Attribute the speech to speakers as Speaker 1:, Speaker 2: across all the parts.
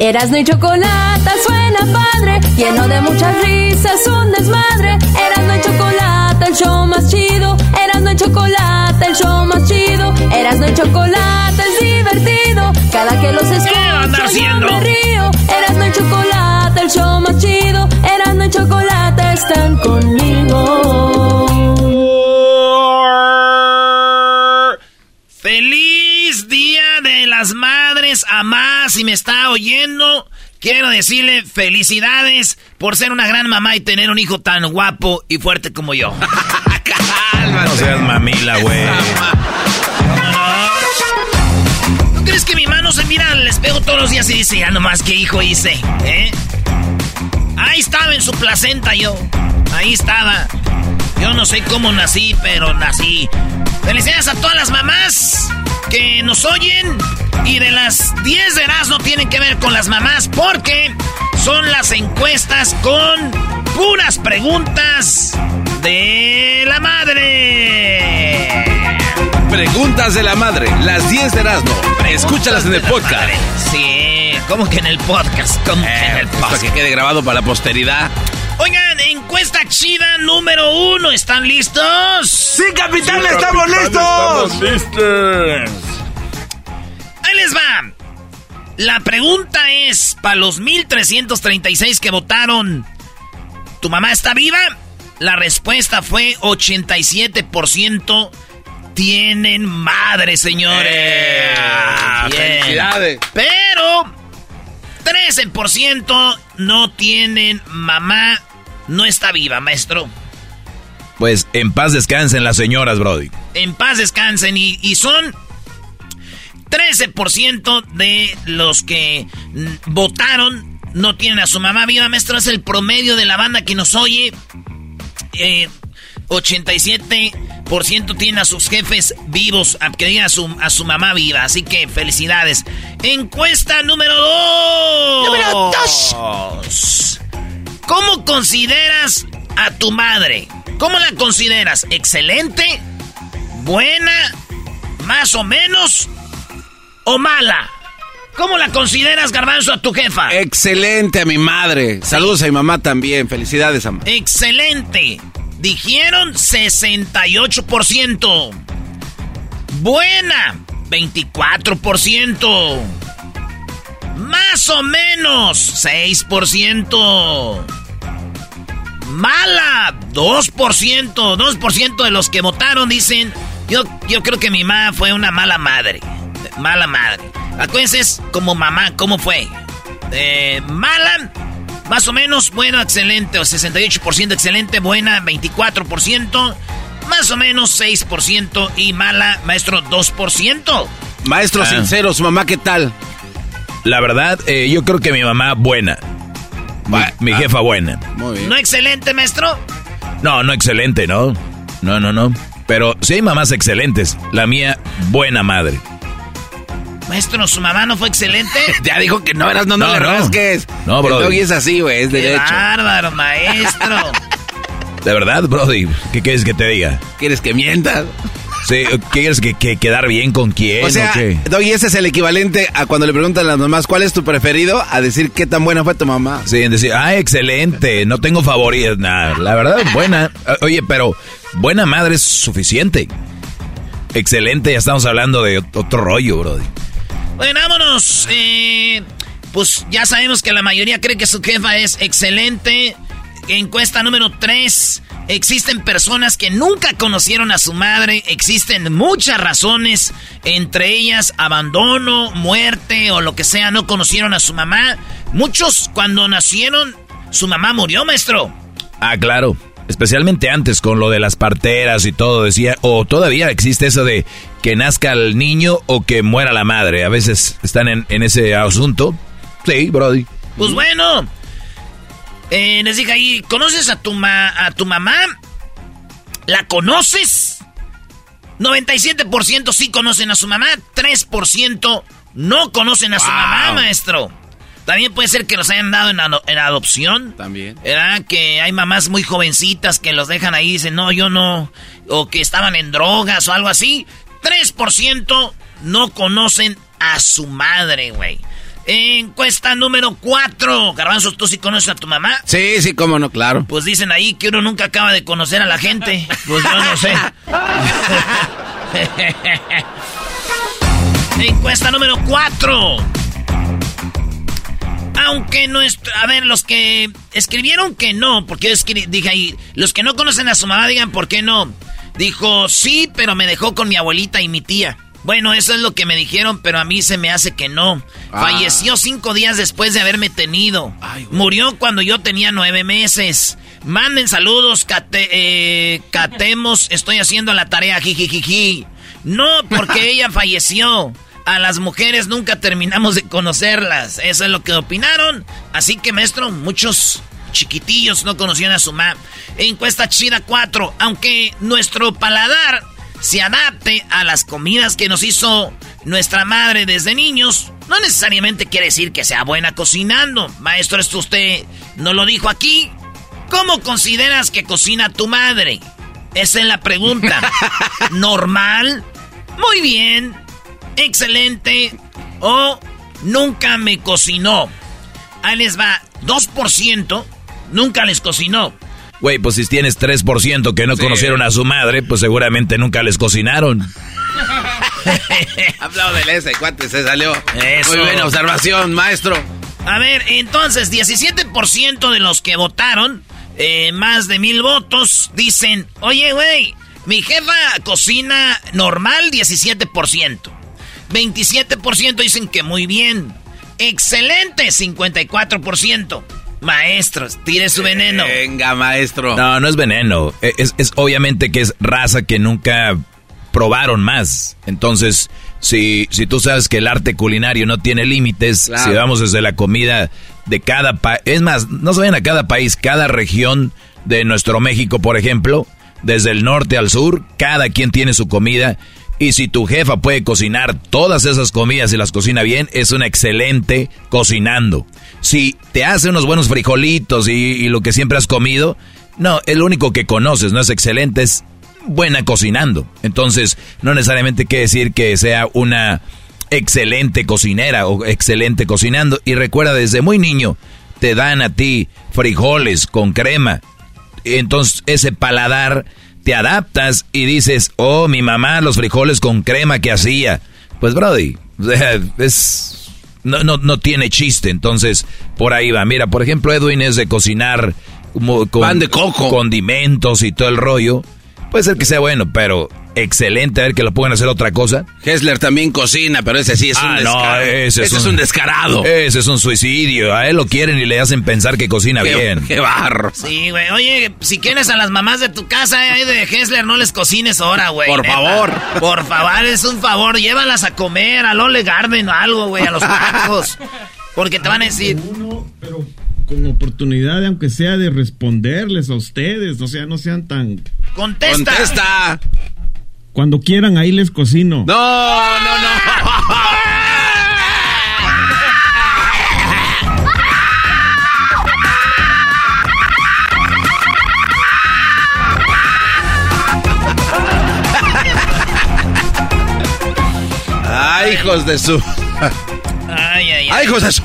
Speaker 1: Erasno y chocolate suena padre, lleno de muchas risas, un desmadre. Erasno y chocolate, el show más chido. Erasno y chocolate, el show más chido. Erasno y chocolate es divertido. Cada que los escucho yo me río. Erasno y chocolate, el show más chido. Erasno y chocolate están conmigo.
Speaker 2: A más! Si me está oyendo, quiero decirle felicidades por ser una gran mamá y tener un hijo tan guapo y fuerte como yo.
Speaker 3: No seas mamila, güey.
Speaker 2: ¿No crees que mi mano se mira al espejo todos los días y dice, ya nomás qué hijo hice? ¿Eh? Ahí estaba en su placenta yo. Ahí estaba. Yo no sé cómo nací, pero nací. Felicidades a todas las mamás que nos oyen. Y de las 10 de no tienen que ver con las mamás porque son las encuestas con puras preguntas de la madre.
Speaker 3: Preguntas de la madre, las 10 de Erasmo. Escúchalas en el podcast.
Speaker 2: Sí, ¿cómo que en el podcast? ¿Cómo que en el
Speaker 3: Para
Speaker 2: podcast?
Speaker 3: que quede grabado para la posteridad.
Speaker 2: Oigan, encuesta chida número uno. ¿Están listos?
Speaker 3: ¡Sí, capitán, estamos listos!
Speaker 2: Ahí les va. La pregunta es, para los 1336 que votaron, ¿tu mamá está viva? La respuesta fue 87% tienen madre, señores.
Speaker 3: Eh,
Speaker 2: Bien.
Speaker 3: ¡Felicidades!
Speaker 2: Pero 13% no tienen mamá. No está viva, maestro.
Speaker 3: Pues en paz descansen las señoras, Brody.
Speaker 2: En paz descansen y, y son 13% de los que votaron no tienen a su mamá viva, maestro. Es el promedio de la banda que nos oye. Eh, 87% tienen a sus jefes vivos, a que digan a su, a su mamá viva. Así que felicidades. Encuesta número 2.
Speaker 1: Número
Speaker 2: dos. ¿Cómo consideras a tu madre? ¿Cómo la consideras? ¿Excelente? ¿Buena? ¿Más o menos? ¿O mala? ¿Cómo la consideras, Garbanzo, a tu jefa?
Speaker 3: Excelente a mi madre. Saludos a mi mamá también. Felicidades, mamá.
Speaker 2: Excelente. Dijeron 68%. Buena, 24%. Más o menos, 6%. Mala, 2%. 2% de los que votaron dicen, yo, yo creo que mi mamá fue una mala madre. Mala madre. Acuérdense, como mamá, ¿cómo fue? Eh, mala, más o menos, bueno, excelente, o 68% excelente, buena, 24%, más o menos 6% y mala, maestro, 2%.
Speaker 3: Maestro
Speaker 4: Ah.
Speaker 3: sincero, su mamá, ¿qué tal?
Speaker 4: La verdad, eh, yo creo que mi mamá buena. Mi
Speaker 3: ah.
Speaker 4: jefa buena.
Speaker 3: Muy bien.
Speaker 2: ¿No excelente, maestro?
Speaker 4: No, no excelente, ¿no? No, no, no. Pero sí hay mamás excelentes. La mía, buena madre.
Speaker 2: Maestro, ¿su mamá no fue excelente?
Speaker 4: ya dijo que no, eras no, no, no le rasques.
Speaker 3: No, bro.
Speaker 4: El es así, güey, es derecho. Qué
Speaker 2: bárbaro, maestro.
Speaker 3: De verdad, Brody. ¿Qué quieres que te diga?
Speaker 4: ¿Quieres que mientas?
Speaker 3: Sí, ¿quieres que, quedar bien con quién?
Speaker 4: O sea, Doggy, ese es el equivalente a cuando le preguntan a las mamás cuál es tu preferido, a decir qué tan buena fue tu mamá.
Speaker 3: Sí, en decir, ah, excelente, no tengo favoritos. Nada, la verdad, buena. Oye, pero buena madre es suficiente. Excelente, ya estamos hablando de otro rollo, Brody.
Speaker 2: Bueno, vámonos. Eh, pues ya sabemos que la mayoría cree que su jefa es excelente. Encuesta número 3. Existen personas que nunca conocieron a su madre. Existen muchas razones. Entre ellas abandono, muerte o lo que sea. No conocieron a su mamá. Muchos cuando nacieron, su mamá murió, maestro.
Speaker 3: Ah, claro. Especialmente antes con lo de las parteras y todo, decía, o todavía existe eso de que nazca el niño o que muera la madre. A veces están en, ese asunto. Sí, Brody.
Speaker 2: Pues bueno, eh, les dije ahí, ¿conoces a tu, a tu mamá? ¿La conoces? 97% sí conocen a su mamá, 3% no conocen a su mamá, maestro. También puede ser que los hayan dado en, adopción.
Speaker 4: También.
Speaker 2: ¿Verdad? Que hay mamás muy jovencitas que los dejan ahí y dicen, no, yo no. O que estaban en drogas o algo así. 3% no conocen a su madre, güey. Encuesta número 4. Garbanzos, ¿tú sí conoces a tu mamá?
Speaker 4: Sí, sí, cómo no, claro.
Speaker 2: Pues dicen ahí que uno nunca acaba de conocer a la gente. Pues yo no sé. Encuesta número 4 aunque nuestro... A ver, los que escribieron que no, porque yo dije ahí, los que no conocen a su mamá digan por qué no. Dijo, sí, pero me dejó con mi abuelita y mi tía. Bueno, eso es lo que me dijeron, pero a mí se me hace que no. Ah. Falleció cinco días después de haberme tenido. Murió cuando yo tenía nueve meses. Manden saludos, eh, catemos, estoy haciendo la tarea, jijijiji. No, porque ella falleció a las mujeres nunca terminamos de conocerlas. Eso es lo que opinaron. Así que, maestro, muchos chiquitillos no conocían a su mamá. Encuesta chida 4. Aunque nuestro paladar se adapte a las comidas que nos hizo nuestra madre desde niños, no necesariamente quiere decir que sea buena cocinando. Maestro, esto usted no lo dijo aquí. ¿Cómo consideras que cocina tu madre? Esa es la pregunta. ¿Normal? Muy bien excelente o nunca me cocinó. Ahí les va, 2% nunca les cocinó.
Speaker 3: Güey, pues si tienes 3% que no conocieron a su madre, pues seguramente nunca les cocinaron.
Speaker 4: Hablado del ese, cuate, se salió. Muy buena observación, maestro.
Speaker 2: A ver, entonces, 17% de los que votaron, eh, más de mil votos, dicen, oye, güey, mi jefa cocina normal 17%. 27% dicen que muy bien. Excelente, 54%. Maestros, tire su veneno.
Speaker 4: Venga, maestro.
Speaker 3: No, no es veneno. E, es, obviamente que es raza que nunca probaron más. Entonces, si, si tú sabes que el arte culinario no tiene límites, si vamos desde la comida de cada país, es más, no se vayan a cada país, cada región de nuestro México, por ejemplo, desde el norte al sur, cada quien tiene su comida y si tu jefa puede cocinar todas esas comidas y las cocina bien, es una excelente cocinando. Si te hace unos buenos frijolitos y, lo que siempre has comido, no, el único que conoces no es excelente, es buena cocinando. Entonces, no necesariamente quiere decir que sea una excelente cocinera o excelente cocinando. Y recuerda, desde muy niño te dan a ti frijoles con crema. Entonces, ese paladar te adaptas y dices, oh, mi mamá, los frijoles con crema que hacía. Pues, Brody, es, no, no, no tiene chiste. Entonces, por ahí va. Mira, por ejemplo, Edwin es de cocinar
Speaker 4: con, de coco.
Speaker 3: condimentos y todo el rollo. Puede ser que sea bueno, pero excelente a ver que lo pueden hacer otra cosa.
Speaker 4: Hessler también cocina, pero ese sí es un ah, descarado. ese, es, un, descarado.
Speaker 3: Ese es un suicidio. A él lo quieren y le hacen pensar que cocina bien.
Speaker 4: Qué barro.
Speaker 2: Sí, güey. Oye, si quieres a las mamás de tu casa ahí de Hessler, no les cocines ahora, güey.
Speaker 4: Por favor.
Speaker 2: Por favor, es un favor. Llévalas a comer a Lole Garden o algo, güey, a los tacos. Porque te van a decir...
Speaker 5: pero con oportunidad, aunque sea de responderles a ustedes, o sea, no sean tan...
Speaker 2: ¡Contesta!
Speaker 4: ¡Contesta!
Speaker 5: Cuando quieran, ahí les cocino.
Speaker 4: No, no, no. Ay, hijos de su.
Speaker 2: Ay, ay, ay.
Speaker 4: Hijos de su.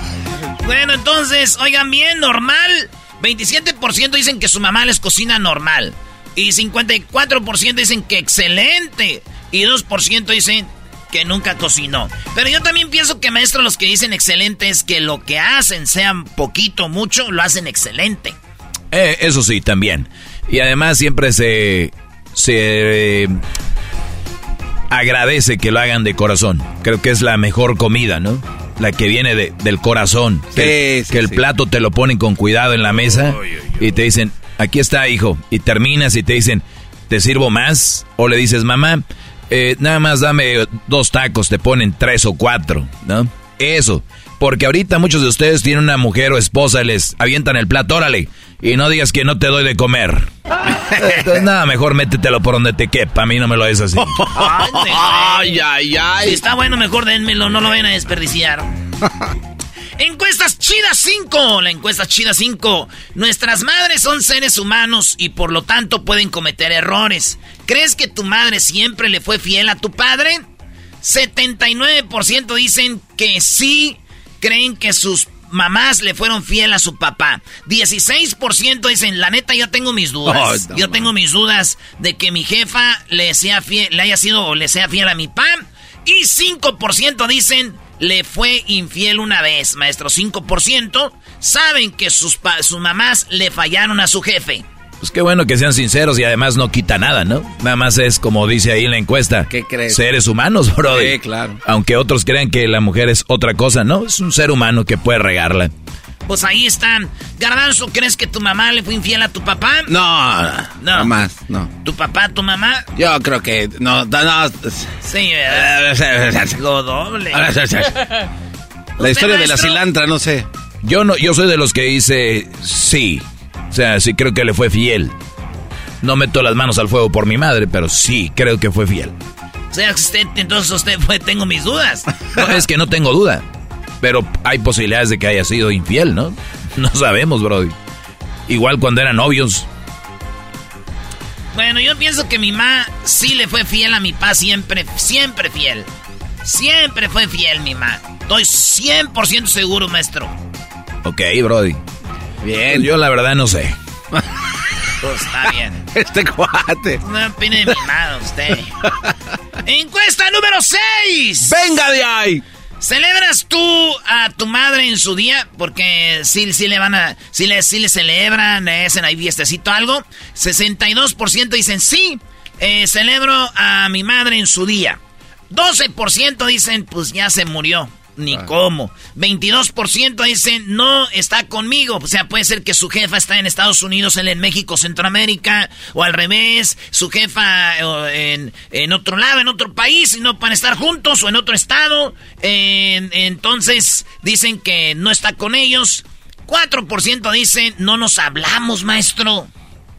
Speaker 2: Bueno, entonces, oigan bien, normal. 27% dicen que su mamá les cocina normal. Y 54% dicen que excelente. Y 2% dicen que nunca cocinó. Pero yo también pienso que, maestro, los que dicen excelente es que lo que hacen, sean poquito o mucho, lo hacen excelente.
Speaker 3: Eh, eso sí, también. Y además siempre se, se eh, agradece que lo hagan de corazón. Creo que es la mejor comida, ¿no? La que viene de- del corazón. Que,
Speaker 4: Sí, sí,
Speaker 3: que el plato te lo ponen con cuidado en la mesa y te dicen, aquí está, hijo. Y terminas y te dicen, ¿te sirvo más? O le dices, mamá, eh, nada más dame dos tacos, te ponen tres o cuatro, ¿no? Eso. Porque ahorita muchos de ustedes tienen una mujer o esposa y les avientan el plato, órale. Y no digas que no te doy de comer. Entonces, nada, mejor métetelo por donde te quepa. A mí no me lo es así.
Speaker 2: Ay,
Speaker 4: ay,
Speaker 2: Si está bueno, mejor denmelo, no lo vayan a desperdiciar. Encuestas Chida 5. La encuesta Chida 5. Nuestras madres son seres humanos y por lo tanto pueden cometer errores. ¿Crees que tu madre siempre le fue fiel a tu padre? 79% dicen que sí. Creen que sus mamás le fueron fiel a su papá. 16% dicen, la neta, yo tengo mis dudas. Yo tengo mis dudas de que mi jefa le, sea fiel, le haya sido o le sea fiel a mi papá. Y 5% dicen, le fue infiel una vez, maestro. 5% saben que sus, pa- sus mamás le fallaron a su jefe.
Speaker 3: Pues qué bueno que sean sinceros y además no quita nada, ¿no? Nada más es como dice ahí en la encuesta.
Speaker 4: ¿Qué crees?
Speaker 3: Seres humanos, bro.
Speaker 4: Sí, claro.
Speaker 3: Aunque otros crean que la mujer es otra cosa, ¿no? Es un ser humano que puede regarla.
Speaker 2: Pues ahí están. Garbanzo, ¿crees que tu mamá le fue infiel a tu papá?
Speaker 4: No,
Speaker 2: No.
Speaker 4: no, más, no.
Speaker 2: ¿Tu papá, tu mamá?
Speaker 4: Yo creo que no, no, no.
Speaker 2: Sí. Lo doble.
Speaker 4: La historia de la cilantra, no sé.
Speaker 3: Yo no, yo soy de los que dice sí. O sea, sí creo que le fue fiel. No meto las manos al fuego por mi madre, pero sí creo que fue fiel.
Speaker 2: O sea, usted, entonces usted fue, tengo mis dudas.
Speaker 3: No, es que no tengo duda. Pero hay posibilidades de que haya sido infiel, ¿no? No sabemos, Brody. Igual cuando eran novios.
Speaker 2: Bueno, yo pienso que mi mamá sí le fue fiel a mi papá, siempre, siempre fiel. Siempre fue fiel mi mamá. Estoy 100% seguro, maestro.
Speaker 3: Ok, Brody.
Speaker 4: Bien.
Speaker 3: Yo la verdad no sé.
Speaker 2: Pues está bien.
Speaker 4: Este cuate.
Speaker 2: No opine de mi mamá, usted. Encuesta número 6.
Speaker 4: ¡Venga de ahí!
Speaker 2: ¿Celebras tú a tu madre en su día? Porque sí, sí le van a. Sí le, sí le celebran, le hacen ahí fiestecito algo. 62% dicen sí. eh, celebro a mi madre en su día. 12% dicen, pues ya se murió. Ni cómo. 22% dicen, no está conmigo. O sea, puede ser que su jefa está en Estados Unidos, él en México, Centroamérica, o al revés, su jefa en, en otro lado, en otro país, y no para estar juntos, o en otro estado. En- entonces, dicen que no está con ellos. 4% dicen, no nos hablamos, maestro.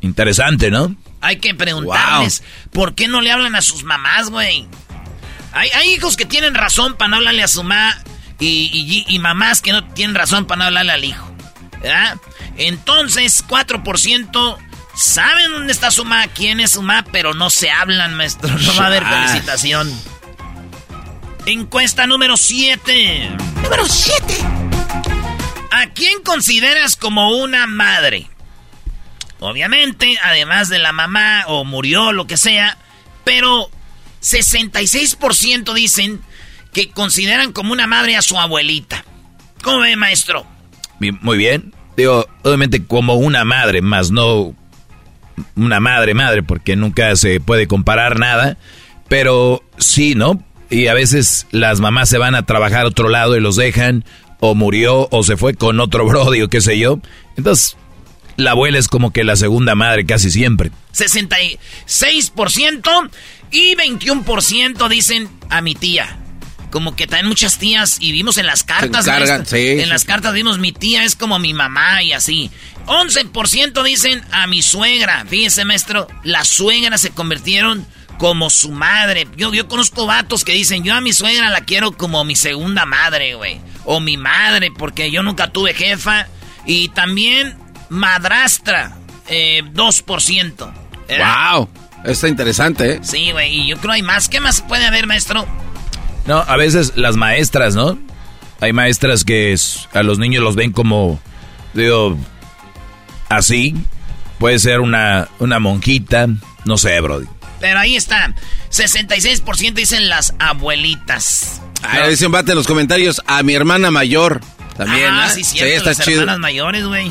Speaker 3: Interesante, ¿no?
Speaker 2: Hay que preguntarles, ¿por qué no le hablan a sus mamás, güey? Hay, hay hijos que tienen razón para no hablarle a su mamá y, y- y mamás que no tienen razón para no hablarle al hijo. ¿Verdad? Entonces, 4% saben dónde está su mamá, quién es su mamá, pero no se hablan, maestro. No va a haber
Speaker 4: Ah.
Speaker 2: felicitación. Encuesta número 7. Número 7. ¿A quién consideras como una madre? Obviamente, además de la mamá o murió, lo que sea, pero 66% dicen que consideran como una madre a su abuelita. ¿Cómo ve, maestro?
Speaker 3: Muy bien. Digo, obviamente como una madre, más no una madre, madre, porque nunca se puede comparar nada. Pero sí, ¿no? Y a veces las mamás se van a trabajar a otro lado y los dejan, o murió, o se fue con otro brody, o qué sé yo. Entonces, la abuela es como que la segunda madre casi siempre.
Speaker 2: 66% y 21% dicen a mi tía. Como que también muchas tías, y vimos en las cartas,
Speaker 4: encargan, sí,
Speaker 2: en
Speaker 4: sí.
Speaker 2: las cartas vimos mi tía es como mi mamá y así. 11% dicen a mi suegra. Fíjese, maestro, las suegras se convirtieron como su madre. Yo, yo conozco vatos que dicen, yo a mi suegra la quiero como mi segunda madre, güey. O mi madre, porque yo nunca tuve jefa. Y también madrastra, eh, 2%. ¿verdad?
Speaker 4: ¡Wow! Está interesante, ¿eh?
Speaker 2: Sí, güey, y yo creo hay más. ¿Qué más puede haber, maestro?
Speaker 3: No, a veces las maestras, ¿no? Hay maestras que a los niños los ven como, digo, así. Puede ser una, una monjita, no sé, Brody.
Speaker 2: Pero ahí está. 66% dicen las abuelitas.
Speaker 4: Ah, dicen, bate en los comentarios a mi hermana mayor. También,
Speaker 2: ah, sí, cierto, las hermanas mayores, güey.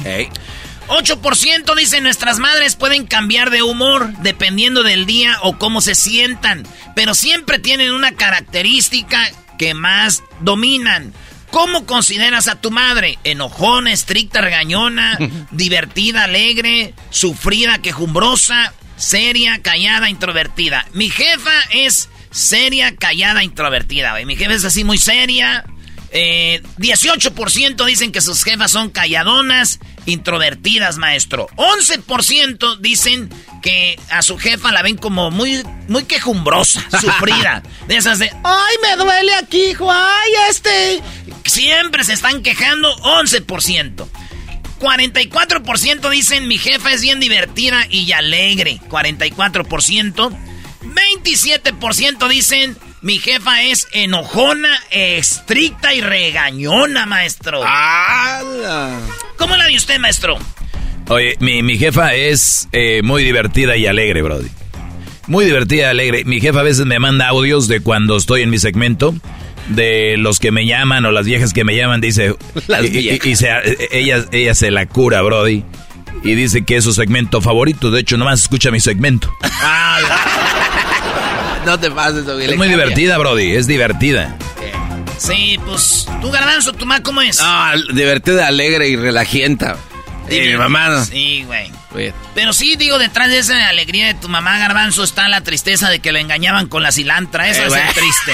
Speaker 2: 8% dicen nuestras madres pueden cambiar de humor dependiendo del día o cómo se sientan, pero siempre tienen una característica que más dominan. ¿Cómo consideras a tu madre? ¿Enojona, estricta, regañona, divertida, alegre, sufrida, quejumbrosa, seria, callada, introvertida? Mi jefa es seria, callada, introvertida, Mi jefa es así muy seria. 18% eh, dicen que sus jefas son calladonas, introvertidas, maestro. 11% dicen que a su jefa la ven como muy, muy quejumbrosa, sufrida. De esas de, ay, me duele aquí, hijo, ay, este. Siempre se están quejando, 11%. 44% dicen mi jefa es bien divertida y alegre, 44%. 27% dicen mi jefa es enojona, estricta y regañona, maestro. ¿Cómo la de usted, maestro?
Speaker 3: Oye, mi, jefa es eh, muy divertida y alegre, Brody. Muy divertida y alegre. Mi jefa a veces me manda audios de cuando estoy en mi segmento. De los que me llaman o las viejas que me llaman, dice. y, ella, ella se la cura, Brody. Y dice que es su segmento favorito. De hecho, nomás escucha mi segmento.
Speaker 4: no te pases,
Speaker 3: Es muy divertida, Brody, es divertida.
Speaker 2: Sí, pues, ¿tú, Garbanzo, tu mamá cómo es?
Speaker 4: Ah, divertida, alegre y relajienta. Y mi mamá
Speaker 2: Sí, güey. Pero sí, digo, detrás de esa alegría de tu mamá, Garbanzo, está la tristeza de que lo engañaban con la cilantra. Eso eh, es triste.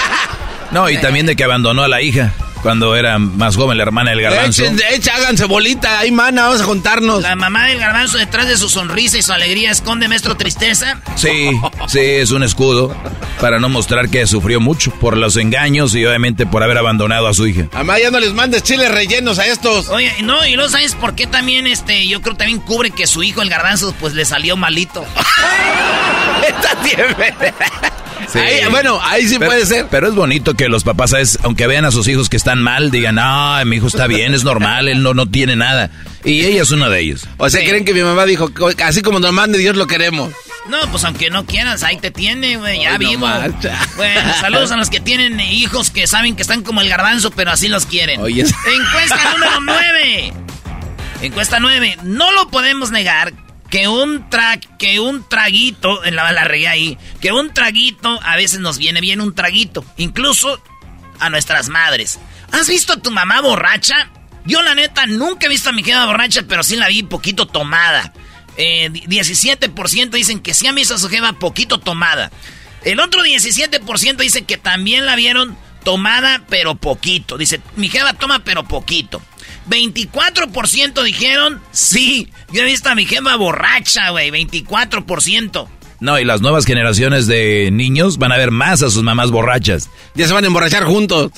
Speaker 3: no, y también de que abandonó a la hija cuando era más joven la hermana del garbanzo.
Speaker 4: Echa, háganse bolita, ahí mana, vamos a juntarnos.
Speaker 2: La mamá del garbanzo detrás de su sonrisa y su alegría esconde maestro tristeza.
Speaker 3: Sí, sí, es un escudo para no mostrar que sufrió mucho por los engaños y obviamente por haber abandonado a su hija.
Speaker 4: Mamá, ya no les mandes chiles rellenos a estos.
Speaker 2: Oye, no, y no sabes por qué también este, yo creo también cubre que su hijo el garbanzo pues le salió malito.
Speaker 4: Bueno, ahí sí puede ser.
Speaker 3: Pero es bonito que los papás, aunque vean a sus hijos que están mal, digan, ah, mi hijo está bien, es normal, él no, no tiene nada. Y ella es una de ellos.
Speaker 4: O sea, creen que mi mamá dijo, así como nos mande Dios lo queremos.
Speaker 2: No, pues aunque no quieras, ahí te tiene, güey, ya vivo. bueno, saludos a los que tienen hijos que saben que están como el garbanzo, pero así los quieren. Oye. Encuesta número 9. Encuesta 9. No lo podemos negar que un que un traguito, en la, la ahí, que un traguito, a veces nos viene bien un traguito, incluso a nuestras madres. ¿Has visto a tu mamá borracha? Yo la neta nunca he visto a mi jefa borracha, pero sí la vi poquito tomada. 17% eh, dicen que sí han visto a su jefa poquito tomada. El otro 17% dice que también la vieron tomada, pero poquito. Dice, mi jefa toma, pero poquito. 24% dijeron sí. Yo he visto a mi gema borracha, güey. 24%.
Speaker 3: No, y las nuevas generaciones de niños van a ver más a sus mamás borrachas.
Speaker 4: Ya se van a emborrachar juntos.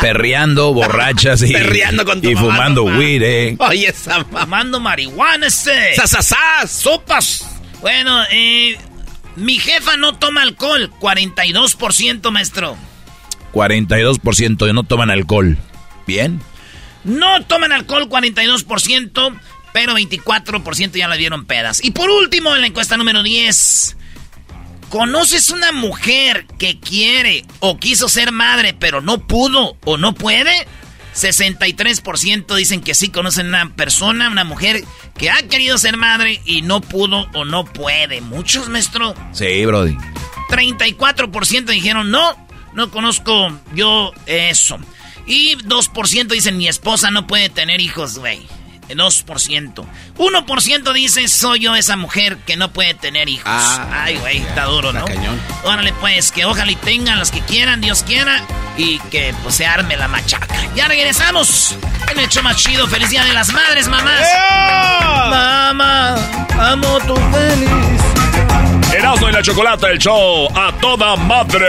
Speaker 3: perreando, borrachas y,
Speaker 4: perreando con
Speaker 3: y fumando weed, eh.
Speaker 2: Oye, esa Fumando marihuana este.
Speaker 4: ¡Sasasas!
Speaker 2: ¡Sopas! Bueno, eh, mi jefa no toma alcohol. 42%, maestro.
Speaker 3: 42% no toman alcohol. Bien.
Speaker 2: No toman alcohol 42%, pero 24% ya la dieron pedas. Y por último, en la encuesta número 10. ¿Conoces una mujer que quiere o quiso ser madre, pero no pudo o no puede? 63% dicen que sí conocen una persona, una mujer que ha querido ser madre y no pudo o no puede. ¿Muchos, maestro?
Speaker 3: Sí, Brody.
Speaker 2: 34% dijeron no, no conozco yo eso. Y 2% dicen mi esposa no puede tener hijos, güey. 2%. 1% dice soy yo esa mujer que no puede tener hijos. Ah, Ay, güey, está duro, ¿no? Cañón. Órale, pues, que ojalá y tengan los que quieran, Dios quiera, y que pues, se arme la machaca. Ya regresamos en el hecho más chido. Feliz Día de las Madres, mamás. Mamá, amo tu feliz.
Speaker 6: Erasmo y la chocolate, el show a toda madre.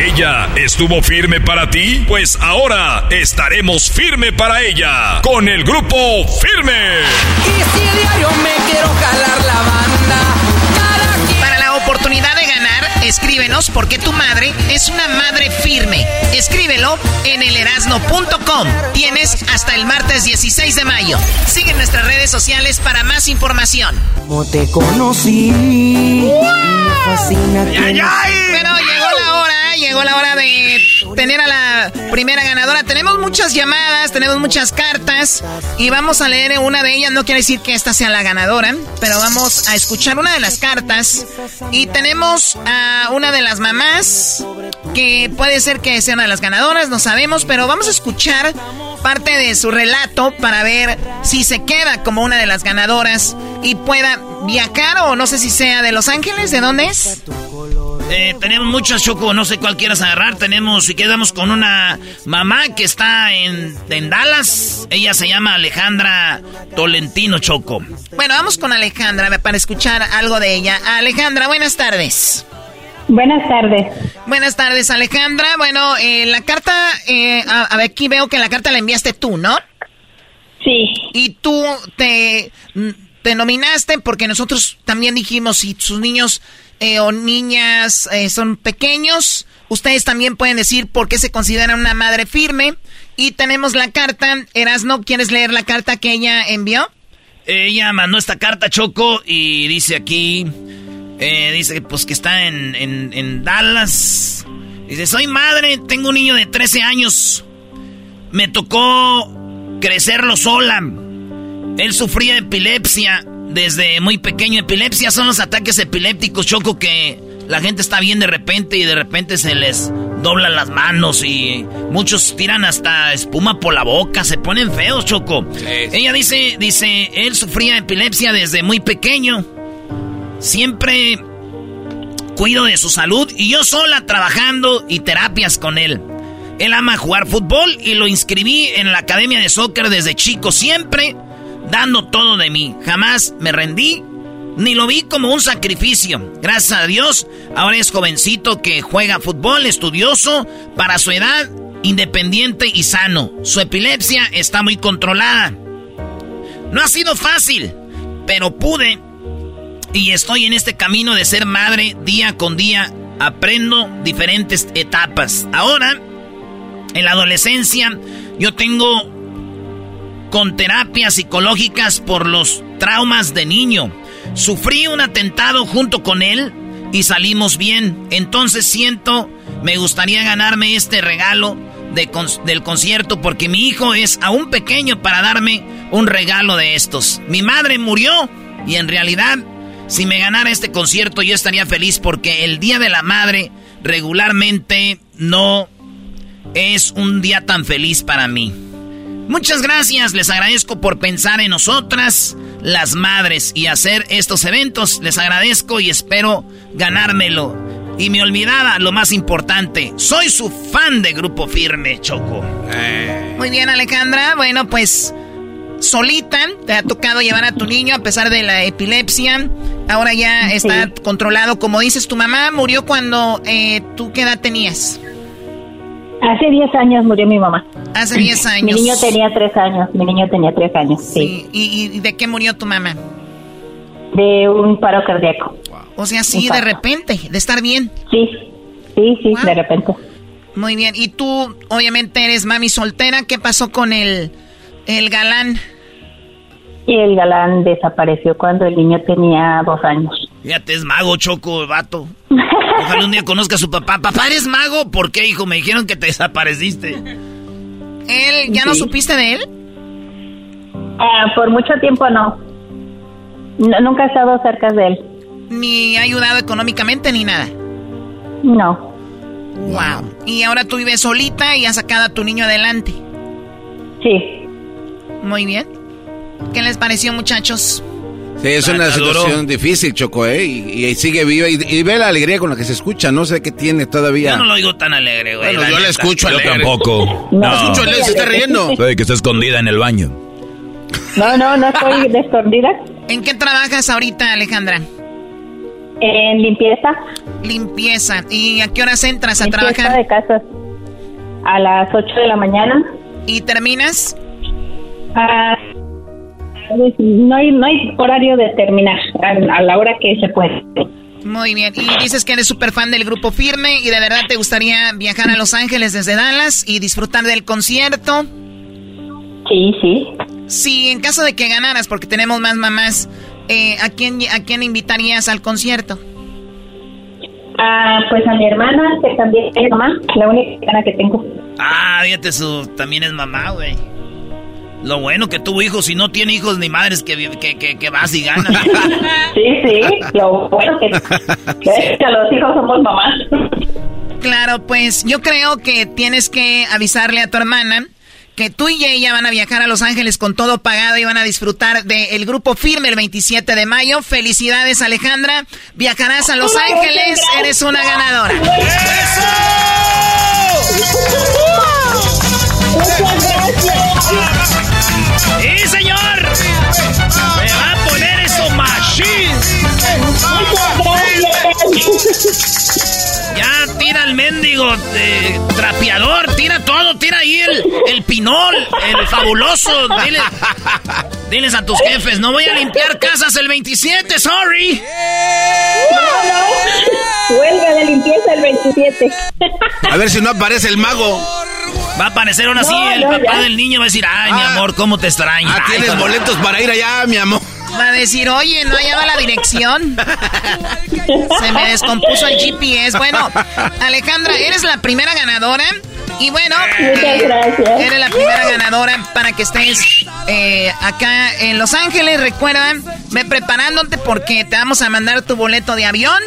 Speaker 6: ¿Ella estuvo firme para ti? Pues ahora estaremos firme para ella con el grupo Firme.
Speaker 7: Y si diario me quiero jalar la banda. Oportunidad de ganar, escríbenos porque tu madre es una madre firme. Escríbelo en elerasno.com. Tienes hasta el martes 16 de mayo. Sigue nuestras redes sociales para más información.
Speaker 8: Como te conocí, me fascina
Speaker 7: Pero llegó la hora llegó la hora de tener a la primera ganadora. Tenemos muchas llamadas, tenemos muchas cartas y vamos a leer una de ellas. No quiere decir que esta sea la ganadora, pero vamos a escuchar una de las cartas. Y tenemos a una de las mamás que puede ser que sea una de las ganadoras, no sabemos, pero vamos a escuchar parte de su relato para ver si se queda como una de las ganadoras y pueda viajar o no sé si sea de Los Ángeles, ¿de dónde es?
Speaker 2: Eh, tenemos muchas, Choco, no sé cuál quieras agarrar. Tenemos, y quedamos con una mamá que está en, en Dallas. Ella se llama Alejandra Tolentino, Choco.
Speaker 7: Bueno, vamos con Alejandra para escuchar algo de ella. Alejandra, buenas tardes.
Speaker 9: Buenas tardes.
Speaker 7: Buenas tardes, Alejandra. Bueno, eh, la carta, eh, a, ver, aquí veo que la carta la enviaste tú, ¿no?
Speaker 9: Sí.
Speaker 7: Y tú te, te nominaste porque nosotros también dijimos, si sus niños eh, o niñas eh, son pequeños, ustedes también pueden decir por qué se consideran una madre firme. Y tenemos la carta. Erasno, ¿quieres leer la carta que ella envió?
Speaker 2: Ella mandó esta carta, Choco, y dice aquí, eh, dice pues que está en, en, en Dallas. Dice, soy madre, tengo un niño de 13 años. Me tocó crecerlo sola. Él sufría epilepsia desde muy pequeño. Epilepsia son los ataques epilépticos, Choco, que la gente está bien de repente y de repente se les doblan las manos y muchos tiran hasta espuma por la boca, se ponen feos, Choco. Ella dice, dice, él sufría epilepsia desde muy pequeño. Siempre cuido de su salud y yo sola trabajando y terapias con él. Él ama jugar fútbol y lo inscribí en la academia de soccer desde chico. Siempre dando todo de mí. Jamás me rendí, ni lo vi como un sacrificio. Gracias a Dios, ahora es jovencito que juega fútbol, estudioso, para su edad, independiente y sano. Su epilepsia está muy controlada. No ha sido fácil, pero pude. Y estoy en este camino de ser madre día con día. Aprendo diferentes etapas. Ahora, en la adolescencia, yo tengo con terapias psicológicas por los traumas de niño. Sufrí un atentado junto con él y salimos bien. Entonces siento, me gustaría ganarme este regalo del concierto porque mi hijo es aún pequeño para darme un regalo de estos. Mi madre murió y en realidad si me ganara este concierto yo estaría feliz porque el Día de la Madre regularmente no es un día tan feliz para mí. Muchas gracias, les agradezco por pensar en nosotras, las madres, y hacer estos eventos. Les agradezco y espero ganármelo. Y me olvidaba lo más importante, soy su fan de Grupo Firme, Choco.
Speaker 7: Muy bien, Alejandra. Bueno, pues solita, te ha tocado llevar a tu niño a pesar de la epilepsia. Ahora ya está controlado. Como dices, tu mamá murió cuando eh, tú qué edad tenías.
Speaker 10: Hace 10 años murió mi mamá.
Speaker 7: Hace 10 años.
Speaker 10: Mi niño tenía 3 años. Mi niño tenía 3 años, sí.
Speaker 7: ¿Y, de qué murió tu mamá?
Speaker 10: De un paro cardíaco.
Speaker 7: O sea, sí, de repente, de estar bien.
Speaker 10: Sí, sí, sí, de repente.
Speaker 7: Muy bien. Y tú, obviamente, eres mami soltera. ¿Qué pasó con el, el galán?
Speaker 10: Y el galán desapareció cuando el niño tenía dos años.
Speaker 2: Fíjate, es mago, Choco, el vato. Ojalá un día conozca a su papá. Papá, ¿eres mago? ¿Por qué, hijo? Me dijeron que te desapareciste.
Speaker 7: ¿Él, ya no supiste de él?
Speaker 10: Ah, por mucho tiempo no. Nunca he estado cerca de él.
Speaker 7: ¿Ni ha ayudado económicamente ni nada?
Speaker 10: No.
Speaker 7: Wow. Y ahora tú vives solita y has sacado a tu niño adelante.
Speaker 10: Sí.
Speaker 7: Muy bien. ¿Qué les pareció, muchachos?
Speaker 4: Sí, es una situación difícil, Choco, ¿eh? Y, sigue viva. Y, ve la alegría con la que se escucha. No sé qué tiene todavía.
Speaker 2: Yo no lo digo tan alegre, güey.
Speaker 4: Bueno, yo la escucho
Speaker 3: alegre. Yo tampoco.
Speaker 4: No, no. escucho alegre, se está riendo.
Speaker 3: Puede que está escondida en el baño.
Speaker 10: No, no, no estoy de escondida.
Speaker 7: ¿En qué trabajas ahorita, Alejandra?
Speaker 10: En limpieza.
Speaker 7: Limpieza. ¿Y a qué horas entras a
Speaker 10: limpieza
Speaker 7: trabajar?
Speaker 10: de casas. A las 8 de la mañana.
Speaker 7: ¿Y terminas?
Speaker 10: Ah, no hay, no hay horario de terminar, a, la hora que se puede.
Speaker 7: Muy bien. Y dices que eres súper fan del grupo Firme y de verdad te gustaría viajar a Los Ángeles desde Dallas y disfrutar del concierto.
Speaker 10: Sí, sí.
Speaker 7: Sí, en caso de que ganaras, porque tenemos más mamás, eh, ¿a, quién, ¿a quién invitarías al concierto?
Speaker 10: Ah, pues a mi hermana, que también es mamá, la única hermana que tengo.
Speaker 2: Ah, fíjate, su, también es mamá, güey. Lo bueno que tuvo hijos, si no tiene hijos ni madres que, que, que, vas y ganas.
Speaker 10: sí, sí, lo bueno que, que los hijos somos mamás.
Speaker 7: Claro, pues yo creo que tienes que avisarle a tu hermana que tú y ella van a viajar a Los Ángeles con todo pagado y van a disfrutar del grupo firme el 27 de mayo. Felicidades, Alejandra. Viajarás a Los Ángeles, eres una ganadora. ¡Eso!
Speaker 2: ¡Sí, señor! ¡Me va a poner eso machine! Ya tira el mendigo de trapeador, tira todo, tira ahí el, el pinol, el fabuloso. diles a tus jefes, no voy a limpiar casas el 27, sorry.
Speaker 10: No, no. Huelga de limpieza el 27.
Speaker 4: A ver si no aparece el mago.
Speaker 2: Va a aparecer aún así, el papá del niño va a decir, ay, mi ah. amor, ¿cómo te extraño?
Speaker 4: Ah, tienes boletos para ir allá, mi amor.
Speaker 7: Va a decir, oye, no hallaba la dirección. Se me descompuso el GPS. Bueno, Alejandra, eres la primera ganadora. Y bueno,
Speaker 10: Muchas gracias.
Speaker 7: eres la primera ganadora para que estés eh, acá en Los Ángeles. Recuerda, ve preparándote porque te vamos a mandar tu boleto de avión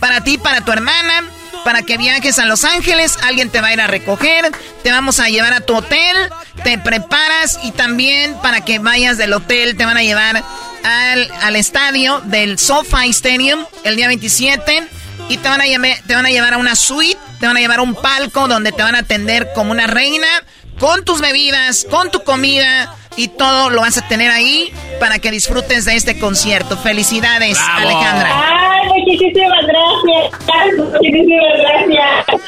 Speaker 7: para ti, para tu hermana para que viajes a Los Ángeles. Alguien te va a ir a recoger, te vamos a llevar a tu hotel, te preparas y también para que vayas del hotel te van a llevar al, al estadio del SoFi Stadium el día 27 y te van, a te van a llevar a una suite, te van a llevar a un palco donde te van a atender como una reina con tus bebidas, con tu comida y todo lo vas a tener ahí para que disfrutes de este concierto. Felicidades, Alejandra.
Speaker 10: Ay, muchísimas gracias. Muchísimas gracias.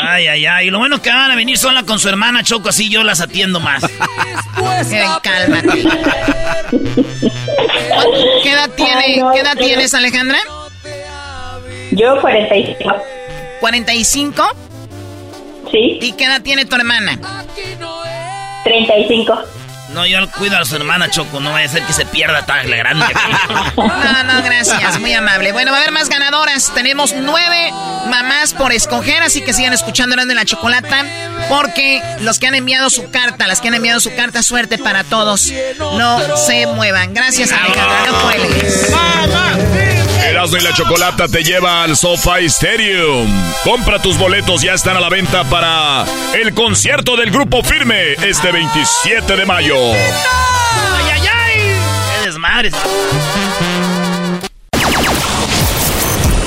Speaker 2: Ay, ay, ay. Lo bueno que van a venir sola con su hermana Choco, así yo las atiendo más.
Speaker 7: eh, cálmate. ¿Qué edad, tiene, ¿qué edad tienes, Alejandra?
Speaker 10: Yo 45.
Speaker 7: ¿45?
Speaker 10: Sí.
Speaker 7: ¿Y qué edad tiene tu hermana?
Speaker 10: 35.
Speaker 2: No, yo cuido a su hermana Choco, no vaya a ser que se pierda tan grande.
Speaker 7: no, no, gracias, muy amable. Bueno, va a haber más ganadoras. Tenemos nueve mamás por escoger, así que sigan escuchando de la Chocolata, porque los que han enviado su carta, las que han enviado su carta, suerte para todos. No se muevan. Gracias, Alejandra. No.
Speaker 6: Erasmo y la Chocolata te lleva al SoFi Stadium. Compra tus boletos, ya están a la venta para el concierto del Grupo Firme este 27 de mayo.
Speaker 2: ¡Ay, ay, ay! ¡Qué desmadre!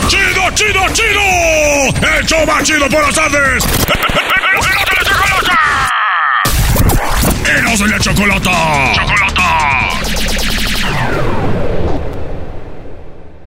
Speaker 6: ¡Chido, chido, chido! ¡El show más chido por las tardes! Eros de la Chocolata. Chocolata.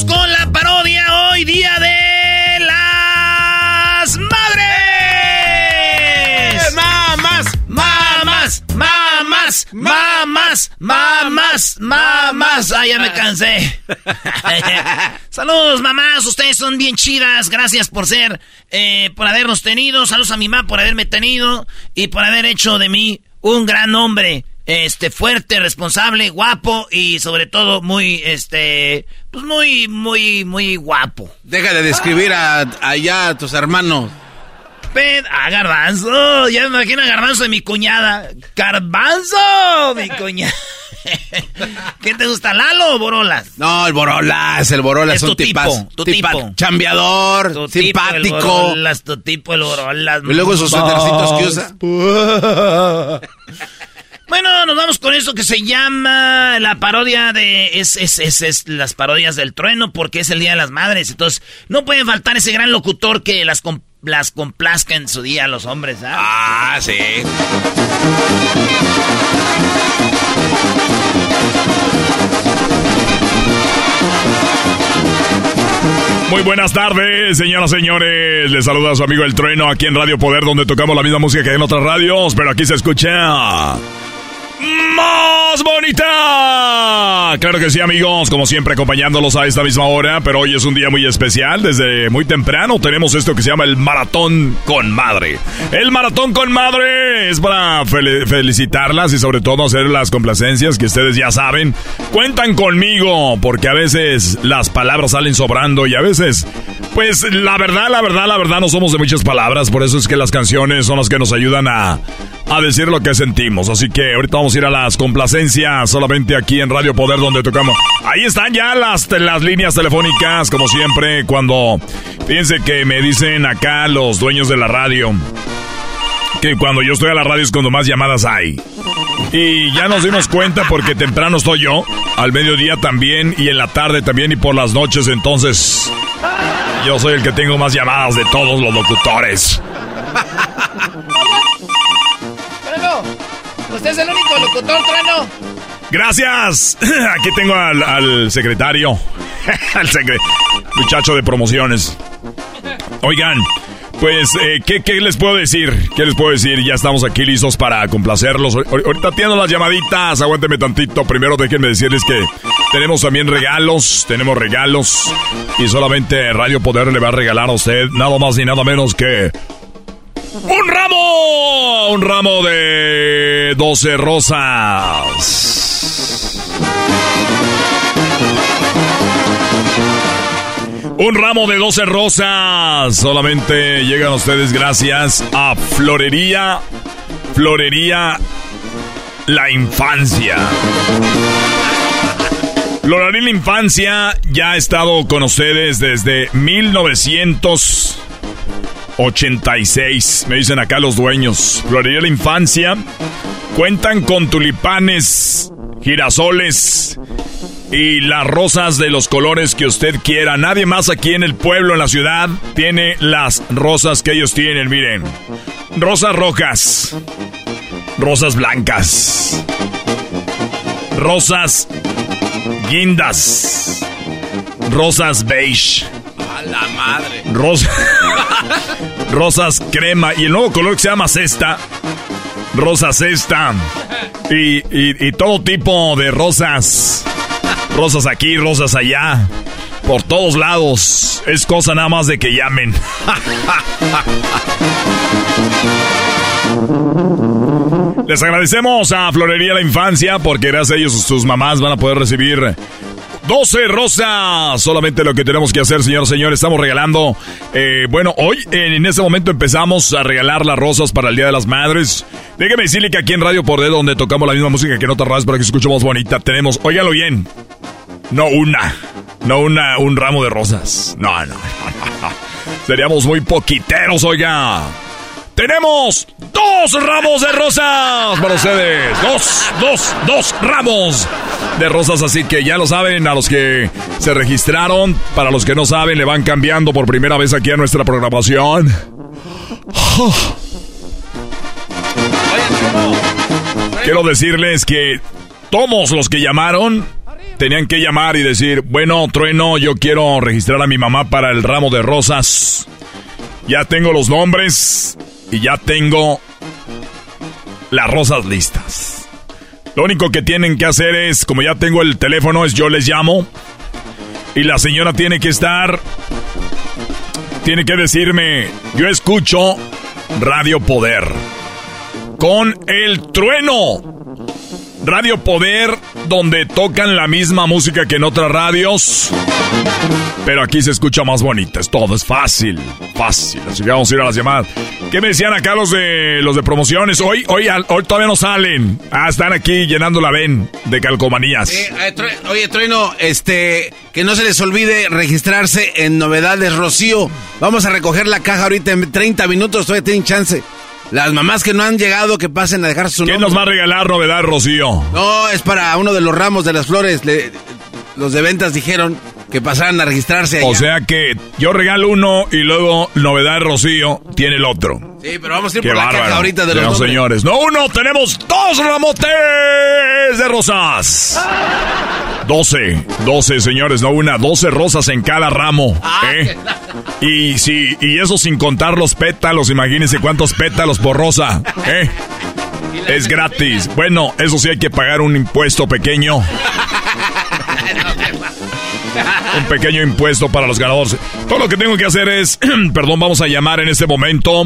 Speaker 2: Con la parodia hoy, día de las madres. Mamás, mamás, mamás, mamás, mamás, mamás. Ah, ya me cansé. Saludos, mamás. Ustedes son bien chidas. Gracias por ser, eh, por habernos tenido. Saludos a mi mamá por haberme tenido y por haber hecho de mí un gran hombre este fuerte, responsable, guapo y sobre todo muy este pues muy muy muy guapo.
Speaker 4: Deja de describir a, allá a tus hermanos.
Speaker 2: Ped a Garbanzo, ya me imagino a Garbanzo de mi cuñada. Garbanzo, mi cuñada. ¿Qué te gusta, Lalo o Borolas?
Speaker 4: No, el Borolas, el Borolas
Speaker 2: Es tipo,
Speaker 4: tipas-
Speaker 2: tu tipo.
Speaker 4: chambeador,
Speaker 2: Tu tipo, el
Speaker 4: simpático.
Speaker 2: Borolas, tu tipo, el Borolas.
Speaker 4: Y luego esos suétercitos que usa.
Speaker 2: Bueno, nos vamos con eso que se llama la parodia de... Es, es, es, es las parodias del trueno porque es el Día de las Madres. Entonces, no puede faltar ese gran locutor que las, com- las complazca en su día a los hombres, ¿ah?
Speaker 4: Ah, sí.
Speaker 6: Muy buenas tardes, señoras y señores. Les saluda su amigo El Trueno aquí en Radio Poder, donde tocamos la misma música que en otras radios, pero aquí se escucha Mom. Más bonita. Claro que sí, amigos, como siempre acompañándolos a esta misma hora, pero hoy es un día muy especial. Desde muy temprano tenemos esto que se llama el Maratón con Madre. El Maratón con Madre es para fel- felicitarlas y sobre todo hacer las complacencias que ustedes ya saben. Cuentan conmigo porque a veces las palabras salen sobrando y a veces, pues la verdad, la verdad, la verdad no somos de muchas palabras, por eso es que las canciones son las que nos ayudan a, a decir lo que sentimos. Así que ahorita vamos a ir a las complacencias solamente aquí en Radio Poder donde tocamos. Ahí están ya las, las líneas telefónicas, como siempre, cuando fíjense que me dicen acá los dueños de la radio que cuando yo estoy a la radio es cuando más llamadas hay. Y ya nos dimos cuenta porque temprano estoy yo, al mediodía también y en la tarde también y por las noches, entonces yo soy el que tengo más llamadas de todos los locutores.
Speaker 2: Usted es el único locutor, Trueno.
Speaker 6: Gracias. Aquí tengo al, al secretario, al secre- muchacho de promociones. Oigan, pues, eh, ¿qué, qué les puedo decir? ¿Qué les puedo decir? Ya estamos aquí listos para complacerlos. Ahor- Ahorita tienen las llamaditas, aguántenme tantito. Primero déjenme decirles que tenemos también regalos, tenemos regalos. Y solamente Radio Poder le va a regalar a usted nada más ni nada menos que... ¡Un ramo! Un ramo de 12 rosas. Un ramo de 12 rosas. Solamente llegan ustedes gracias a Florería. Florería La Infancia. Florería La Infancia ya ha estado con ustedes desde 1986. Me dicen acá los dueños. Florería La Infancia. Cuentan con tulipanes, girasoles y las rosas de los colores que usted quiera. Nadie más aquí en el pueblo, en la ciudad, tiene las rosas que ellos tienen. Miren, rosas rojas, rosas blancas, rosas guindas, rosas beige,
Speaker 4: A la madre.
Speaker 6: Rosa, rosas crema. Y el nuevo color que se llama cesta. Rosa cesta. Y, y todo tipo de rosas. Rosas aquí, rosas allá. Por todos lados. Es cosa nada más de que llamen. Les agradecemos a Florería La Infancia porque gracias a ellos sus mamás van a poder recibir 12 rosas. Solamente lo que tenemos que hacer, señores, señores, estamos regalando. Eh, bueno, hoy en este momento empezamos a regalar las rosas para el Día de las Madres. Déjeme decirle que aquí en Radio Por donde tocamos la misma música que en otras radios para que se escuche más bonita, tenemos, óigalo bien, no una, no una, un ramo de rosas. No, no, no, no. Seríamos muy poquiteros, oiga. Tenemos dos ramos de rosas para ustedes. Dos, dos, dos ramos de rosas. Así que ya lo saben, a los que se registraron, para los que no saben, le van cambiando por primera vez aquí a nuestra programación. Quiero decirles que todos los que llamaron tenían que llamar y decir, bueno, trueno, yo quiero registrar a mi mamá para el ramo de rosas. Ya tengo los nombres y ya tengo las rosas listas. Lo único que tienen que hacer es, como ya tengo el teléfono, es yo les llamo y la señora tiene que estar, tiene que decirme, yo escucho Radio Poder con el trueno. Radio Poder, donde tocan la misma música que en otras radios. Pero aquí se escucha más bonita. Es todo, es fácil. Fácil. Así que vamos a ir a las llamadas. ¿Qué me decían acá los de los de promociones? Hoy, hoy, hoy todavía no salen. Ah, están aquí llenando la ven de calcomanías.
Speaker 4: Eh, oye, Trueno, este, que no se les olvide registrarse en Novedades Rocío. Vamos a recoger la caja ahorita en 30 minutos, todavía tienen chance. Las mamás que no han llegado, que pasen a dejar su
Speaker 6: nombre. ¿Quién nos va a regalar novedad, Rocío?
Speaker 4: No, es para uno de los ramos de las flores. los de ventas dijeron que pasaran a registrarse.
Speaker 6: O sea que yo regalo uno y luego novedad Rocío tiene el otro.
Speaker 4: Sí, pero vamos a ir por la caja ahorita de los
Speaker 6: no, señores. No uno, tenemos dos ramotes de rosas. Doce, doce señores, no una, doce rosas en cada ramo. Ah, ¿eh? Y si, y eso sin contar los pétalos, imagínense cuántos pétalos por rosa. ¿eh? Es gratis. Bueno, eso sí hay que pagar un impuesto pequeño. Un pequeño impuesto para los ganadores. Todo lo que tengo que hacer es, perdón, vamos a llamar en este momento.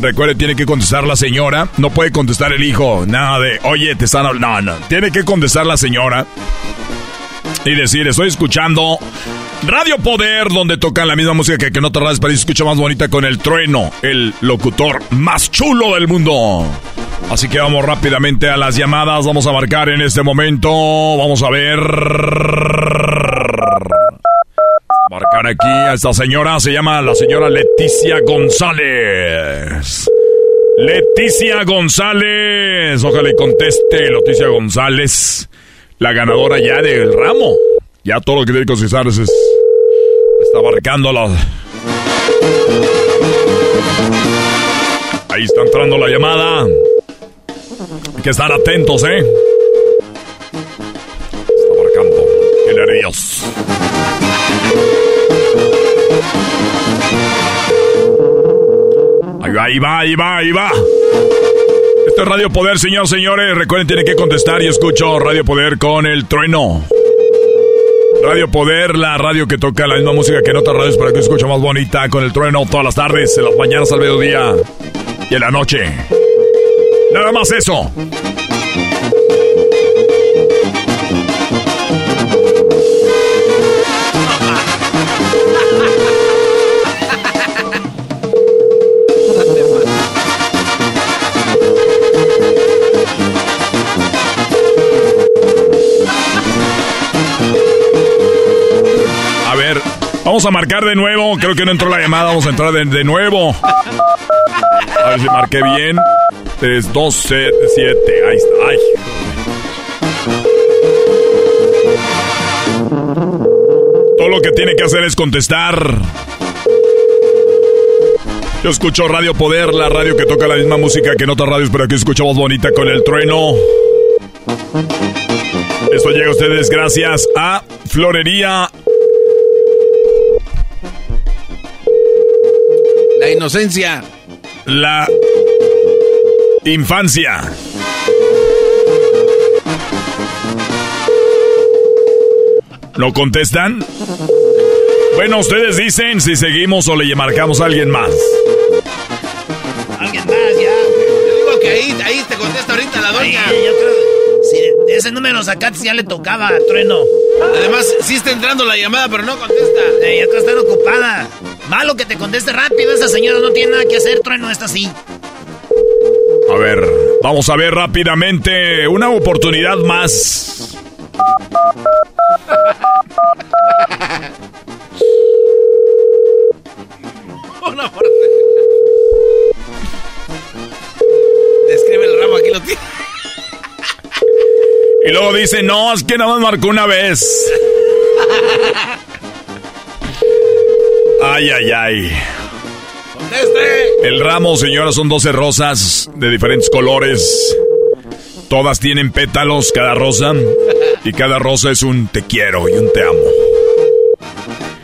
Speaker 6: Recuerde, tiene que contestar la señora. No puede contestar el hijo. Nada de, oye, te están hablando. No, no. Tiene que contestar la señora. Y decir, estoy escuchando Radio Poder, donde tocan la misma música que, que no te radios, pero escucha más bonita con el trueno, el locutor más chulo del mundo. Así que vamos rápidamente a las llamadas. Vamos a marcar en este momento. Vamos a ver. Marcar aquí a esta señora. Se llama la señora Leticia González. Leticia González. Ojalá y conteste Leticia González. La ganadora ya del ramo. Ya todo lo que tiene que contestar es, está marcando la... Ahí está entrando la llamada. Que estar atentos, ¿eh? Está marcando. Qué nervios. Ahí va, ahí va, ahí va, ahí va. Este es Radio Poder, señor, señores. Recuerden, tienen que contestar y escucho Radio Poder con el trueno. Radio Poder, la radio que toca la misma música que en otras radios para que escuche más bonita con el trueno todas las tardes, en las mañanas al mediodía y en la noche. Nada más eso. A ver, vamos a marcar de nuevo. Creo que no entró la llamada. Vamos a entrar de, de nuevo. A ver si marqué bien. 3, 2, 7. Ahí está. Ay. Todo lo que tiene que hacer es contestar. Yo escucho Radio Poder, la radio que toca la misma música que en otras radios, pero aquí escuchamos bonita con el trueno. Esto llega a ustedes gracias a Florería
Speaker 4: La inocencia.
Speaker 6: La infancia. ¿No contestan? Bueno, ustedes dicen si seguimos o le marcamos a alguien más.
Speaker 2: Alguien más, ya.
Speaker 4: Yo digo que ahí, ahí te contesta ahorita la doña.
Speaker 2: Sí, yo creo. Si ese número sacaste ya le tocaba a Trueno.
Speaker 4: Además, sí está entrando la llamada, pero no contesta.
Speaker 2: Eh, ya está ocupada. Malo que te conteste rápido. Esa señora no tiene nada que hacer. Trueno está así.
Speaker 6: A ver, vamos a ver rápidamente una oportunidad más.
Speaker 4: Una oportunidad. Describe el ramo, aquí lo tiene.
Speaker 6: Y luego dice, no, es que nada más marcó una vez. Ay, ay, ay. El ramo, señora, son 12 rosas de diferentes colores. Todas tienen pétalos, cada rosa. Y cada rosa es un te quiero y un te amo.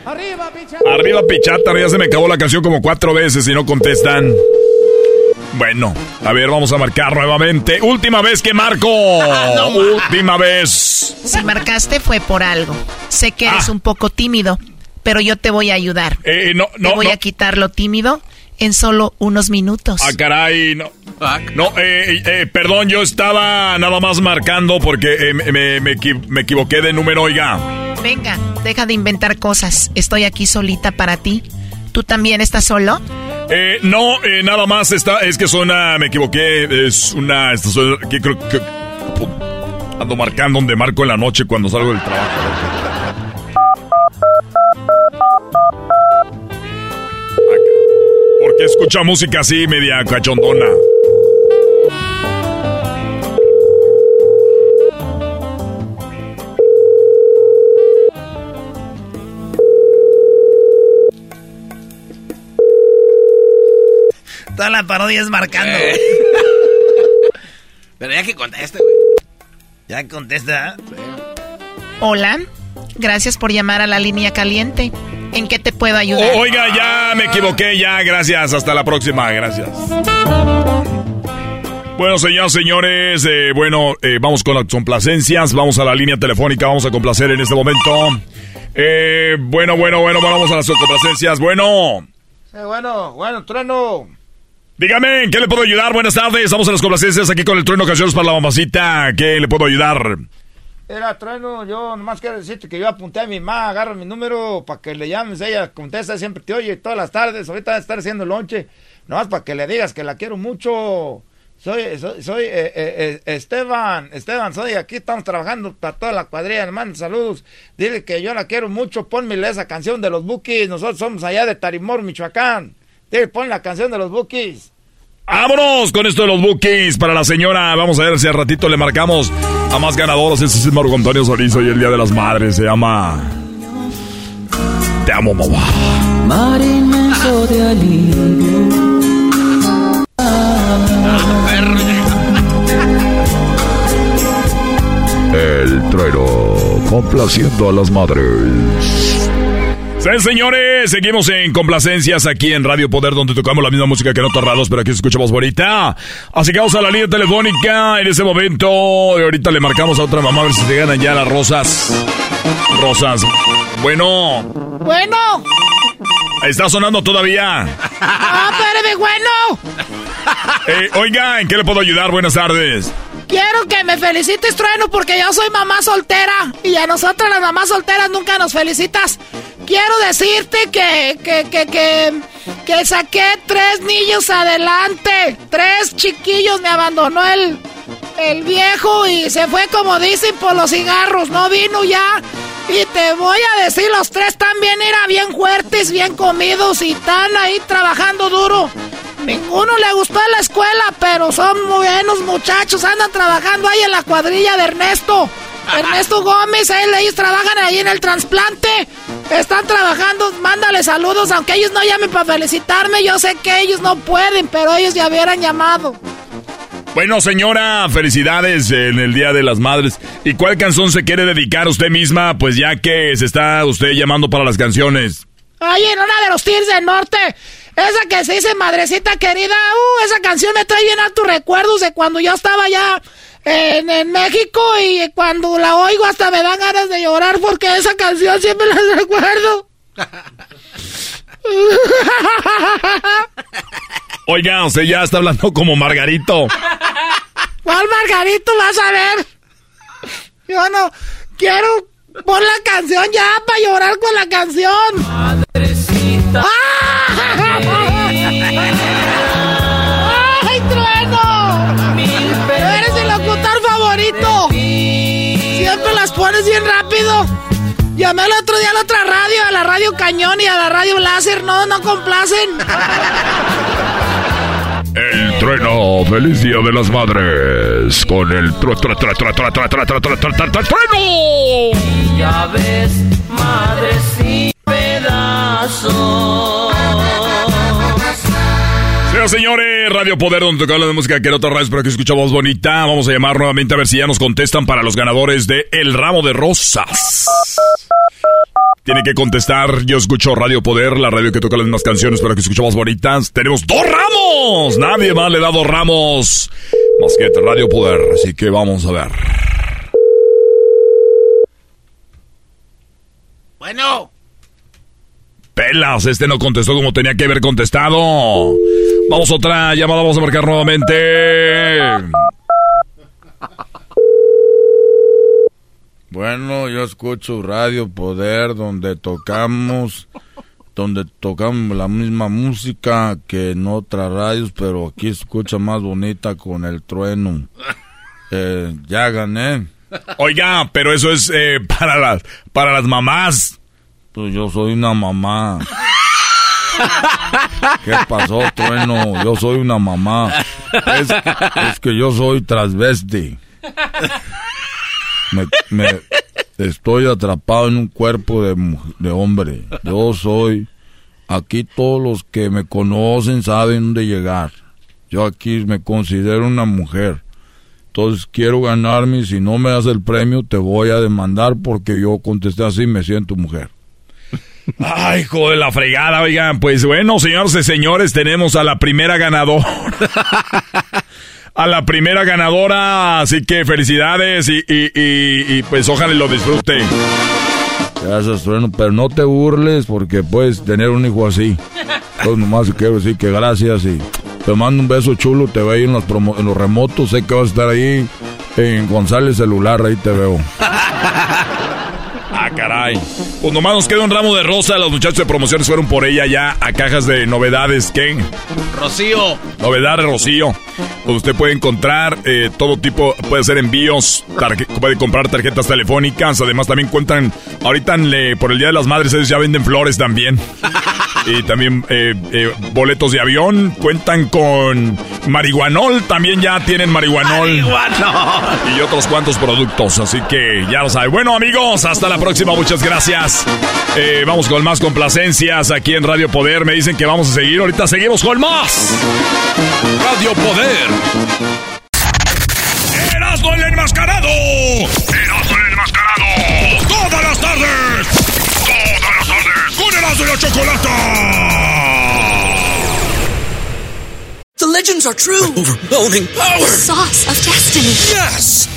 Speaker 2: Arriba, pichata.
Speaker 6: Arriba, pichata. Ya se me acabó la canción como cuatro veces y no contestan. Bueno, a ver, vamos a marcar nuevamente. Última vez que marco. Última vez.
Speaker 11: Si marcaste fue por algo. Sé que eres
Speaker 6: Ah.
Speaker 11: un poco tímido, pero yo te voy a ayudar.
Speaker 6: Eh, no, no,
Speaker 11: te voy
Speaker 6: no.
Speaker 11: a quitar lo tímido en solo unos minutos.
Speaker 6: Ah, caray, no. No, eh, eh, perdón, yo estaba nada más marcando porque eh, me, me- me equi- me equivoqué de número, oiga.
Speaker 11: Venga, deja de inventar cosas. Estoy aquí solita para ti. ¿Tú también estás solo?
Speaker 6: Eh, no, eh, nada más está, es que suena, me equivoqué, es una, suena- que creo que ando marcando donde marco en la noche cuando salgo del trabajo. ¿Por qué escucha música así, media cachondona?
Speaker 2: Toda la parodia es marcando.
Speaker 4: Eh. Pero ya que conteste, güey.
Speaker 2: Ya contesta.
Speaker 11: Hola. Gracias por llamar a la línea caliente. ¿En qué te puedo ayudar?
Speaker 6: O- oiga, ya me equivoqué, ya, gracias, hasta la próxima, gracias. Bueno, señoras, señores, eh, bueno, eh, vamos con las complacencias, vamos a la línea telefónica, vamos a complacer en este momento. Eh, bueno, bueno, bueno, vamos a las complacencias, bueno.
Speaker 12: Eh, bueno, bueno, trueno.
Speaker 6: Dígame, ¿en qué le puedo ayudar? Buenas tardes, estamos en las complacencias aquí con el trueno canciones para la mamacita, ¿qué le puedo ayudar?
Speaker 12: Era trueno, yo nomás quiero decirte que yo apunté a mi mamá, agarra mi número para que le llames, ella contesta, siempre te oye todas las tardes, ahorita va a estar haciendo lonche, nomás para que le digas que la quiero mucho. Soy, soy, soy eh, eh, eh, Esteban, Esteban, soy aquí, estamos trabajando para toda la cuadrilla, hermano, saludos. Dile que yo la quiero mucho, ponmele esa canción de los Bookies, nosotros somos allá de Tarimor, Michoacán. Dile, pon la canción de los Bookies.
Speaker 6: ¡Vámonos con esto de los bookies para la señora! Vamos a ver si al ratito le marcamos a más ganadores. Ese es Marco Antonio Solís hoy el Día de las Madres. Se llama... Te amo, mamá.
Speaker 8: Mar inmenso de alivio.
Speaker 6: El trueno complaciendo a las madres. Sí, señores, seguimos en complacencias aquí en Radio Poder, donde tocamos la misma música que en otros pero aquí se escucha más bonita. Así que vamos a la línea telefónica en ese momento. Y ahorita le marcamos a otra mamá a ver si se ganan ya las rosas. Rosas. Bueno,
Speaker 11: Bueno.
Speaker 6: está sonando todavía.
Speaker 11: Ah, espérame, bueno.
Speaker 6: Eh, oiga, ¿en qué le puedo ayudar? Buenas tardes.
Speaker 11: Quiero que me felicites, Trueno, porque yo soy mamá soltera. Y a nosotras las mamás solteras nunca nos felicitas. Quiero decirte que, que, que, que, que saqué tres niños adelante. Tres chiquillos me abandonó el, el viejo y se fue como dicen por los cigarros. No vino ya. Y te voy a decir, los tres también eran bien fuertes, bien comidos y están ahí trabajando duro. Ninguno le gustó la escuela, pero son buenos muchachos. Andan trabajando ahí en la cuadrilla de Ernesto. Ernesto Gómez, él, ellos trabajan ahí en el trasplante. Están trabajando, mándale saludos, aunque ellos no llamen para felicitarme. Yo sé que ellos no pueden, pero ellos ya hubieran llamado.
Speaker 6: Bueno, señora, felicidades en el Día de las Madres. ¿Y cuál canción se quiere dedicar usted misma? Pues ya que se está usted llamando para las canciones.
Speaker 11: Ay, en una de los Tigres del Norte. Esa que se dice Madrecita Querida, uh, esa canción me trae bien a tus recuerdos de cuando yo estaba allá en, en, México y cuando la oigo hasta me dan ganas de llorar porque esa canción siempre la recuerdo.
Speaker 6: Oiga, usted ya está hablando como Margarito.
Speaker 11: ¿Cuál Margarito vas a ver? Yo no quiero por la canción ya para llorar con la canción. Madrecita. ¡Ay, trueno! Eres el locutor favorito. Siempre las pones bien rápido. Llamé el otro día a la otra radio, a la radio Cañón y a la radio Láser. No, no complacen.
Speaker 6: Trueno, feliz día de las madres. Con el trueno.
Speaker 8: Ya ves, madres y pedazos.
Speaker 6: Señoras señores, Radio Poder, donde toca de música que otra radio, espero que escuchamos bonita. Vamos a llamar nuevamente a ver si ya nos contestan para los ganadores de El Ramo de Rosas. Tiene que contestar, yo escucho Radio Poder, la radio que toca las mismas canciones, pero que escuchamos bonitas. Tenemos dos ramos. Nadie más le da dos ramos. Más que Radio Poder, así que vamos a ver.
Speaker 2: Bueno.
Speaker 6: Pelas, este no contestó como tenía que haber contestado. Vamos a otra llamada, vamos a marcar nuevamente.
Speaker 13: Bueno, yo escucho Radio Poder donde tocamos, donde tocamos la misma música que en otras radios, pero aquí escucha más bonita con el trueno. Eh, ya gané.
Speaker 6: Oiga, pero eso es eh, para las para las mamás.
Speaker 13: Pues yo soy una mamá. ¿Qué pasó, trueno? Yo soy una mamá. Es, es que yo soy transvesti. Me, me, estoy atrapado en un cuerpo de, de, hombre. Yo soy. Aquí todos los que me conocen saben dónde llegar. Yo aquí me considero una mujer. Entonces quiero ganarme y si no me das el premio te voy a demandar porque yo contesté así me siento mujer.
Speaker 6: Ay, hijo de la fregada, oigan. Pues bueno, señores y señores, tenemos a la primera ganadora. a la primera ganadora. Así que felicidades y, y, y, y pues ojalá lo disfrute.
Speaker 13: Gracias, Trueno, pero no te burles porque puedes tener un hijo así. Entonces nomás quiero decir que gracias y te mando un beso chulo, te veo en los, en los remotos, sé que vas a estar ahí en González Celular, ahí te veo.
Speaker 6: Caray. Pues nomás nos queda un ramo de rosa. Los muchachos de promociones fueron por ella ya a cajas de novedades. ¿Qué?
Speaker 2: Rocío.
Speaker 6: Novedades, Rocío. Pues usted puede encontrar eh, todo tipo, puede hacer envíos, puede comprar tarjetas telefónicas. Además, también cuentan, ahorita le, por el Día de las Madres, ellos ya venden flores también. y también eh, eh, boletos de avión. Cuentan con marihuanol, también ya tienen marihuanol.
Speaker 2: Marihuanol.
Speaker 6: Y otros cuantos productos, así que ya lo sabe. Bueno, amigos, hasta la próxima, muchas gracias. Eh, vamos con más complacencias aquí en Radio Poder. Me dicen que vamos a seguir, ahorita seguimos con más. Radio Poder. ¡Erasmo el enmascarado! ¡Erasmo el enmascarado! ¡Todas las tardes! ¡Todas las tardes! ¡Con Erasmo y la Chocolata!
Speaker 14: The legends are true.
Speaker 15: Overwhelming power!
Speaker 14: The sauce of destiny.
Speaker 15: Yes!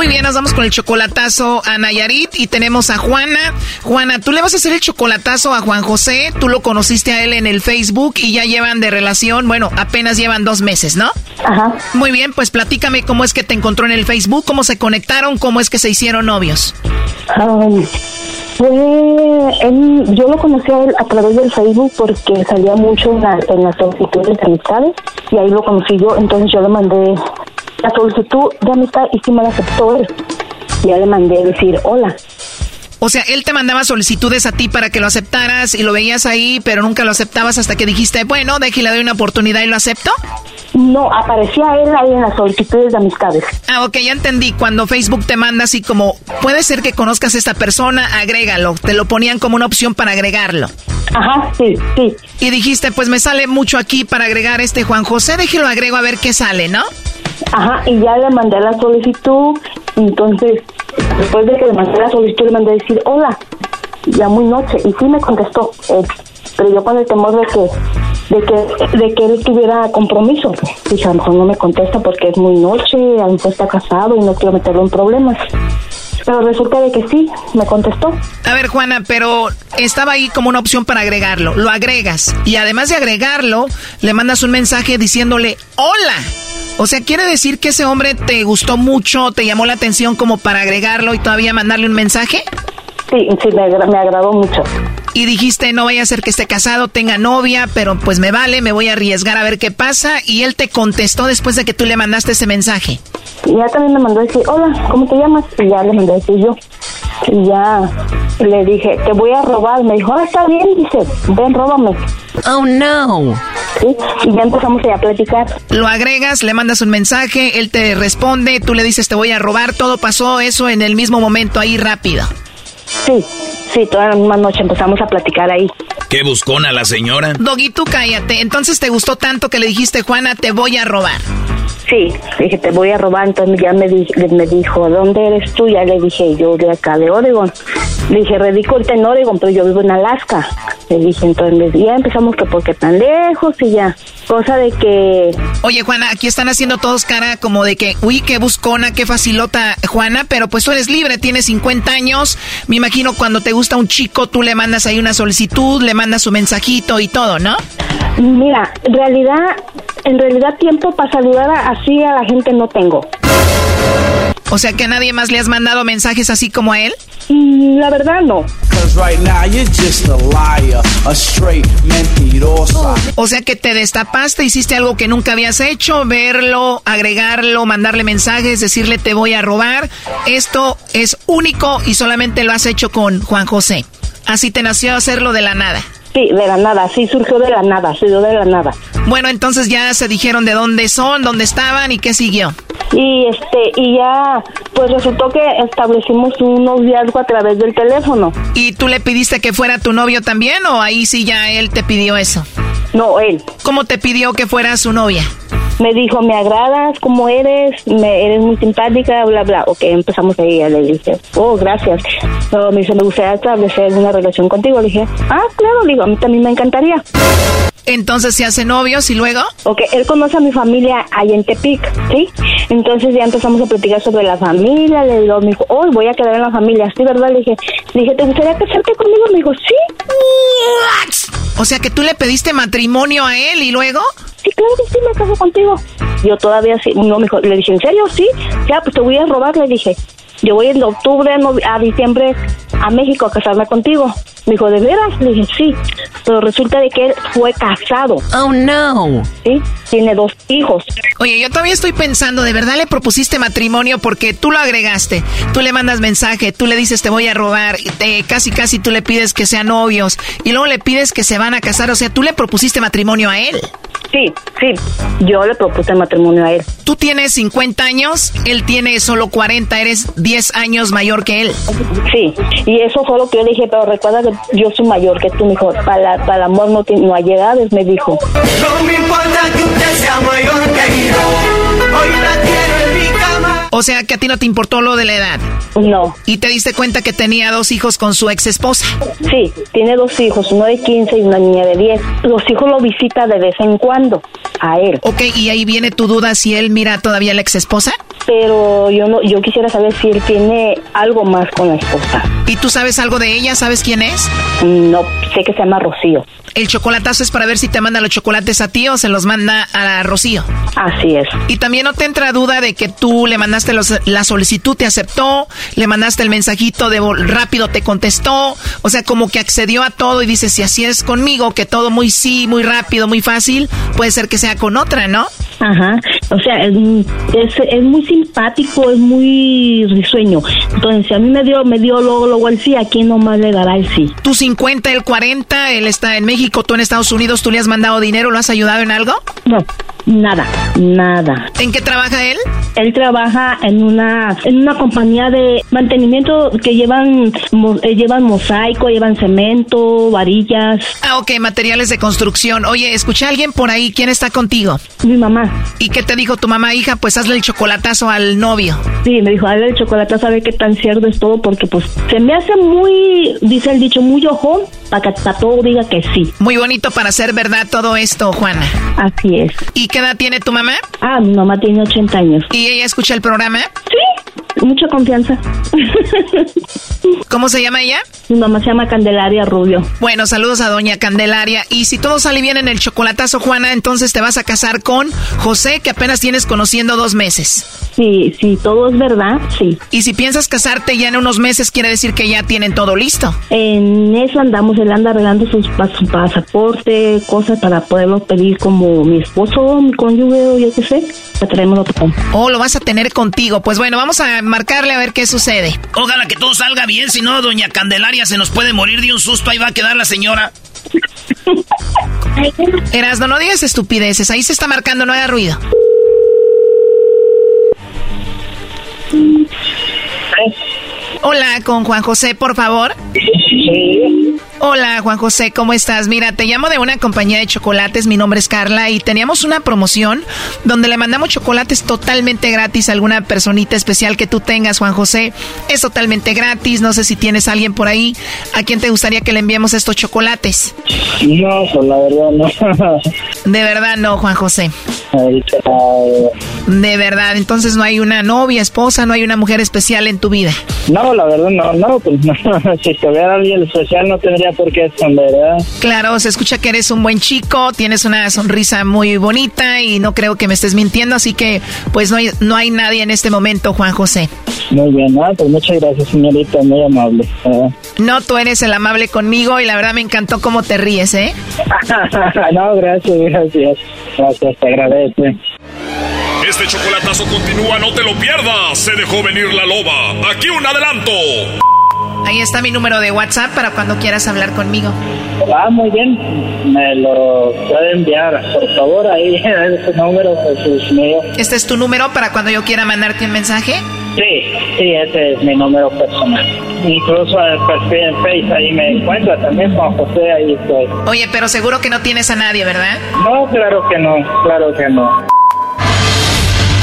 Speaker 7: Muy bien, nos vamos con el chocolatazo a Nayarit y tenemos a Juana. Juana, tú le vas a hacer el chocolatazo a Juan José. Tú lo conociste a él en el Facebook y ya llevan de relación, bueno, apenas llevan dos meses, ¿no?
Speaker 10: Ajá.
Speaker 7: Muy bien, pues platícame cómo es que te encontró en el Facebook, cómo se conectaron, cómo es que se hicieron novios.
Speaker 10: Um, fue él, yo lo conocí a él a través del Facebook porque salía mucho en, la, en las solicitudes de amistades y ahí lo conocí yo, entonces yo le mandé la solicitud de amistad y sí me la aceptó. Ya le mandé decir hola.
Speaker 7: O sea, él te mandaba solicitudes a ti para que lo aceptaras y lo veías ahí, pero nunca lo aceptabas hasta que dijiste, bueno, déjale, le doy una oportunidad y lo acepto.
Speaker 10: No, aparecía él ahí en las solicitudes de amistades.
Speaker 7: Ah, ok, ya entendí. Cuando Facebook te manda así como, puede ser que conozcas a esta persona, agrégalo. Te lo ponían como una opción para agregarlo.
Speaker 10: Ajá, sí, sí.
Speaker 7: Y dijiste, pues me sale mucho aquí para agregar este Juan José, déjelo agrego a ver qué sale, ¿no?
Speaker 10: Ajá, y ya le mandé la solicitud, entonces, después de que le mandé la solicitud, le mandé a decir hola, ya muy noche, y sí me contestó, él, pero yo con el temor de que, de que, de que él tuviera compromiso, dije, a lo mejor no me contesta porque es muy noche, a lo está casado y no quiero meterlo en problemas. Pero resulta de que sí, me contestó.
Speaker 7: A ver, Juana, pero estaba ahí como una opción para agregarlo. Lo agregas. Y además de agregarlo, le mandas un mensaje diciéndole, hola. O sea, quiere decir que ese hombre te gustó mucho, te llamó la atención como para agregarlo y todavía mandarle un mensaje.
Speaker 10: Sí, sí, me, agra- me agradó mucho.
Speaker 7: Y dijiste, no vaya a ser que esté casado, tenga novia, pero pues me vale, me voy a arriesgar a ver qué pasa. Y él te contestó después de que tú le mandaste ese mensaje.
Speaker 10: Y ya también me mandó a decir, hola, ¿cómo te llamas? Y ya le mandé a decir yo. Y ya le dije, te voy a robar. Me dijo, ah, está bien, dice, ven, róbame.
Speaker 7: Oh, no.
Speaker 10: Sí, y ya empezamos a platicar.
Speaker 7: Lo agregas, le mandas un mensaje, él te responde, tú le dices, te voy a robar. Todo pasó eso en el mismo momento, ahí rápido.
Speaker 10: Sí, sí, toda la misma noche empezamos a platicar ahí.
Speaker 3: ¿Qué buscona la señora?
Speaker 7: Doggy, tú cállate. Entonces te gustó tanto que le dijiste, Juana, te voy a robar.
Speaker 10: Sí, dije, te voy a robar. Entonces ya me, di- me dijo, ¿dónde eres tú? Ya le dije, yo de acá de Oregon. Le dije, radico ahorita en Oregon, pero yo vivo en Alaska. Le dije, entonces ya empezamos que porque tan lejos y ya. Cosa de que
Speaker 7: Oye, Juana, aquí están haciendo todos cara como de que, uy, qué buscona, qué facilota, Juana, pero pues tú eres libre, tienes 50 años. Me imagino cuando te gusta un chico, tú le mandas ahí una solicitud, le mandas su mensajito y todo, ¿no?
Speaker 10: Mira, en realidad, en realidad tiempo para saludar así a la gente no tengo.
Speaker 7: O sea que a nadie más le has mandado mensajes así como a él.
Speaker 10: Mm, La verdad no.
Speaker 16: Cause right now you're just a liar, a straight mentirosa.
Speaker 7: O sea que te destapaste, hiciste algo que nunca habías hecho, verlo, agregarlo, mandarle mensajes, decirle te voy a robar. Esto es único y solamente lo has hecho con Juan José. Así te nació hacerlo de la nada.
Speaker 10: Sí, de la nada, sí surgió de la nada, surgió de la nada.
Speaker 7: Bueno, entonces ya se dijeron de dónde son, dónde estaban y qué siguió.
Speaker 10: Y este, y ya, pues resultó que establecimos un noviazgo a través del teléfono.
Speaker 7: ¿Y tú le pidiste que fuera tu novio también o ahí sí ya él te pidió eso?
Speaker 10: No, él.
Speaker 7: ¿Cómo te pidió que fuera su novia?
Speaker 10: Me dijo, me agradas como eres, me, eres muy simpática, bla, bla. Ok, empezamos ahí, ya le dije, oh, gracias. Luego me dice, me gustaría establecer una relación contigo. Le dije, ah, claro, le digo, a mí también me encantaría.
Speaker 7: Entonces se hacen novios y luego.
Speaker 10: Ok, él conoce a mi familia allá en Tepic, ¿sí? Entonces ya empezamos a platicar sobre la familia. Le digo, me dijo, oh, voy a quedar en la familia, ¿sí, verdad? Le dije, le dije, ¿te gustaría casarte conmigo? Me dijo, sí.
Speaker 7: O sea que tú le pediste matrimonio a él y luego.
Speaker 10: Sí, claro que sí, me caso contigo. Yo todavía sí, no, me dijo, le dije, ¿en serio? Sí, ya, pues te voy a robar, le dije. Yo voy en octubre a diciembre a México a casarme contigo. Me dijo, ¿de veras? Le dije, sí. Pero resulta de que él fue casado.
Speaker 7: Oh, no.
Speaker 10: Sí, tiene dos hijos.
Speaker 7: Oye, yo todavía estoy pensando, ¿de verdad le propusiste matrimonio? Porque tú lo agregaste, tú le mandas mensaje, tú le dices te voy a robar, y te- casi casi tú le pides que sean novios y luego le pides que se van a casar, o sea, tú le propusiste matrimonio a él.
Speaker 10: Sí, sí, yo le propuse matrimonio a él.
Speaker 7: Tú tienes 50 años, él tiene solo 40, eres 10 años mayor que él.
Speaker 10: Sí, y eso fue lo que yo le dije, pero recuerda que yo soy mayor que tú, me dijo, para, para el amor no, tiene- no hay edades, me dijo.
Speaker 8: No me importa que usted sea mayor que yo. Hoy la quiero en mi cama.
Speaker 7: O sea que a ti no te importó lo de la edad.
Speaker 10: No.
Speaker 7: ¿Y te diste cuenta que tenía dos hijos con su ex esposa?
Speaker 10: Sí, tiene dos hijos, uno de 15 y una niña de 10. Los hijos lo visita de vez en cuando a él.
Speaker 7: Ok, y ahí viene tu duda si él mira todavía a la ex esposa.
Speaker 10: Pero yo no, yo quisiera saber si él tiene algo más con la esposa.
Speaker 7: ¿Y tú sabes algo de ella? ¿Sabes quién es?
Speaker 10: No, sé que se llama Rocío.
Speaker 7: El chocolatazo es para ver si te manda los chocolates a ti o se los manda a Rocío.
Speaker 10: Así es.
Speaker 7: Y también no te entra duda de que tú le mandaste los, la solicitud, te aceptó, le mandaste el mensajito de rápido, te contestó, o sea, como que accedió a todo y dice, si así es conmigo, que todo muy sí, muy rápido, muy fácil, puede ser que sea con otra, ¿no?
Speaker 10: Ajá, o sea, es, es, muy simpático, es muy risueño. Entonces, si a mí me dio, me dio luego, luego el sí, ¿a quién nomás le dará el sí?
Speaker 7: Tú 50, el 40, él está en México, tú en Estados Unidos, ¿tú le has mandado dinero? ¿Lo has ayudado en algo?
Speaker 10: No, nada, nada.
Speaker 7: ¿En qué trabaja él?
Speaker 10: Él trabaja en una, en una compañía de mantenimiento que llevan, eh, llevan mosaico, llevan cemento, varillas.
Speaker 7: Ah, ok, materiales de construcción. Oye, escuché a alguien por ahí, ¿quién está contigo?
Speaker 10: Mi mamá.
Speaker 7: ¿Y qué te dijo tu mamá, hija? Pues hazle el chocolatazo al novio.
Speaker 10: Sí, me dijo, hazle el chocolatazo a ver qué tan cierto es todo, porque pues se me hace muy, dice el dicho, muy ojón, para que para todo diga que sí.
Speaker 7: Muy bonito para ser verdad todo esto, Juana.
Speaker 10: Así es.
Speaker 7: ¿Y qué edad tiene tu mamá?
Speaker 10: Ah, mi mamá tiene 80 años.
Speaker 7: ¿Y ella escucha el programa?
Speaker 10: Sí, mucha confianza.
Speaker 7: ¿Cómo se llama ella?
Speaker 10: Mi mamá se llama Candelaria Rubio.
Speaker 7: Bueno, saludos a doña Candelaria. Y si todo sale bien en el chocolatazo, Juana, entonces te vas a casar con José, que apenas tienes conociendo dos meses.
Speaker 10: Sí, sí, todo es verdad, sí.
Speaker 7: Y si piensas casarte ya en unos meses, quiere decir que ya tienen todo listo.
Speaker 10: En eso andamos, él anda arreglando su pasaporte, cosas para poderlo pedir como mi esposo, mi cónyuge o yo qué sé. Traemos otro.
Speaker 7: Oh, lo vas a tener contigo. Pues bueno, vamos a marcarle a ver qué sucede.
Speaker 2: Ojalá que todo salga bien, si no, doña Candelaria se nos puede morir de un susto, ahí va a quedar la señora.
Speaker 7: Erasno, no digas estupideces, ahí se está marcando, no haga ruido. Hola, con Juan José, por favor.
Speaker 17: Sí.
Speaker 7: Hola, Juan José, ¿cómo estás? Mira, te llamo de una compañía de chocolates, mi nombre es Carla y teníamos una promoción donde le mandamos chocolates totalmente gratis a alguna personita especial que tú tengas, Juan José. Es totalmente gratis, no sé si tienes a alguien por ahí a quien te gustaría que le enviemos estos chocolates.
Speaker 17: No, pues la verdad no.
Speaker 7: De verdad no, Juan José. De verdad, entonces no hay una novia, esposa, no hay una mujer especial en tu vida.
Speaker 17: No, la verdad no, no, pues no. si tuviera alguien especial no tendría por qué esconder, ¿verdad?
Speaker 7: Claro, se escucha que eres un buen chico, tienes una sonrisa muy bonita y no creo que me estés mintiendo, así que pues no hay, no hay nadie en este momento, Juan José.
Speaker 17: Muy bien, ¿no? pues muchas gracias, señorita, muy amable.
Speaker 7: No, tú eres el amable conmigo y la verdad me encantó cómo te ríes, ¿eh?
Speaker 17: no, gracias, gracias. Gracias, te agradezco.
Speaker 6: Este chocolatazo continúa, no te lo pierdas. Se dejó venir la loba. Aquí un adelanto.
Speaker 7: Ahí está mi número de WhatsApp para cuando quieras hablar conmigo.
Speaker 17: Ah, muy bien. Me lo puede enviar, por favor, ahí, ese número, Jesús mío.
Speaker 7: ¿Este es tu número para cuando yo quiera mandarte un mensaje?
Speaker 17: Sí, sí, ese es mi número personal. Incluso el perfil en Facebook ahí me encuentra también, Juan José, ahí estoy.
Speaker 7: Oye, pero seguro que no tienes a nadie, ¿verdad?
Speaker 17: No, claro que no, claro que no.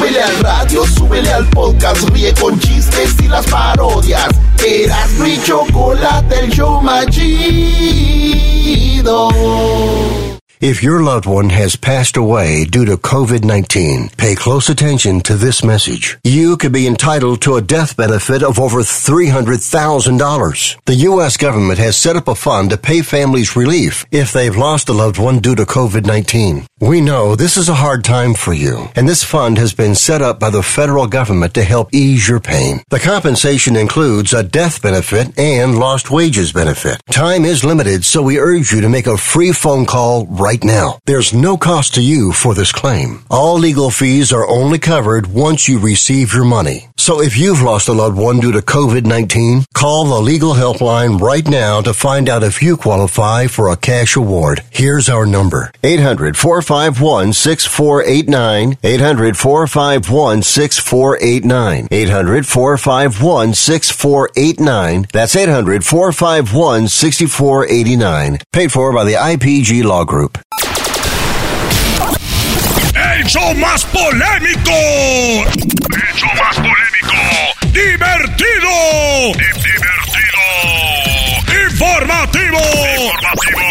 Speaker 16: Súbele al radio, súbele al podcast, ríe con chistes y las parodias. Eras mi chocolate, el show machido.
Speaker 18: If your loved one has passed away due to COVID-19, pay close attention to this message. You could be entitled to a death benefit of over $300,000. The U.S. government has set up a fund to pay families relief if they've lost a loved one due to COVID-19. We know this is a hard time for you, and this fund has been set up by the federal government to help ease your pain. The compensation includes a death benefit and lost wages benefit. Time is limited, so we urge you to make a free phone call right right now. There's no cost to you for this claim. All legal fees are only covered once you receive your money. So if you've lost a loved one due to COVID-19, call the legal helpline right now to find out if you qualify for a cash award. Here's our number. 800-451-6489. 800-451-6489. 800-451-6489. That's 800-451-6489. Paid for by the IPG Law Group.
Speaker 6: El show más polémico. El show más polémico. Divertido. Divertido. Informativo. Informativo.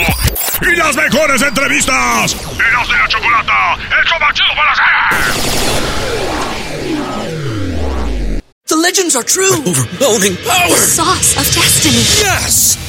Speaker 6: Y las mejores entrevistas. Eras de la chocolata. El show más chido para hacer.
Speaker 14: The legends are true.
Speaker 15: Overwhelming power!
Speaker 14: The sauce of destiny.
Speaker 15: Yes!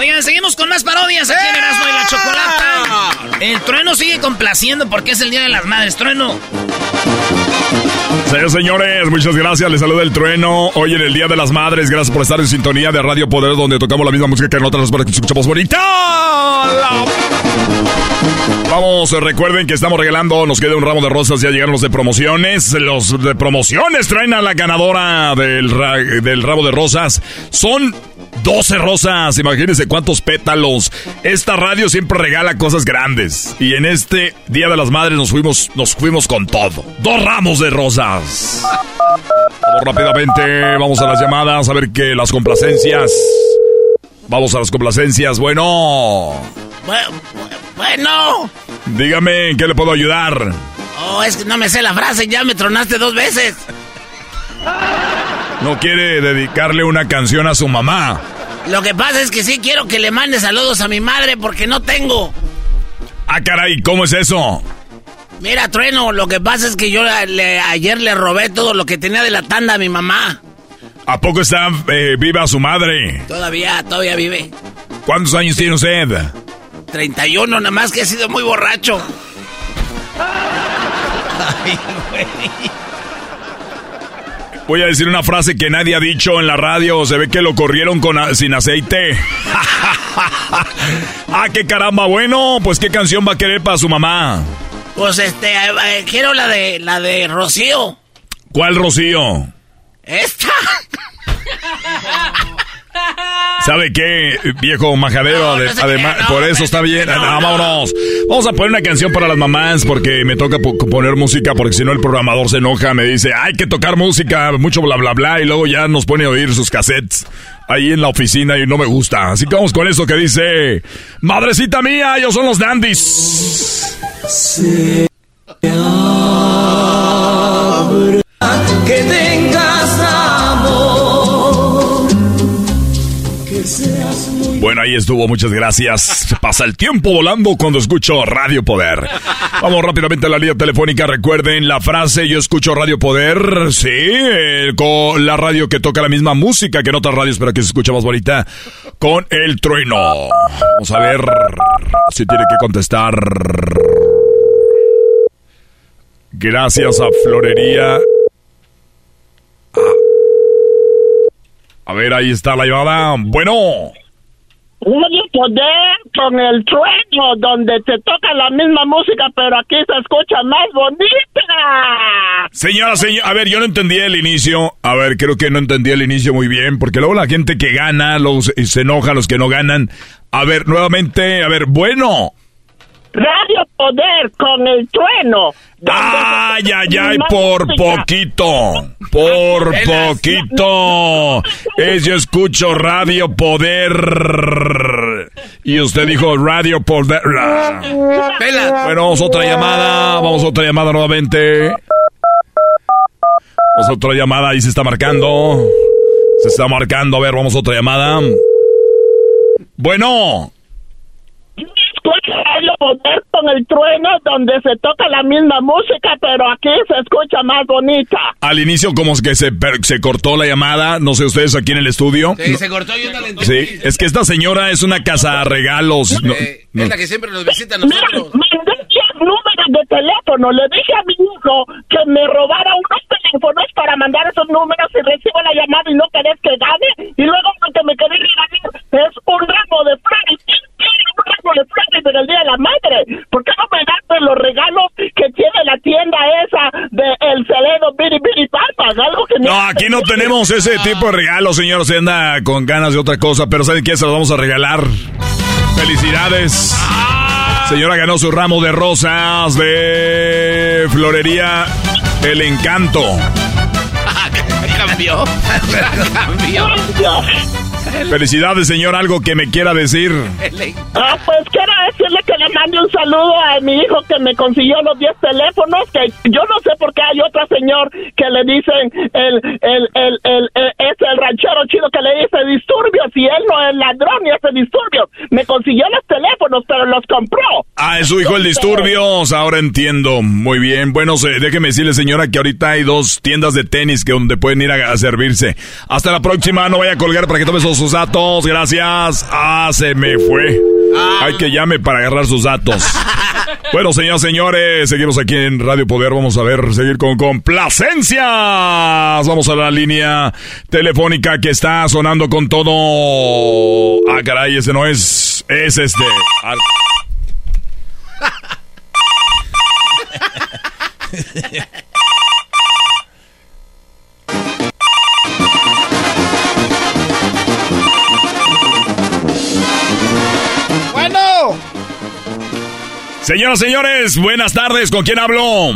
Speaker 2: Oigan, seguimos con más parodias aquí en Erasmo y la Chocolata. El trueno sigue complaciendo porque es el Día de las Madres. Trueno.
Speaker 6: Señores, señores, muchas gracias. Les saluda el trueno. Hoy en el Día de las Madres. Gracias por estar en sintonía de Radio Poder, donde tocamos la misma música que en otras para que escuchamos bonita. Vamos, recuerden que estamos regalando, nos queda un ramo de rosas, ya llegaron los de promociones. Los de promociones traen a la ganadora del, ra- del ramo de rosas. Son 12 rosas, imagínense cuántos pétalos. Esta radio siempre regala cosas grandes. Y en este Día de las Madres nos fuimos, nos fuimos con todo. Dos ramos de rosas. Vamos rápidamente, vamos a las llamadas, a ver que las complacencias. Vamos a las complacencias. Bueno,
Speaker 11: Bueno.
Speaker 6: dígame en qué le puedo ayudar.
Speaker 11: Oh, es que no me sé la frase, ya me tronaste dos veces.
Speaker 6: No quiere dedicarle una canción a su mamá.
Speaker 11: Lo que pasa es que sí quiero que le mande saludos a mi madre porque no tengo.
Speaker 6: Ah, caray, ¿cómo es eso?
Speaker 11: Mira, Trueno, lo que pasa es que yo le- ayer le robé todo lo que tenía de la tanda a mi mamá.
Speaker 6: ¿A poco está eh, viva su madre?
Speaker 11: Todavía, todavía vive.
Speaker 6: ¿Cuántos años tiene usted?
Speaker 11: 31, nada más que he sido muy borracho.
Speaker 6: Voy a decir una frase que nadie ha dicho en la radio. Se ve que lo corrieron con a- sin aceite. ah, qué caramba. Bueno, pues qué canción va a querer para su mamá.
Speaker 11: Pues este, eh, eh, quiero la de la de Rocío.
Speaker 6: ¿Cuál Rocío?
Speaker 11: Esta.
Speaker 6: ¿Sabe qué, viejo majadero? Ade- Además, por eso está bien. Vámonos. Vamos a poner una canción para las mamás porque me toca po- poner música porque si no el programador se enoja, me dice, hay que tocar música, mucho bla bla bla y luego ya nos pone a oír sus cassettes ahí en la oficina y no me gusta. Así que vamos con eso que dice, madrecita mía, ellos son los dandies.
Speaker 8: Que
Speaker 6: estuvo, muchas gracias. Pasa el tiempo volando cuando escucho Radio Poder. Vamos rápidamente a la línea telefónica. Recuerden la frase, yo escucho Radio Poder. Sí, con la radio que toca la misma música que en otras radios, pero que se escucha más bonita. Con el trueno. Vamos a ver si tiene que contestar. Gracias a Florería. A ver, ahí está la llamada. Bueno.
Speaker 19: Radio Poder con el trueno, donde te toca la misma música, pero aquí se escucha más bonita.
Speaker 6: Señora, señora, a ver, yo no entendí el inicio. A ver, creo que no entendí el inicio muy bien, porque luego la gente que gana, se, se enoja los que no ganan. A ver, nuevamente, a ver, bueno.
Speaker 19: Radio Poder con el trueno.
Speaker 6: Ay, ay, ay, por poquito. Por poquito. Es yo escucho Radio Poder. Y usted dijo Radio Poder. Bueno, vamos a otra llamada. Vamos a otra llamada nuevamente. Vamos a otra llamada. Ahí se está marcando. Se está marcando. A ver, vamos a otra llamada. Bueno.
Speaker 19: Escucha Radio poder con el trueno donde se toca la misma música, pero aquí se escucha más bonita.
Speaker 6: Al inicio como que se, se cortó la llamada, no sé ustedes aquí en el estudio.
Speaker 4: Sí, se cortó y una
Speaker 6: Sí, es que esta señora es una casa regalos.
Speaker 4: Eh, es la que siempre nos visita a nosotros.
Speaker 19: Mira, mandé 10 números de teléfono, le dije a mi hijo que me robara unos teléfonos para mandar esos números y recibo la llamada y no querés que gane, y luego lo que me quedé regalar es un ramo de flores en el Día de la Madre. ¿Por qué no me das los regalos que tiene la tienda esa de El Celedo Biri Biri Papas? Algo que
Speaker 6: no, aquí no tenemos ese tipo de regalos, señor. Se anda con ganas de otra cosa, pero ¿saben qué? Se los vamos a regalar. ¡Felicidades! Señora ganó su ramo de rosas de florería El Encanto.
Speaker 4: Cambió. cambió.
Speaker 6: Felicidades, señor. ¿Algo que me quiera decir?
Speaker 19: Ah, pues quiero decirle que le mande un saludo a mi hijo que me consiguió los 10 teléfonos. Que yo no sé por qué hay otro señor que le dicen el, el, el, el, es el ranchero chido que le dice disturbios y él no es ladrón y hace disturbios. Me consiguió los teléfonos, pero los compró.
Speaker 6: Ah, es su hijo el disturbios. Ahora entiendo. Muy bien. Bueno, déjeme decirle, señora, que ahorita hay dos tiendas de tenis que donde pueden ir a, servirse. Hasta la próxima. No vaya a colgar para que tome sus datos, gracias. Ah, se me fue. Ah. Hay que llame para agarrar sus datos. Bueno, señoras, señores, seguimos aquí en Radio Poder. Vamos a ver, seguir con complacencias. Vamos a la línea telefónica que está sonando con todo. Ah, caray, ese no es. Es este. Señoras, señores, buenas tardes. ¿Con quién hablo?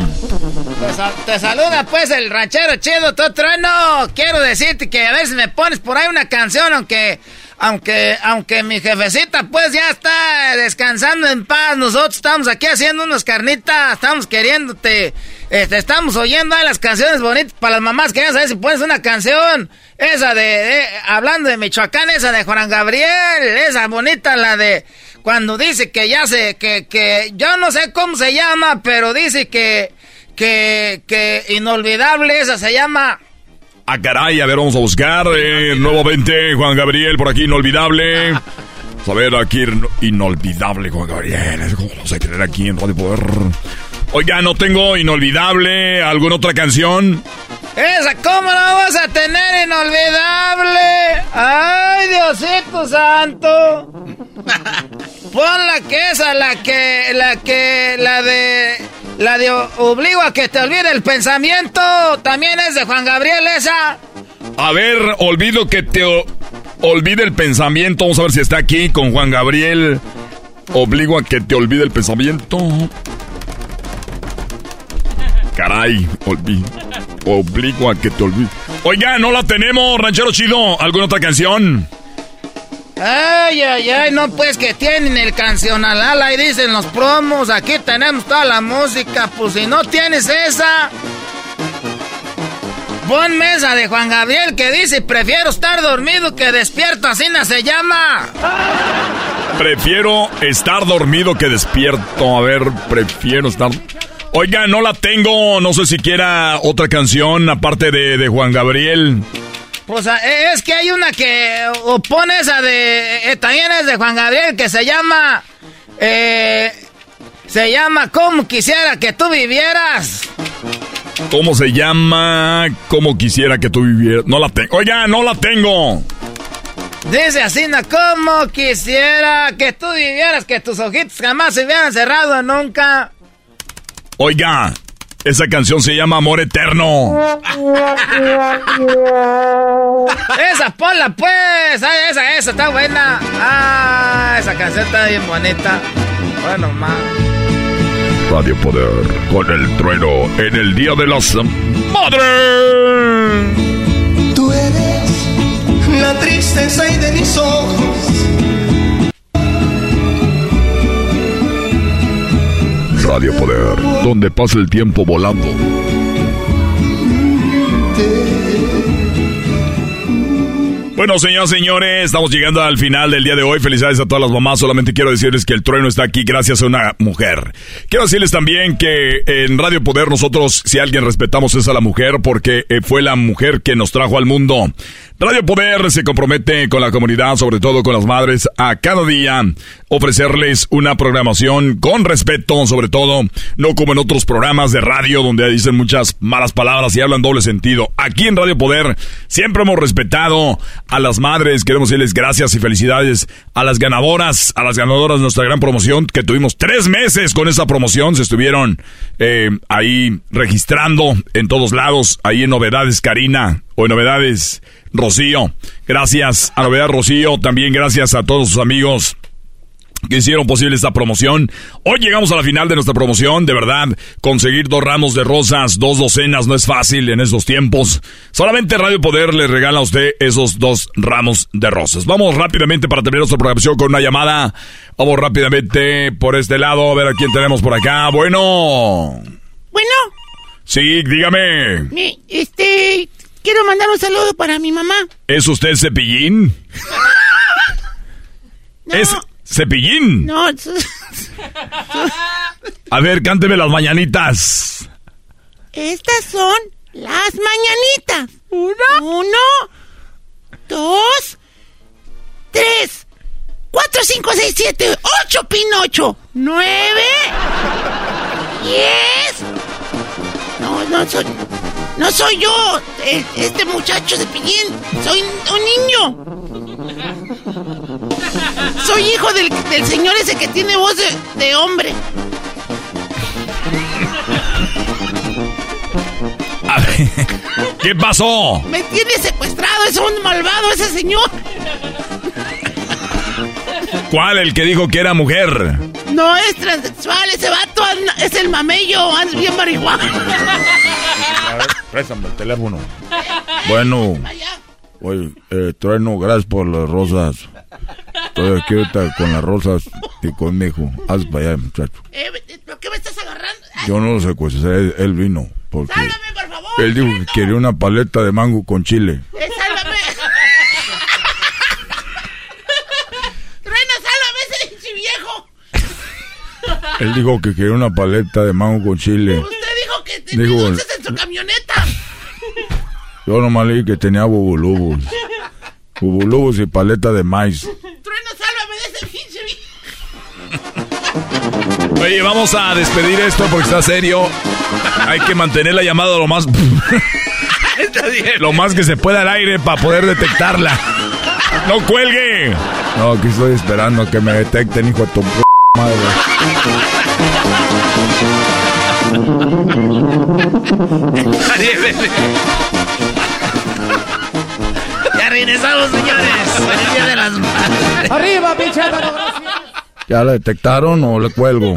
Speaker 2: Te, saluda pues el ranchero chido, tu trueno. Quiero decirte que a ver si me pones por ahí una canción, aunque, aunque, aunque mi jefecita pues ya está descansando en paz. Nosotros estamos aquí haciendo unas carnitas, estamos queriéndote, este, estamos oyendo las canciones bonitas para las mamás. Querían saber si pones una canción, esa de, hablando de Michoacán, esa de Juan Gabriel, esa bonita, la de cuando dice que ya se, que, que, yo no sé cómo se llama, pero dice que, que, que inolvidable esa se llama.
Speaker 6: Ah, caray, a ver, vamos a buscar eh, nuevamente Juan Gabriel por aquí, inolvidable. A ver aquí, inolvidable Juan Gabriel. ¿Cómo no sé creer aquí en Radio Poder? Oiga, no tengo inolvidable. ¿Alguna otra canción?
Speaker 2: Esa, ¿cómo no vas a tener inolvidable? ¡Ay, Diosito santo! Pon la que esa, la que, la que, la de, la de obligo a que te olvide el pensamiento. También es de Juan Gabriel esa.
Speaker 6: A ver, olvido que te olvide el pensamiento. Vamos a ver si está aquí con Juan Gabriel. Obligo a que te olvide el pensamiento. Caray, obligo a que te olvide. Oiga, no la tenemos, ranchero chido. ¿Alguna otra canción?
Speaker 2: Ay, ay, ay, no pues que tienen el cancional y dicen los promos, aquí tenemos toda la música, pues si no tienes esa, pon mesa de Juan Gabriel que dice, prefiero estar dormido que despierto, así no se llama.
Speaker 6: Prefiero estar dormido que despierto, a ver, prefiero estar... Oiga, no la tengo, no sé si quiera otra canción aparte de, de Juan Gabriel.
Speaker 2: Pues eh, es que hay una que opone esa de... Eh, también es de Juan Gabriel que se llama... Eh, se llama Como quisiera que tú vivieras.
Speaker 6: ¿Cómo se llama? Como quisiera que tú vivieras. No la tengo. Oiga, no la tengo.
Speaker 2: Dice así, ¿no? Como quisiera que tú vivieras, que tus ojitos jamás se hubieran cerrado nunca.
Speaker 6: Oiga, esa canción se llama Amor Eterno.
Speaker 2: esa, ponla pues. esa, esa está buena. Ah, esa canción está bien bonita. Bueno, más.
Speaker 6: Radio Poder con el trueno en el Día de las Madres.
Speaker 8: Tú eres la tristeza y de mis ojos
Speaker 6: Radio Poder, donde pasa el tiempo volando. Bueno, señoras señores, estamos llegando al final del día de hoy. Felicidades a todas las mamás. Solamente quiero decirles que el trueno está aquí gracias a una mujer. Quiero decirles también que en Radio Poder nosotros, si alguien respetamos, es a la mujer porque eh, fue la mujer que nos trajo al mundo. Radio Poder se compromete con la comunidad, sobre todo con las madres, a cada día ofrecerles una programación con respeto, sobre todo, no como en otros programas de radio donde dicen muchas malas palabras y hablan doble sentido. Aquí en Radio Poder siempre hemos respetado a las madres, queremos decirles gracias y felicidades a las ganadoras, a las ganadoras de nuestra gran promoción, que tuvimos tres meses con esa promoción, se estuvieron eh, ahí registrando en todos lados, ahí en Novedades Karina o en Novedades Rocío. Gracias a Novedad Rocío, también gracias a todos sus amigos que hicieron posible esta promoción. Hoy llegamos a la final de nuestra promoción, de verdad, conseguir dos ramos de rosas, dos docenas, no es fácil en estos tiempos. Solamente Radio Poder le regala a usted esos dos ramos de rosas. Vamos rápidamente para terminar nuestra programación con una llamada. Vamos rápidamente por este lado, a ver a quién tenemos por acá. Bueno.
Speaker 20: Bueno.
Speaker 6: Sí, dígame.
Speaker 20: Este, quiero mandar un saludo para mi mamá.
Speaker 6: ¿Es usted cepillín? ¿Es cepillín?
Speaker 20: No.
Speaker 6: A ver, cánteme las mañanitas.
Speaker 20: Estas son las mañanitas. Uno. Uno. Dos. Tres. Cuatro, cinco, seis, siete. Ocho, Pinocho. Nueve. Diez. No, no soy. No soy yo, eh, este muchacho de Pillín. Soy un niño. Soy hijo del, del señor ese que tiene voz de, de hombre.
Speaker 6: A ver, ¿Qué pasó?
Speaker 20: Me tiene secuestrado, es un malvado ese señor.
Speaker 6: ¿Cuál? El que dijo que era mujer.
Speaker 20: No es transexual, ese vato es el mamello, anda bien marihuana.
Speaker 13: A ver, préstame el teléfono. Bueno. Oye, eh, Trueno, gracias por las rosas. Estoy aquí ahorita con las rosas y con mi hijo. Haz para allá, muchacho.
Speaker 20: Eh, ¿Por qué me estás agarrando?
Speaker 13: Yo no lo secuestré, él, él vino. Porque él dijo que quería una paleta de mango con chile.
Speaker 20: Eh, sálvame. Trueno, sálvame ese viejo.
Speaker 13: Él dijo que quería una paleta de mango con chile.
Speaker 20: Usted dijo que
Speaker 13: Digo,
Speaker 20: dulces en su camioneta.
Speaker 13: Yo nomás le dije que tenía bubulubos. Bubulubos y paleta de maíz.
Speaker 20: Trueno, sálvame de ese pinche viejo.
Speaker 6: Oye, vamos a despedir esto porque está serio. Hay que mantener la llamada lo más... lo más que se pueda al aire para poder detectarla. ¡No cuelgue!
Speaker 13: No, aquí estoy esperando a que me detecten, hijo de tu p madre.
Speaker 2: Ya regresamos, señores. Feliz Día de las Madres.
Speaker 21: ¡Arriba, pinche Álvaro!
Speaker 13: ¿Ya la detectaron o le cuelgo?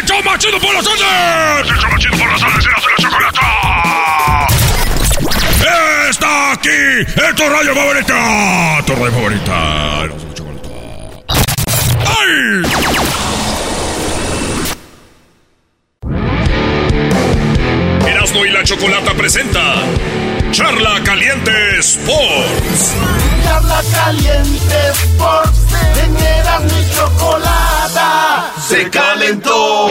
Speaker 6: ¡Hecho machido por las tardes! ¡Hecho machido por las tardes! ¡Eras de la chocolata! ¡Está aquí! ¡Es tu radio favorita! ¡Tu radio favorita! La chocolata. ¡Ay! Erasmo y la Chocolata presenta Charla Caliente Sports.
Speaker 16: Charla caliente Sports, teñeras mi chocolata. Se calentó.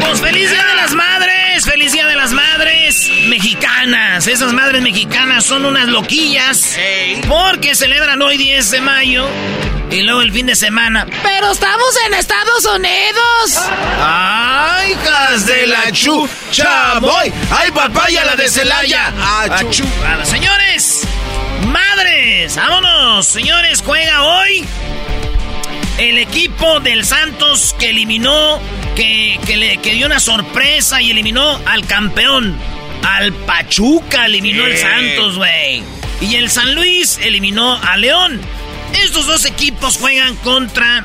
Speaker 2: Pues feliz día de las madres, feliz día de las madres mexicanas. Esas madres mexicanas son unas loquillas porque celebran hoy 10 de mayo y luego el fin de semana.
Speaker 20: Pero estamos en Estados Unidos.
Speaker 2: ¡Ay, hijas de la chu! ¡Ay, papaya, la de Celaya! Bueno, señores, madres, vámonos. Señores, juega hoy el equipo del Santos que eliminó, que, que le que dio una sorpresa y eliminó al campeón. Al Pachuca eliminó el
Speaker 4: Eh.
Speaker 2: Santos, güey. Y el San Luis eliminó a León. Estos dos equipos juegan contra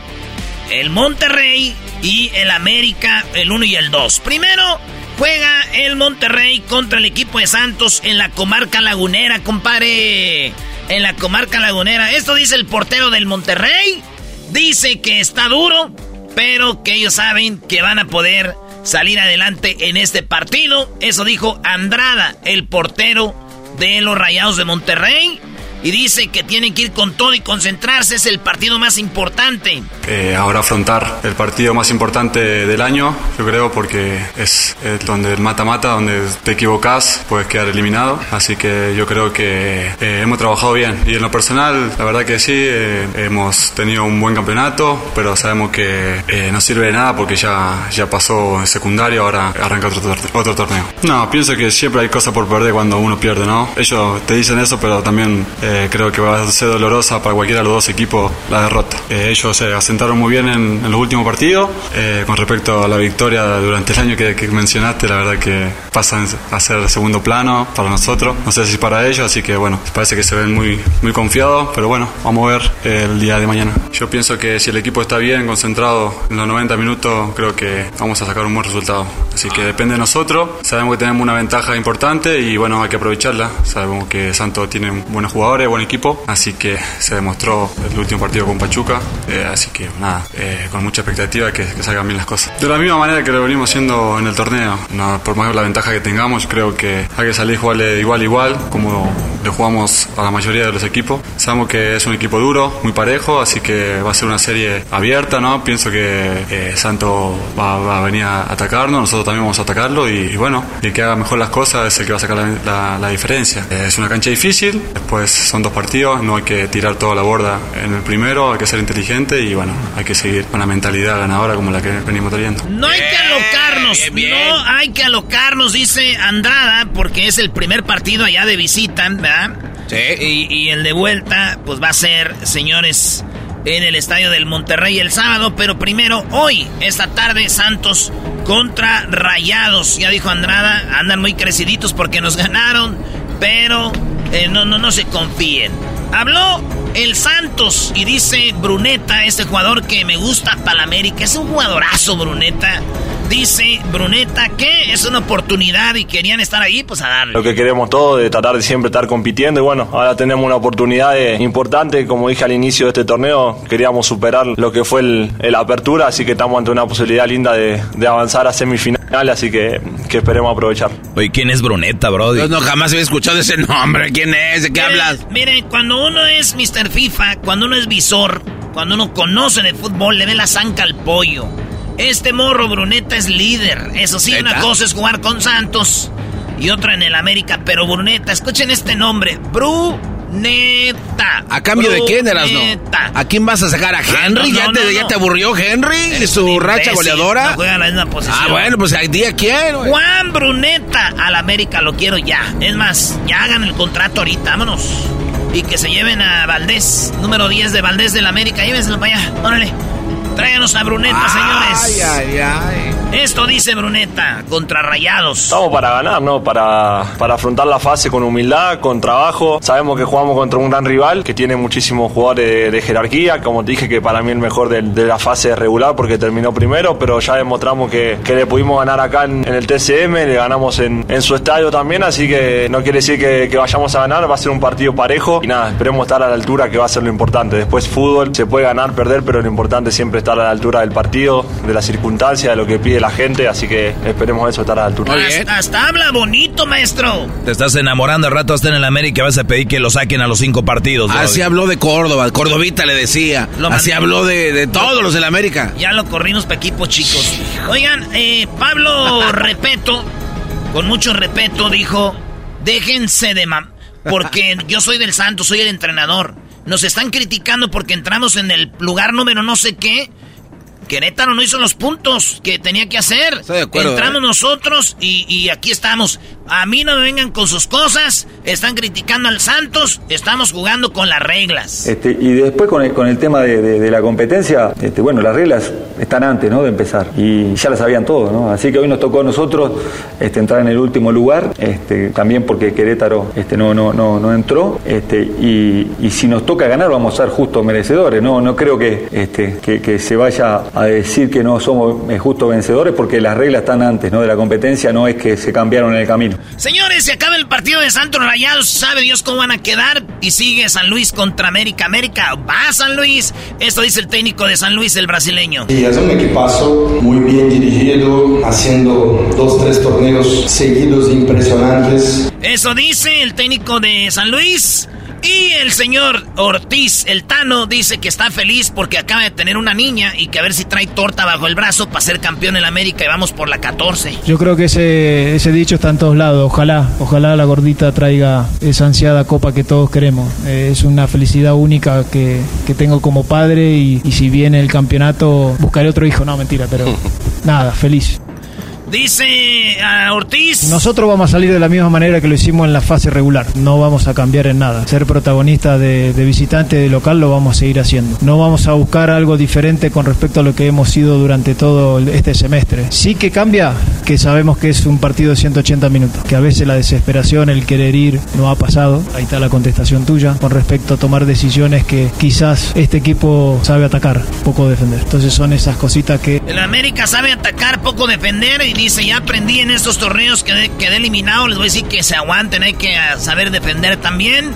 Speaker 2: el Monterrey y el América, el 1 y el 2. Primero juega el Monterrey contra el equipo de Santos en la comarca lagunera, compadre. En la comarca lagunera. Esto dice el portero del Monterrey. Dice que está duro, pero que ellos saben que van a poder salir adelante en este partido. Eso dijo Andrada, el portero de los Rayados de Monterrey y dice que tienen que ir con todo y concentrarse, es el partido más importante.
Speaker 22: Eh, ahora afrontar el partido más importante del año, yo creo, porque es, donde el mata-mata, donde te equivocas, puedes quedar eliminado. Así que yo creo que eh, hemos trabajado bien. Y en lo personal, la verdad que sí, eh, hemos tenido un buen campeonato, pero sabemos que no sirve de nada porque ya, ya pasó el secundario, ahora arranca otro, otro torneo. No, pienso que siempre hay cosas por perder cuando uno pierde, ¿no? Ellos te dicen eso, pero también eh, creo que va a ser dolorosa para cualquiera de los dos equipos la derrota. Eh, ellos se asentaron muy bien en, los últimos partidos. Eh, con respecto a la victoria durante el año que, mencionaste, la verdad que pasan a ser segundo plano para nosotros. No sé si para ellos, así que bueno, parece que se ven muy, muy confiados, pero bueno, vamos a ver el día de mañana. Yo pienso que si el equipo está bien, concentrado en los 90 minutos, creo que vamos a sacar un buen resultado. Así que depende de nosotros. Sabemos que tenemos una ventaja importante y bueno, hay que aprovecharla. Sabemos que Santos tiene buenos jugadores buen equipo, así que se demostró el último partido con Pachuca, eh, así que nada, eh, con mucha expectativa que, que, salgan bien las cosas. De la misma manera que lo venimos haciendo en el torneo, no, por más la ventaja que tengamos, creo que hay que salir igual igual igual, como le jugamos a la mayoría de los equipos. Sabemos que es un equipo duro, muy parejo, así que va a ser una serie abierta, ¿no? Pienso que eh, Santo va, a venir a atacarnos, nosotros también vamos a atacarlo y, bueno, el que haga mejor las cosas es el que va a sacar la, la diferencia. es una cancha difícil, después son dos partidos, no hay que tirar toda la borda en el primero, hay que ser inteligente y bueno, hay que seguir con la mentalidad ganadora como la que venimos teniendo.
Speaker 2: No hay que alocarnos, no hay que alocarnos, dice Andrada, porque es el primer partido allá de visita, ¿verdad? Sí. Y, y el de vuelta, pues va a ser, señores, en el estadio del Monterrey el sábado, pero primero hoy, esta tarde, Santos contra Rayados. Ya dijo Andrada, andan muy creciditos porque nos ganaron, pero eh, no, no, no se confíen. Habló el Santos y dice Bruneta, este jugador que me gusta para la América. Es un jugadorazo, Bruneta. Dice Bruneta que es una oportunidad y querían estar ahí, pues a darle.
Speaker 23: Lo que queremos todos, de tratar de siempre estar compitiendo. Y bueno, ahora tenemos una oportunidad importante. Como dije al inicio de este torneo, queríamos superar lo que fue el, apertura, así que estamos ante una posibilidad linda de, avanzar a semifinal, así que, que esperemos aprovechar.
Speaker 3: Oye, ¿quién es Bruneta, bro?
Speaker 4: no, jamás había escuchado ese nombre. ¿Quién es? ¿De qué hablas?
Speaker 2: Miren, cuando uno es Mr. FIFA, cuando uno es visor, cuando uno conoce de fútbol, le ve la zanca al pollo. Este morro Bruneta es líder. Eso sí, una cosa es jugar con Santos y otra en el América, pero Bruneta, escuchen este nombre, Bruneta.
Speaker 4: ¿A cambio de quién, eras no? ¿A quién vas a sacar? ¿A ah, Henry? ¿Ya, te, ¿Ya, te, aburrió Henry? ¿Y su racha goleadora?
Speaker 2: juega la misma posición.
Speaker 4: Ah, bueno, pues hay día quién.
Speaker 2: Juan Bruneta al América, lo quiero ya. Es más, ya hagan el contrato ahorita, vámonos. Y que se lleven a Valdés, número 10 de Valdés del América. Llévenselo para allá, órale. Tráiganos a Bruneta, señores. Ay, ay, ay. Esto dice Bruneta, contra Rayados.
Speaker 23: Estamos para ganar, ¿no? Para, para afrontar la fase con humildad, con trabajo. Sabemos que jugamos contra un gran rival que tiene muchísimos jugadores de, jerarquía. Como te dije, que para mí el mejor de, la fase regular porque terminó primero, pero ya demostramos que, que le pudimos ganar acá en, el TCM, le ganamos en, su estadio también, así que no quiere decir que, vayamos a ganar, va a ser un partido parejo y nada, esperemos estar a la altura que va a ser lo importante. Después fútbol se puede ganar, perder, pero lo importante siempre estar a la altura del partido, de las circunstancias, de lo que pide la gente, así que esperemos eso estar a la altura.
Speaker 2: Hasta, habla bonito, maestro.
Speaker 3: Te estás enamorando al rato hasta en el América vas a pedir que lo saquen a los cinco partidos.
Speaker 4: Así habló de Córdoba, Cordovita le decía. Así habló de, todos los del América.
Speaker 2: Ya lo corrimos para equipos chicos. Oigan, eh, Pablo Repeto, con mucho respeto, dijo, déjense de mam... Porque yo soy del Santo, soy el entrenador. Nos están criticando porque entramos en el lugar número no sé qué. Querétaro no hizo los puntos que tenía que hacer. Entramos ¿eh? nosotros y, aquí estamos. A mí no me vengan con sus cosas. Están criticando al Santos. Estamos jugando con las reglas.
Speaker 24: Este, y después con el, con el tema de, la competencia, este, bueno, las reglas están antes ¿no? de empezar. Y ya las sabían todos, ¿no? Así que hoy nos tocó a nosotros este, entrar en el último lugar. Este, también porque Querétaro este, no, no, no, no entró. Este, y, si nos toca ganar, vamos a ser justos merecedores. No, no creo que, este, que, que se vaya a decir que no somos eh, justos vencedores porque las reglas están antes ¿no? de la competencia, no es que se cambiaron en el camino.
Speaker 2: Señores, se acaba el partido de Santos Rayados, sabe Dios cómo van a quedar y sigue San Luis contra América. América va a San Luis. Esto dice el técnico de San Luis, el brasileño.
Speaker 25: Y es un equipazo muy bien dirigido, haciendo dos, tres torneos seguidos impresionantes.
Speaker 2: Eso dice el técnico de San Luis. Y el señor Ortiz, el Tano, dice que está feliz porque acaba de tener una niña y que a ver si trae torta bajo el brazo para ser campeón en América y vamos por la 14.
Speaker 26: Yo creo que ese, ese dicho está en todos lados. Ojalá, ojalá la gordita traiga esa ansiada copa que todos queremos. Eh, es una felicidad única que, que tengo como padre y, y si viene el campeonato buscaré otro hijo. No, mentira, pero nada, feliz.
Speaker 2: Dice a Ortiz.
Speaker 26: Nosotros vamos a salir de la misma manera que lo hicimos en la fase regular. No vamos a cambiar en nada. Ser protagonista de, de visitante de local lo vamos a seguir haciendo. No vamos a buscar algo diferente con respecto a lo que hemos sido durante todo este semestre. Sí que cambia que sabemos que es un partido de 180 minutos. Que a veces la desesperación, el querer ir, no ha pasado. Ahí está la contestación tuya con respecto a tomar decisiones que quizás este equipo sabe atacar, poco defender. Entonces son esas cositas que...
Speaker 2: El América sabe atacar, poco defender y dice, ya aprendí en estos torneos que quedé eliminado, les voy a decir que se aguanten, hay que saber defender también.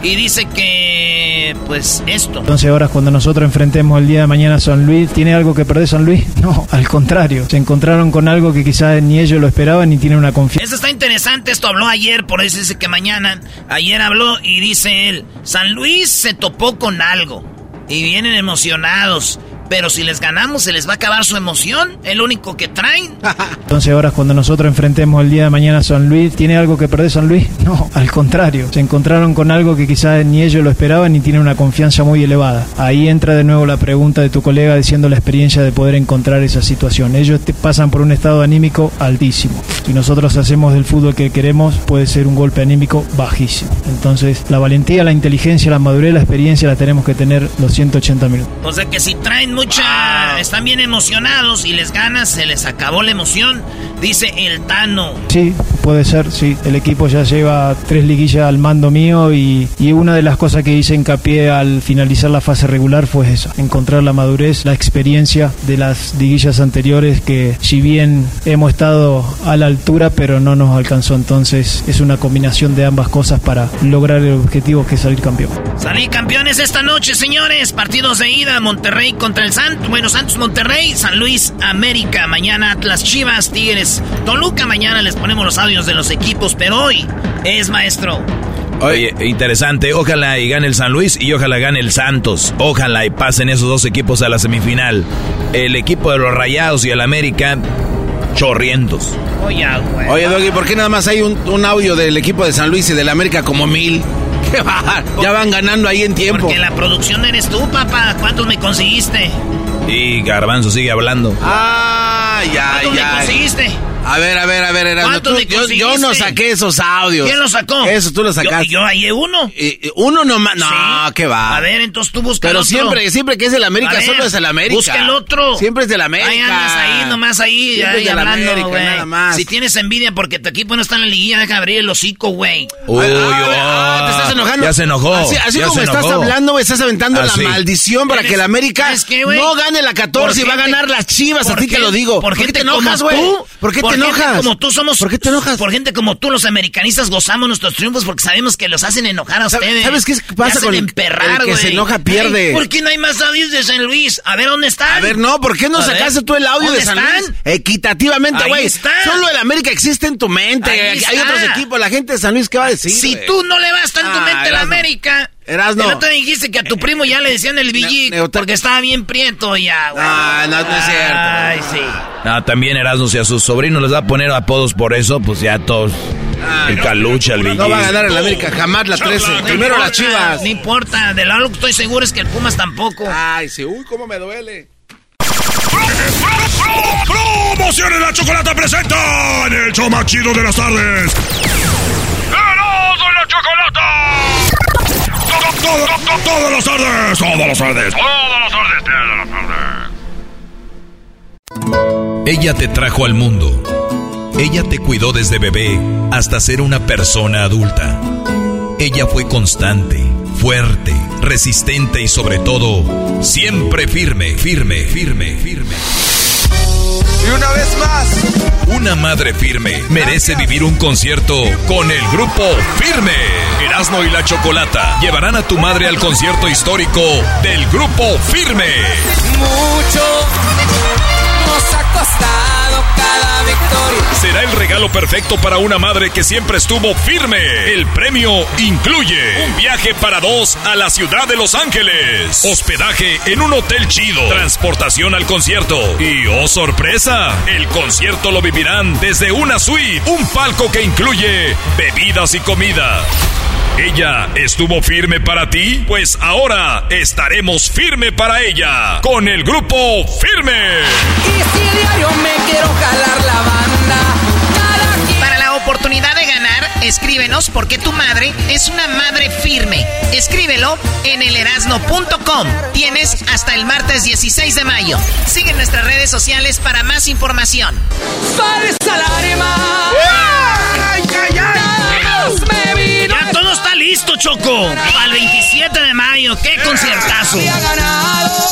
Speaker 2: Y dice que, pues, esto.
Speaker 26: Entonces ahora cuando nosotros enfrentemos el día de mañana a San Luis, ¿tiene algo que perder San Luis? No, al contrario. Se encontraron con algo que quizás ni ellos lo esperaban ni tienen una confianza.
Speaker 2: Eso está interesante, esto habló ayer, por eso dice que mañana, ayer habló y dice él, San Luis se topó con algo y vienen emocionados. Pero si les ganamos, se les va a acabar su emoción. El único que traen.
Speaker 26: Entonces ahora cuando nosotros enfrentemos el día de mañana a San Luis, ¿tiene algo que perder San Luis? No, al contrario. Se encontraron con algo que quizás ni ellos lo esperaban ni tienen una confianza muy elevada. Ahí entra de nuevo la pregunta de tu colega diciendo la experiencia de poder encontrar esa situación. Ellos te pasan por un estado anímico altísimo. Si nosotros hacemos del fútbol que queremos, puede ser un golpe anímico bajísimo. Entonces, la valentía, la inteligencia, la madurez, la experiencia la tenemos que tener los 180 minutos.
Speaker 2: O sea que si traen mucha. Están bien emocionados y les ganas, se les acabó la emoción. Dice el Tano.
Speaker 26: Sí, puede ser, sí. El equipo ya lleva tres liguillas al mando mío y, y una de las cosas que hice hincapié al finalizar la fase regular fue eso, encontrar la madurez, la experiencia de las liguillas anteriores que si bien hemos estado a la altura pero no nos alcanzó. Entonces es una combinación de ambas cosas para lograr el objetivo que es salir campeón.
Speaker 2: Salir campeones esta noche, señores. Partidos de ida, Monterrey contra el Santos. Bueno, Santos Monterrey, San Luis América. Mañana Atlas Chivas, Tigres Toluca. Mañana les ponemos los audios de los equipos, pero hoy es maestro.
Speaker 3: Oye, interesante. Ojalá y gane el San Luis y ojalá gane el Santos. Ojalá y pasen esos dos equipos a la semifinal. El equipo de los Rayados y el América chorrientos.
Speaker 2: Oye.
Speaker 4: Oye, Doggy, ¿por qué nada más hay un, un audio del equipo de San Luis y del América como mil? ¿Qué va? Ya van ganando ahí en tiempo.
Speaker 2: Porque la producción eres tú, papá. ¿Cuántos me conseguiste?
Speaker 3: Y Garbanzo sigue hablando.
Speaker 4: Ah, ya,
Speaker 2: ¿Cuántos
Speaker 4: ya.
Speaker 2: me conseguiste?
Speaker 4: A ver, a ver, a ver, Erasmo,
Speaker 2: ¿Cuántos
Speaker 4: tú- yo, yo no saqué esos audios.
Speaker 2: ¿Quién los sacó?
Speaker 4: Eso tú los
Speaker 2: Yo-
Speaker 4: sacaste.
Speaker 2: Yo, hallé uno.
Speaker 4: Eh, uno nomás. No,
Speaker 2: Sí.
Speaker 4: qué va.
Speaker 2: A ver, entonces tú busca
Speaker 4: Pero
Speaker 2: otro.
Speaker 4: siempre, siempre que es el América,
Speaker 2: ver,
Speaker 4: solo es el América.
Speaker 2: Busca el otro.
Speaker 4: Siempre es del América.
Speaker 2: Ahí andas ahí, nomás ahí, ahí hablando,
Speaker 4: América, nada más.
Speaker 2: Si tienes envidia porque tu equipo no está en la liguilla, deja abrir el hocico, güey.
Speaker 3: Uy,
Speaker 4: Ah, te estás enojando.
Speaker 3: Ya se enojó.
Speaker 4: Así, así como estás
Speaker 3: enojó.
Speaker 4: hablando, güey, estás aventando
Speaker 3: Así.
Speaker 4: la maldición para que el América no gane la 14 y va a ganar las chivas. A
Speaker 2: por
Speaker 4: ti te lo digo.
Speaker 2: Por,
Speaker 4: qué
Speaker 2: gente
Speaker 4: te enojas,
Speaker 2: como
Speaker 4: güey?
Speaker 2: tú.
Speaker 4: ¿Por qué te
Speaker 2: gente
Speaker 4: enojas?
Speaker 2: como tú somos.
Speaker 4: ¿Por qué te enojas?
Speaker 2: Por gente como tú, los americanistas gozamos nuestros triunfos porque sabemos que los hacen enojar a
Speaker 4: ¿Sabes-
Speaker 2: ustedes.
Speaker 4: sabes qué pasa con el-
Speaker 2: emperrar,
Speaker 4: el que se enoja pierde?
Speaker 2: ¿Por qué no hay más audios de San Luis? A ver, ¿dónde están?
Speaker 4: A ver, no, ¿por qué no
Speaker 2: A ver,
Speaker 4: sacaste tú el audio de
Speaker 2: ¿dónde
Speaker 4: San
Speaker 2: están?
Speaker 4: Luis? Equitativamente, güey. Solo el América existe en tu mente.
Speaker 2: Ahí
Speaker 4: Hay
Speaker 2: está.
Speaker 4: otros equipos. La gente de San Luis, ¿qué va a decir?
Speaker 2: Si tú no le vas tanto
Speaker 4: Ah,
Speaker 2: mente a la
Speaker 4: Erasmo.
Speaker 2: América.
Speaker 4: Erasmo.
Speaker 2: El otro dijiste que a tu primo ya le decían el Villic porque estaba bien prieto ya, güey.
Speaker 4: Ah, no, no es cierto.
Speaker 2: Ay, sí.
Speaker 3: No, también Erasmo, si a sus sobrinos les va a poner apodos por eso, pues ya todos. el calucha, el
Speaker 4: No va a ganar el. América jamás la 13.
Speaker 2: No
Speaker 4: Primero
Speaker 2: importa,
Speaker 4: las chivas.
Speaker 2: No importa, de lo que estoy seguro es que el Pumas tampoco.
Speaker 4: Ay, sí, uy, cómo me duele.
Speaker 27: Promociones La Chocolata presenta en el show más chido de las tardes. ¡Erasmo la Chocolata! Todo, todo, todo, todas las tardes, todas las tardes, todas las tardes, todas las tardes.
Speaker 28: Ella te trajo al mundo. Ella te cuidó desde bebé hasta ser una persona adulta. Ella fue constante,
Speaker 6: fuerte, resistente y sobre todo, siempre firme, firme, firme, firme.
Speaker 4: Y una vez más,
Speaker 6: una madre firme merece vivir un concierto con el grupo Firme. Erasmo y la Chocolata llevarán a tu madre al concierto histórico del grupo Firme.
Speaker 2: Mucho nos ha costado cada victoria.
Speaker 6: Será el regalo perfecto para una madre que siempre estuvo firme. El premio incluye un viaje para dos a la ciudad de Los Ángeles, hospedaje en un hotel chido, transportación al concierto y, oh sorpresa, el concierto lo vivirán desde una suite, un palco que incluye bebidas y comida. ¿Ella estuvo firme para ti? Pues ahora estaremos firme para ella con el grupo Firme.
Speaker 2: Y si diario me quiero jalar la banda.
Speaker 7: Para la oportunidad de ganar, escríbenos porque tu madre es una madre firme. Escríbelo en elerasno.com. Tienes hasta el martes 16 de mayo. Sigue nuestras redes sociales para más información.
Speaker 2: ¡Sales al arma! ¡Ay, ay,
Speaker 7: Ya todo está listo, Choco. Al 27 de mayo. ¡Qué conciertazo!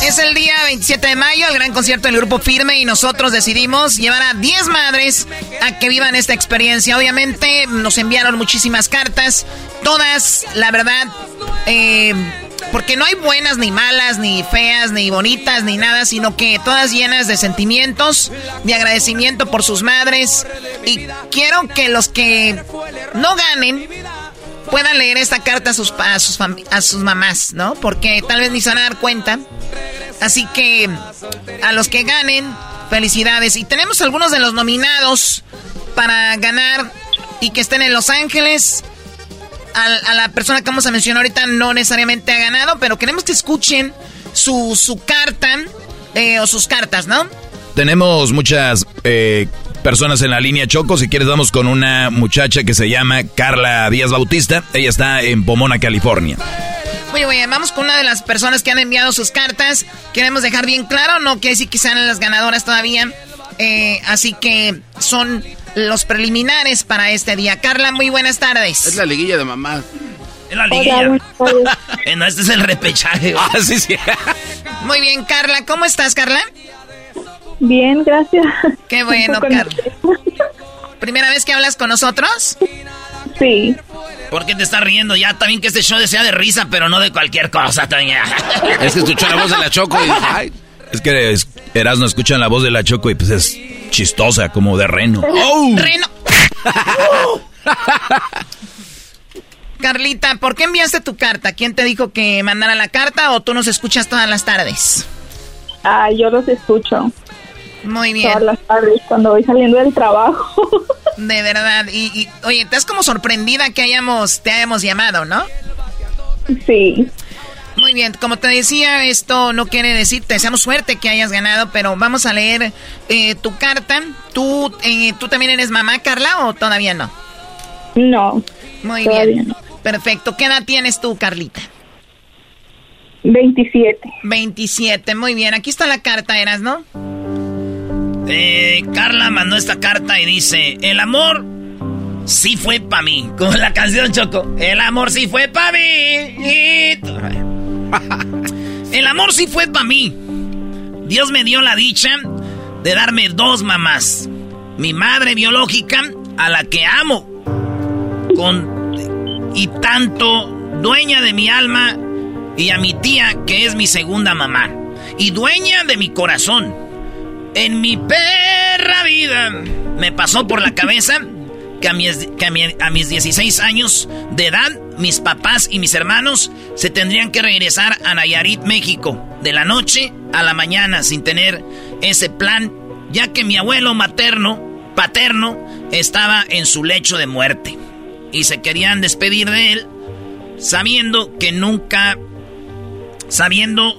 Speaker 7: Es el día 27 de mayo, el gran concierto del Grupo Firme. Y nosotros decidimos llevar a 10 madres a que vivan esta experiencia. Obviamente, nos enviaron muchísimas cartas. Todas, la verdad, eh, porque no hay buenas ni malas, ni feas, ni bonitas, ni nada, sino que todas llenas de sentimientos, de agradecimiento por sus madres. Y quiero que los que no ganen puedan leer esta carta a sus, a sus, a sus mamás, ¿no? Porque tal vez ni se van a dar cuenta. Así que a los que ganen, felicidades. Y tenemos algunos de los nominados para ganar y que estén en Los Ángeles a, la persona que vamos a mencionar ahorita no necesariamente ha ganado, pero queremos que escuchen su, su carta eh, o sus cartas, ¿no?
Speaker 3: Tenemos muchas eh, personas en la línea Choco. Si quieres, vamos con una muchacha que se llama Carla Díaz Bautista. Ella está en Pomona, California.
Speaker 7: Muy bien, vamos con una de las personas que han enviado sus cartas. Queremos dejar bien claro, no quiere decir que sean las ganadoras todavía. Eh, así que son los preliminares para este día. Carla, muy buenas tardes.
Speaker 4: Es la liguilla de mamá.
Speaker 7: Es la liguilla. no, este es el repechaje.
Speaker 4: Ah, sí, sí.
Speaker 7: Muy bien, Carla. ¿Cómo estás, Carla?
Speaker 29: Bien, gracias.
Speaker 7: Qué bueno, Carla. ¿Primera vez que hablas con nosotros?
Speaker 29: Sí.
Speaker 7: ¿Por qué te estás riendo? Ya también que este show sea de risa, pero no de cualquier cosa, Toña.
Speaker 4: Es que escuchó la voz de la Choco y ay.
Speaker 3: Es que Erasmo escuchan la voz de la Choco y pues es chistosa, como de reno.
Speaker 7: ¡Oh! ¡Reno! Carlita, ¿por qué enviaste tu carta? ¿Quién te dijo que mandara la carta o tú nos escuchas todas las tardes?
Speaker 29: Ah, yo los escucho.
Speaker 7: Muy bien.
Speaker 29: Todas las tardes cuando voy saliendo del trabajo.
Speaker 7: De verdad. Y, y oye, estás como sorprendida que hayamos, te hayamos llamado, ¿no?
Speaker 29: Sí.
Speaker 7: Muy bien, como te decía, esto no quiere decir, te deseamos suerte que hayas ganado, pero vamos a leer eh, tu carta. ¿Tú, eh, ¿Tú también eres mamá, Carla, o todavía no?
Speaker 29: No.
Speaker 7: Muy bien. Perfecto. ¿Qué edad tienes tú, Carlita?
Speaker 29: 27.
Speaker 7: 27, muy bien. Aquí está la carta, ¿eras, no? Eh, Carla mandó esta carta y dice, el amor sí fue para mí. Como la canción Choco. El amor sí fue para mí. El amor sí fue para mí. Dios me dio la dicha de darme dos mamás. Mi madre biológica, a la que amo. Con y tanto dueña de mi alma y a mi tía que es mi segunda mamá y dueña de mi corazón. En mi perra vida me pasó por la cabeza que a mis, que a, mis 16 años de edad, mis papás y mis hermanos se tendrían que regresar a Nayarit, México, de la noche a la mañana sin tener ese plan, ya que mi abuelo materno, paterno, estaba en su lecho de muerte. Y se querían despedir de él, sabiendo que nunca, sabiendo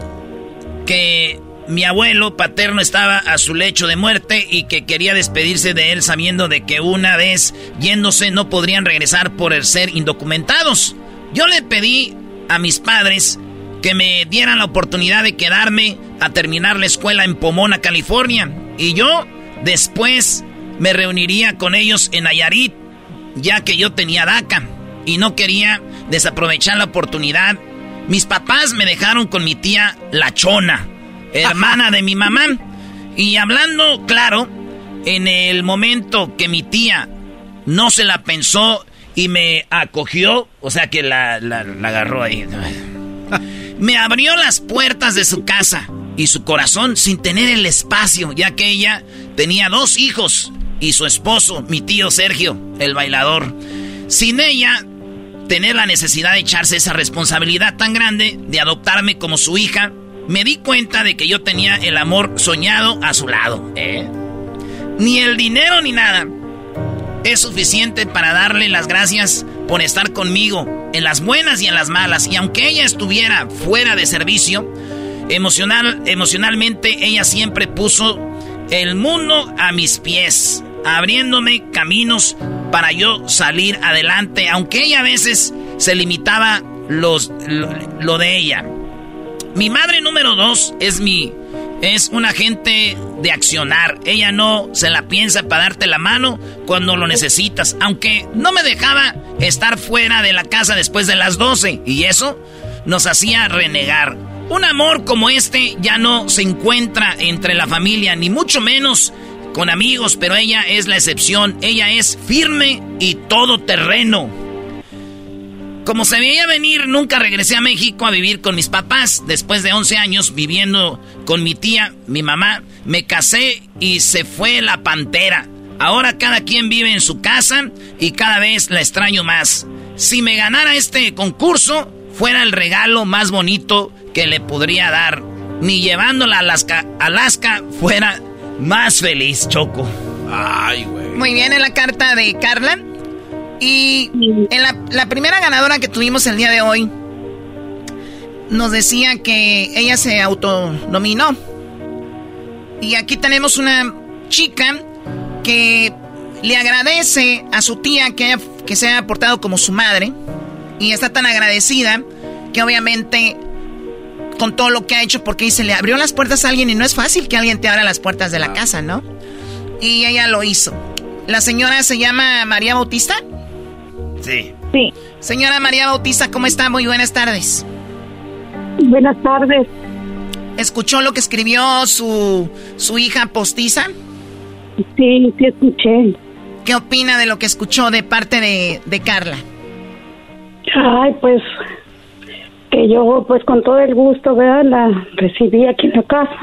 Speaker 7: que mi abuelo paterno estaba a su lecho de muerte y que quería despedirse de él sabiendo de que una vez yéndose no podrían regresar por el ser indocumentados. Yo le pedí a mis padres que me dieran la oportunidad de quedarme a terminar la escuela en Pomona, California. Y yo después me reuniría con ellos en Nayarit, ya que yo tenía DACA y no quería desaprovechar la oportunidad
Speaker 2: Mis papás me dejaron con mi tía La Chona, hermana de mi mamá. Y hablando claro, en el momento que mi tía no se la pensó y me acogió, o sea que la, la, agarró ahí. Me abrió las puertas de su casa y su corazón sin tener el espacio, ya que ella tenía dos hijos y su esposo, mi tío Sergio, el bailador. Sin ella tener la necesidad de echarse esa responsabilidad tan grande de adoptarme como su hija, me di cuenta de que yo tenía el amor soñado a su lado. ¿eh? Ni el dinero ni nada es suficiente para darle las gracias por estar conmigo en las buenas y en las malas. Y aunque ella estuviera fuera de servicio, emocional, emocionalmente ella siempre puso el mundo a mis pies, abriéndome caminos para yo salir adelante, aunque ella a veces se limitaba los, lo, de ella. Mi madre número dos es mi es una gente de accionar. Ella no se la piensa para darte la mano cuando lo necesitas. Aunque no me dejaba estar fuera de la casa después de las 12. Y eso nos hacía renegar. Un amor como este ya no se encuentra entre la familia, ni mucho menos con amigos, pero ella es la excepción. Ella es firme y todoterreno. Como se veía venir, nunca regresé a México a vivir con mis papás. Después de 11 años viviendo con mi tía, mi mamá, me casé y se fue la pantera. Ahora cada quien vive en su casa y cada vez la extraño más. Si me ganara este concurso, fuera el regalo más bonito que le podría dar. Ni llevándola a Alaska, Alaska fuera más feliz, Choco.
Speaker 4: Ay, güey.
Speaker 7: Muy bien, en la carta de Carla. Y en la, primera ganadora que tuvimos el día de hoy, nos decía que ella se autonominó. Y aquí tenemos una chica que le agradece a su tía que, que se haya portado como su madre. Y está tan agradecida que obviamente con todo lo que ha hecho, porque dice, le abrió las puertas a alguien y no es fácil que alguien te abra las puertas de la casa, ¿no? Y ella lo hizo. La señora se llama María Bautista.
Speaker 2: Sí.
Speaker 29: Sí.
Speaker 7: Señora María Bautista, ¿cómo está? Muy buenas tardes.
Speaker 29: Buenas tardes.
Speaker 7: ¿Escuchó lo que escribió su, su hija postiza?
Speaker 29: Sí, sí escuché.
Speaker 7: ¿Qué opina de lo que escuchó de parte de, de Carla?
Speaker 29: Ay, pues que yo pues con todo el gusto, ¿verdad? La recibí aquí en la casa.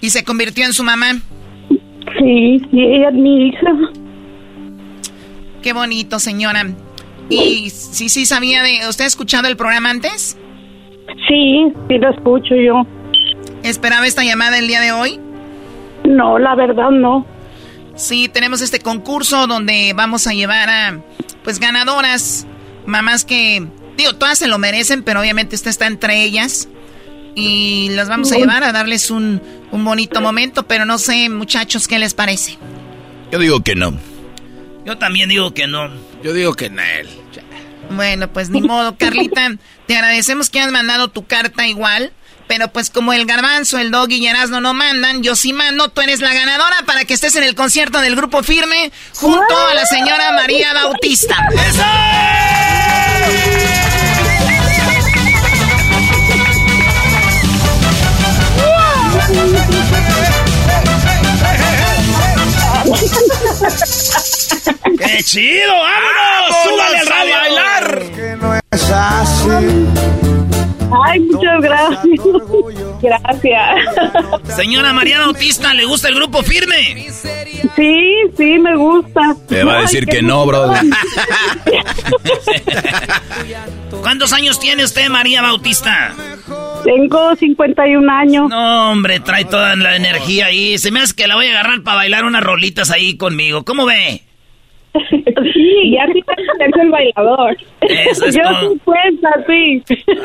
Speaker 7: ¿Y se convirtió en su mamá?
Speaker 29: Sí, sí, ella es mi hija.
Speaker 7: Qué bonito, señora. ¿Y sí, sí sabía de... ¿Usted ha escuchado el programa antes?
Speaker 29: Sí, sí lo escucho yo.
Speaker 7: ¿Esperaba esta llamada el día de hoy?
Speaker 29: No, la verdad no.
Speaker 7: Sí, tenemos este concurso donde vamos a llevar a, pues, ganadoras, mamás que, digo, todas se lo merecen, pero obviamente usted está entre ellas. Y las vamos a llevar a darles un, un bonito momento, pero no sé, muchachos, ¿qué les parece?
Speaker 3: Yo digo que no.
Speaker 2: Yo también digo que no.
Speaker 4: Yo digo que no.
Speaker 7: Bueno, pues ni modo, Carlita. Te agradecemos que has mandado tu carta igual. Pero pues como el garbanzo, el dog y Erasmo no mandan, yo sí mando, tú eres la ganadora para que estés en el concierto del grupo firme junto a la señora María Bautista.
Speaker 2: ¡Qué chido! ¡Vámonos! ¡Súbale al radio a bailar! Que no es así.
Speaker 29: Ay, muchas gracias. Gracias.
Speaker 2: Señora María Bautista, ¿le gusta el grupo firme?
Speaker 29: Sí, sí, me gusta.
Speaker 3: Te va a decir que, no, bro.
Speaker 2: ¿Cuántos años tiene usted, María Bautista?
Speaker 29: Tengo 51 años.
Speaker 2: No, hombre, trae toda la energía ahí. Se me hace que la voy a agarrar para bailar unas rolitas ahí conmigo. ¿Cómo ve?
Speaker 29: Sí, ya sí es el bailador.
Speaker 2: Eso es
Speaker 29: Yo cuenta, sí.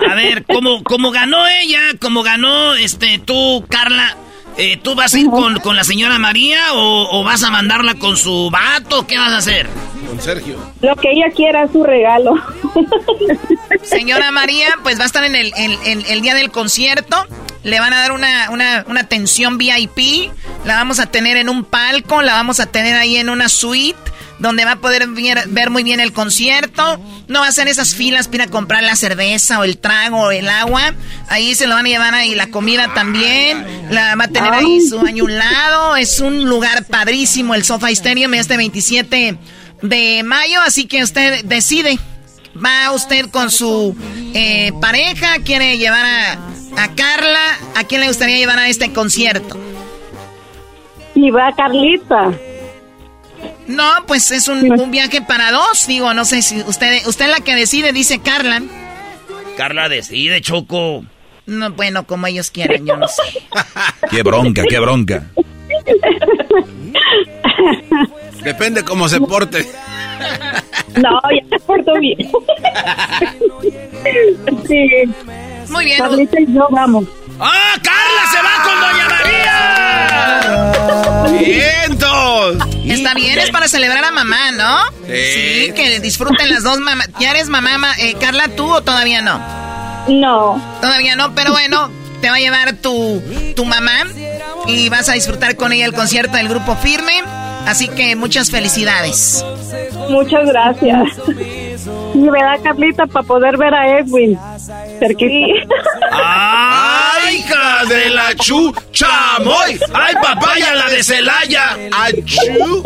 Speaker 2: A ver, como, como ganó ella, como ganó este tú, Carla, eh, ¿tú vas a ir con, con la señora María o, o, vas a mandarla con su vato? ¿Qué vas a hacer?
Speaker 4: Con Sergio.
Speaker 29: Lo que ella quiera es su regalo.
Speaker 7: Señora María, pues va a estar en el, el, el, el día del concierto. Le van a dar una, una, una atención VIP. La vamos a tener en un palco, la vamos a tener ahí en una suite donde va a poder ver, muy bien el concierto. No va a ser esas filas para comprar la cerveza o el trago o el agua. Ahí se lo van a llevar ahí la comida también. La va a tener ahí su baño lado. Es un lugar padrísimo el Sofa Stadium este 27 de mayo, así que usted decide. Va usted con su eh, pareja, quiere llevar a, a Carla. ¿A quién le gustaría llevar a este concierto?
Speaker 29: Y va Carlita.
Speaker 7: No, pues es un, viaje para dos. Digo, no sé si usted, usted es la que decide, dice Carla.
Speaker 2: Carla decide, Choco.
Speaker 7: No, bueno, como ellos quieran, yo no sé.
Speaker 3: qué bronca, qué bronca.
Speaker 4: Depende cómo se porte.
Speaker 29: No, ya se portó bien. sí.
Speaker 7: Muy bien.
Speaker 29: Carlita y yo vamos.
Speaker 2: ¡Ah, Carla se va con Doña
Speaker 4: María! ¡Vientos!
Speaker 7: Está bien, es para celebrar a mamá, ¿no? Sí. que disfruten las dos mamás. ¿Ya eres mamá, eh, Carla, tú o todavía no?
Speaker 29: No.
Speaker 7: Todavía no, pero bueno, te va a llevar tu, tu mamá y vas a disfrutar con ella el concierto del grupo Firme. Así que muchas felicidades.
Speaker 29: Muchas gracias. Y me da Carlita para poder ver a Edwin.
Speaker 2: ¡Ay, hija de la chu chamoy! ¡Ay, papaya, la de Celaya! ¡Achú!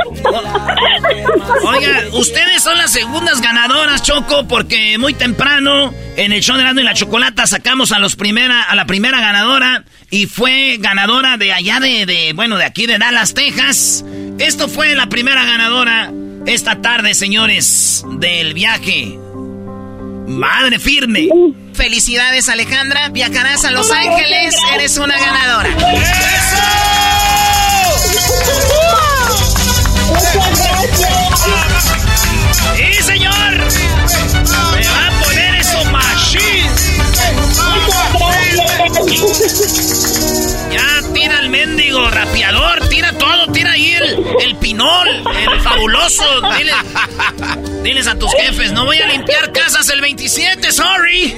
Speaker 2: Oiga, ustedes son las segundas ganadoras, Choco, porque muy temprano en el show de Grande y la Chocolata sacamos a los primera, a la primera ganadora y fue ganadora de allá de, de, bueno, de aquí de Dallas, Texas. Esto fue la primera ganadora esta tarde, señores, del viaje. Madre firme.
Speaker 7: Felicidades, Alejandra. Viajarás a Los Ángeles. Eres una ganadora.
Speaker 2: ¡Eso! ¡Sí, señor! ¡Me va a poner eso machine! Ya tira el mendigo rapeador, tira tira ahí el, el pinol, el fabuloso. diles a tus jefes, no voy a limpiar casas el 27, sorry.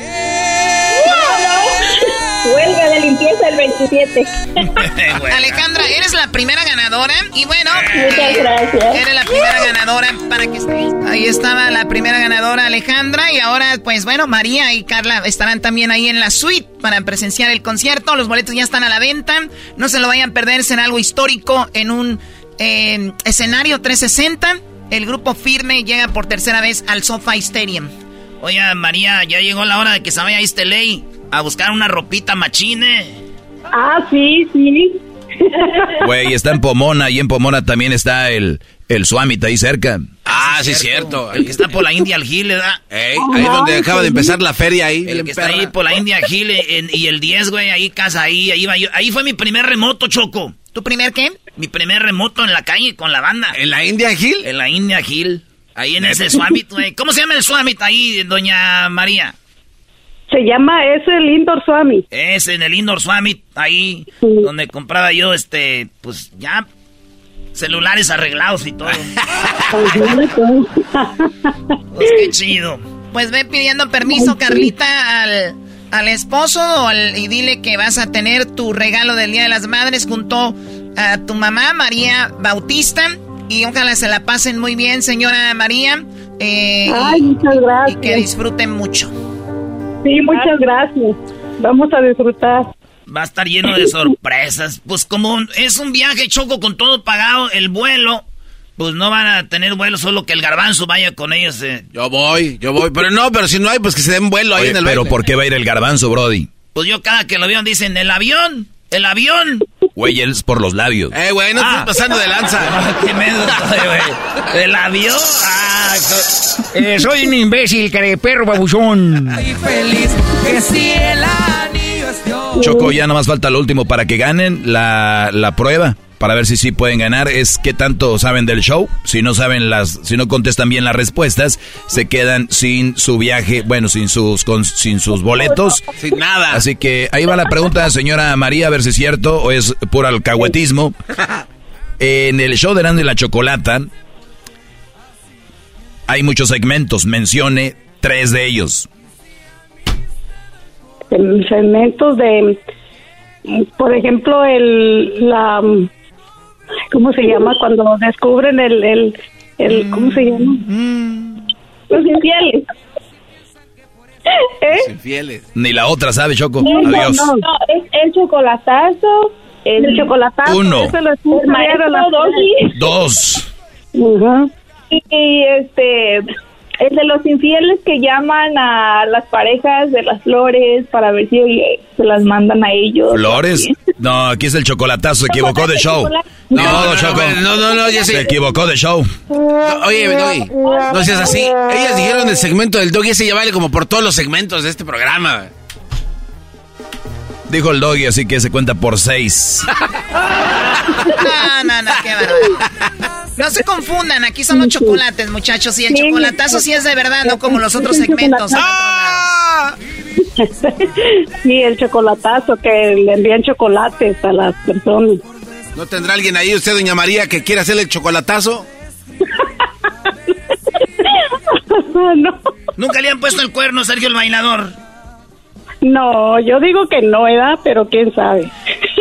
Speaker 29: Huelga de limpieza el 27.
Speaker 7: Alejandra, eres la primera ganadora. Y bueno,
Speaker 29: muchas gracias.
Speaker 7: Eres la primera ganadora para que estés. Ahí estaba la primera ganadora, Alejandra. Y ahora, pues bueno, María y Carla estarán también ahí en la suite para presenciar el concierto. Los boletos ya están a la venta. No se lo vayan a perder, en algo histórico en un eh, escenario 360. El grupo firme llega por tercera vez al SoFi Stadium.
Speaker 2: Oye, María, ya llegó la hora de que se vaya a este ley a buscar una ropita machine.
Speaker 29: Ah, sí, sí.
Speaker 3: Güey, está en Pomona y en Pomona también está el, el Suamit ahí cerca.
Speaker 2: Ah, sí, cierto. El que está por la India al Gil, ¿verdad?
Speaker 4: ahí donde acaba de empezar la feria ahí.
Speaker 2: El que está ahí por la India Gil y el 10, güey, ahí casa, ahí, ahí va Ahí fue mi primer remoto, Choco.
Speaker 7: ¿Tu primer qué?
Speaker 2: Mi primer remoto en la calle con la banda.
Speaker 4: ¿En la India Gil?
Speaker 2: En la India Gil. Ahí en ese Swamit, güey. ¿Cómo se llama el Swamit ahí, doña María?
Speaker 29: Se llama, es el Indoor Swami.
Speaker 2: Es en el Indoor Swami, ahí donde compraba yo, este, pues ya celulares arreglados y todo. pues qué chido.
Speaker 7: Pues ve pidiendo permiso, Carlita, al, al esposo y dile que vas a tener tu regalo del Día de las Madres junto a tu mamá, María Bautista. Y ojalá se la pasen muy bien, señora María.
Speaker 29: Eh, Ay, muchas gracias.
Speaker 7: Y que disfruten mucho.
Speaker 29: Sí, muchas gracias. Vamos a disfrutar.
Speaker 2: Va a estar lleno de sorpresas. Pues como es un viaje choco con todo pagado, el vuelo, pues no van a tener vuelo, solo que el garbanzo vaya con ellos. Eh.
Speaker 4: Yo voy, yo voy. Pero no, pero si no hay, pues que se den vuelo ahí en el
Speaker 3: Pero ¿por qué va a ir el garbanzo, Brody?
Speaker 2: Pues yo cada que lo veo dicen, el avión, el avión.
Speaker 3: Güey, él es por los labios.
Speaker 4: Eh, güey, no ah. pasando de lanza.
Speaker 2: qué medo güey. El avión. Ah,
Speaker 30: eh, soy un imbécil, perro babuchón. feliz que
Speaker 3: si el anillo Choco, ya más falta lo último para que ganen la, la prueba para ver si sí pueden ganar es qué tanto saben del show. Si no saben las, si no contestan bien las respuestas, se quedan sin su viaje, bueno, sin sus, sin sus boletos.
Speaker 4: Sin nada.
Speaker 3: Así que ahí va la pregunta, señora María, a ver si es cierto o es puro alcahuetismo. En el show de Nando y la Chocolata hay muchos segmentos, mencione tres de ellos.
Speaker 29: Segmentos de, por ejemplo, el, la ¿cómo se llama? Cuando descubren el, el, el ¿cómo se llama? Los infieles.
Speaker 4: ¿Eh? infieles.
Speaker 3: Ni la otra sabe, Choco.
Speaker 29: Adiós. No, no, es el chocolatazo. El, chocolatazo.
Speaker 3: Uno.
Speaker 29: el
Speaker 3: Dos.
Speaker 29: y este el de los infieles que llaman a las parejas de las flores para ver si se las mandan a ellos.
Speaker 3: ¿Flores? No, aquí es el chocolatazo, se equivocó de show.
Speaker 4: No, no, no, no, no, ya
Speaker 3: Se equivocó de show.
Speaker 4: oye, Doggy, no seas así. Ellas dijeron el segmento del Doggy, ese ya vale como por todos los segmentos de este programa.
Speaker 3: Dijo el doggy, así que se cuenta por seis.
Speaker 2: no, no, no, qué barbaridad. No se confundan, aquí son los chocolates, muchachos. Y el chocolatazo sí es de verdad, no como los otros segmentos. ¡Ah!
Speaker 29: Sí, el chocolatazo, que le envían chocolates a las personas.
Speaker 4: ¿No tendrá alguien ahí, usted, doña María, que quiera hacerle el chocolatazo?
Speaker 29: no.
Speaker 2: ¿Nunca le han puesto el cuerno, Sergio el bailador?
Speaker 29: No, yo digo que no, ¿verdad? Pero quién sabe.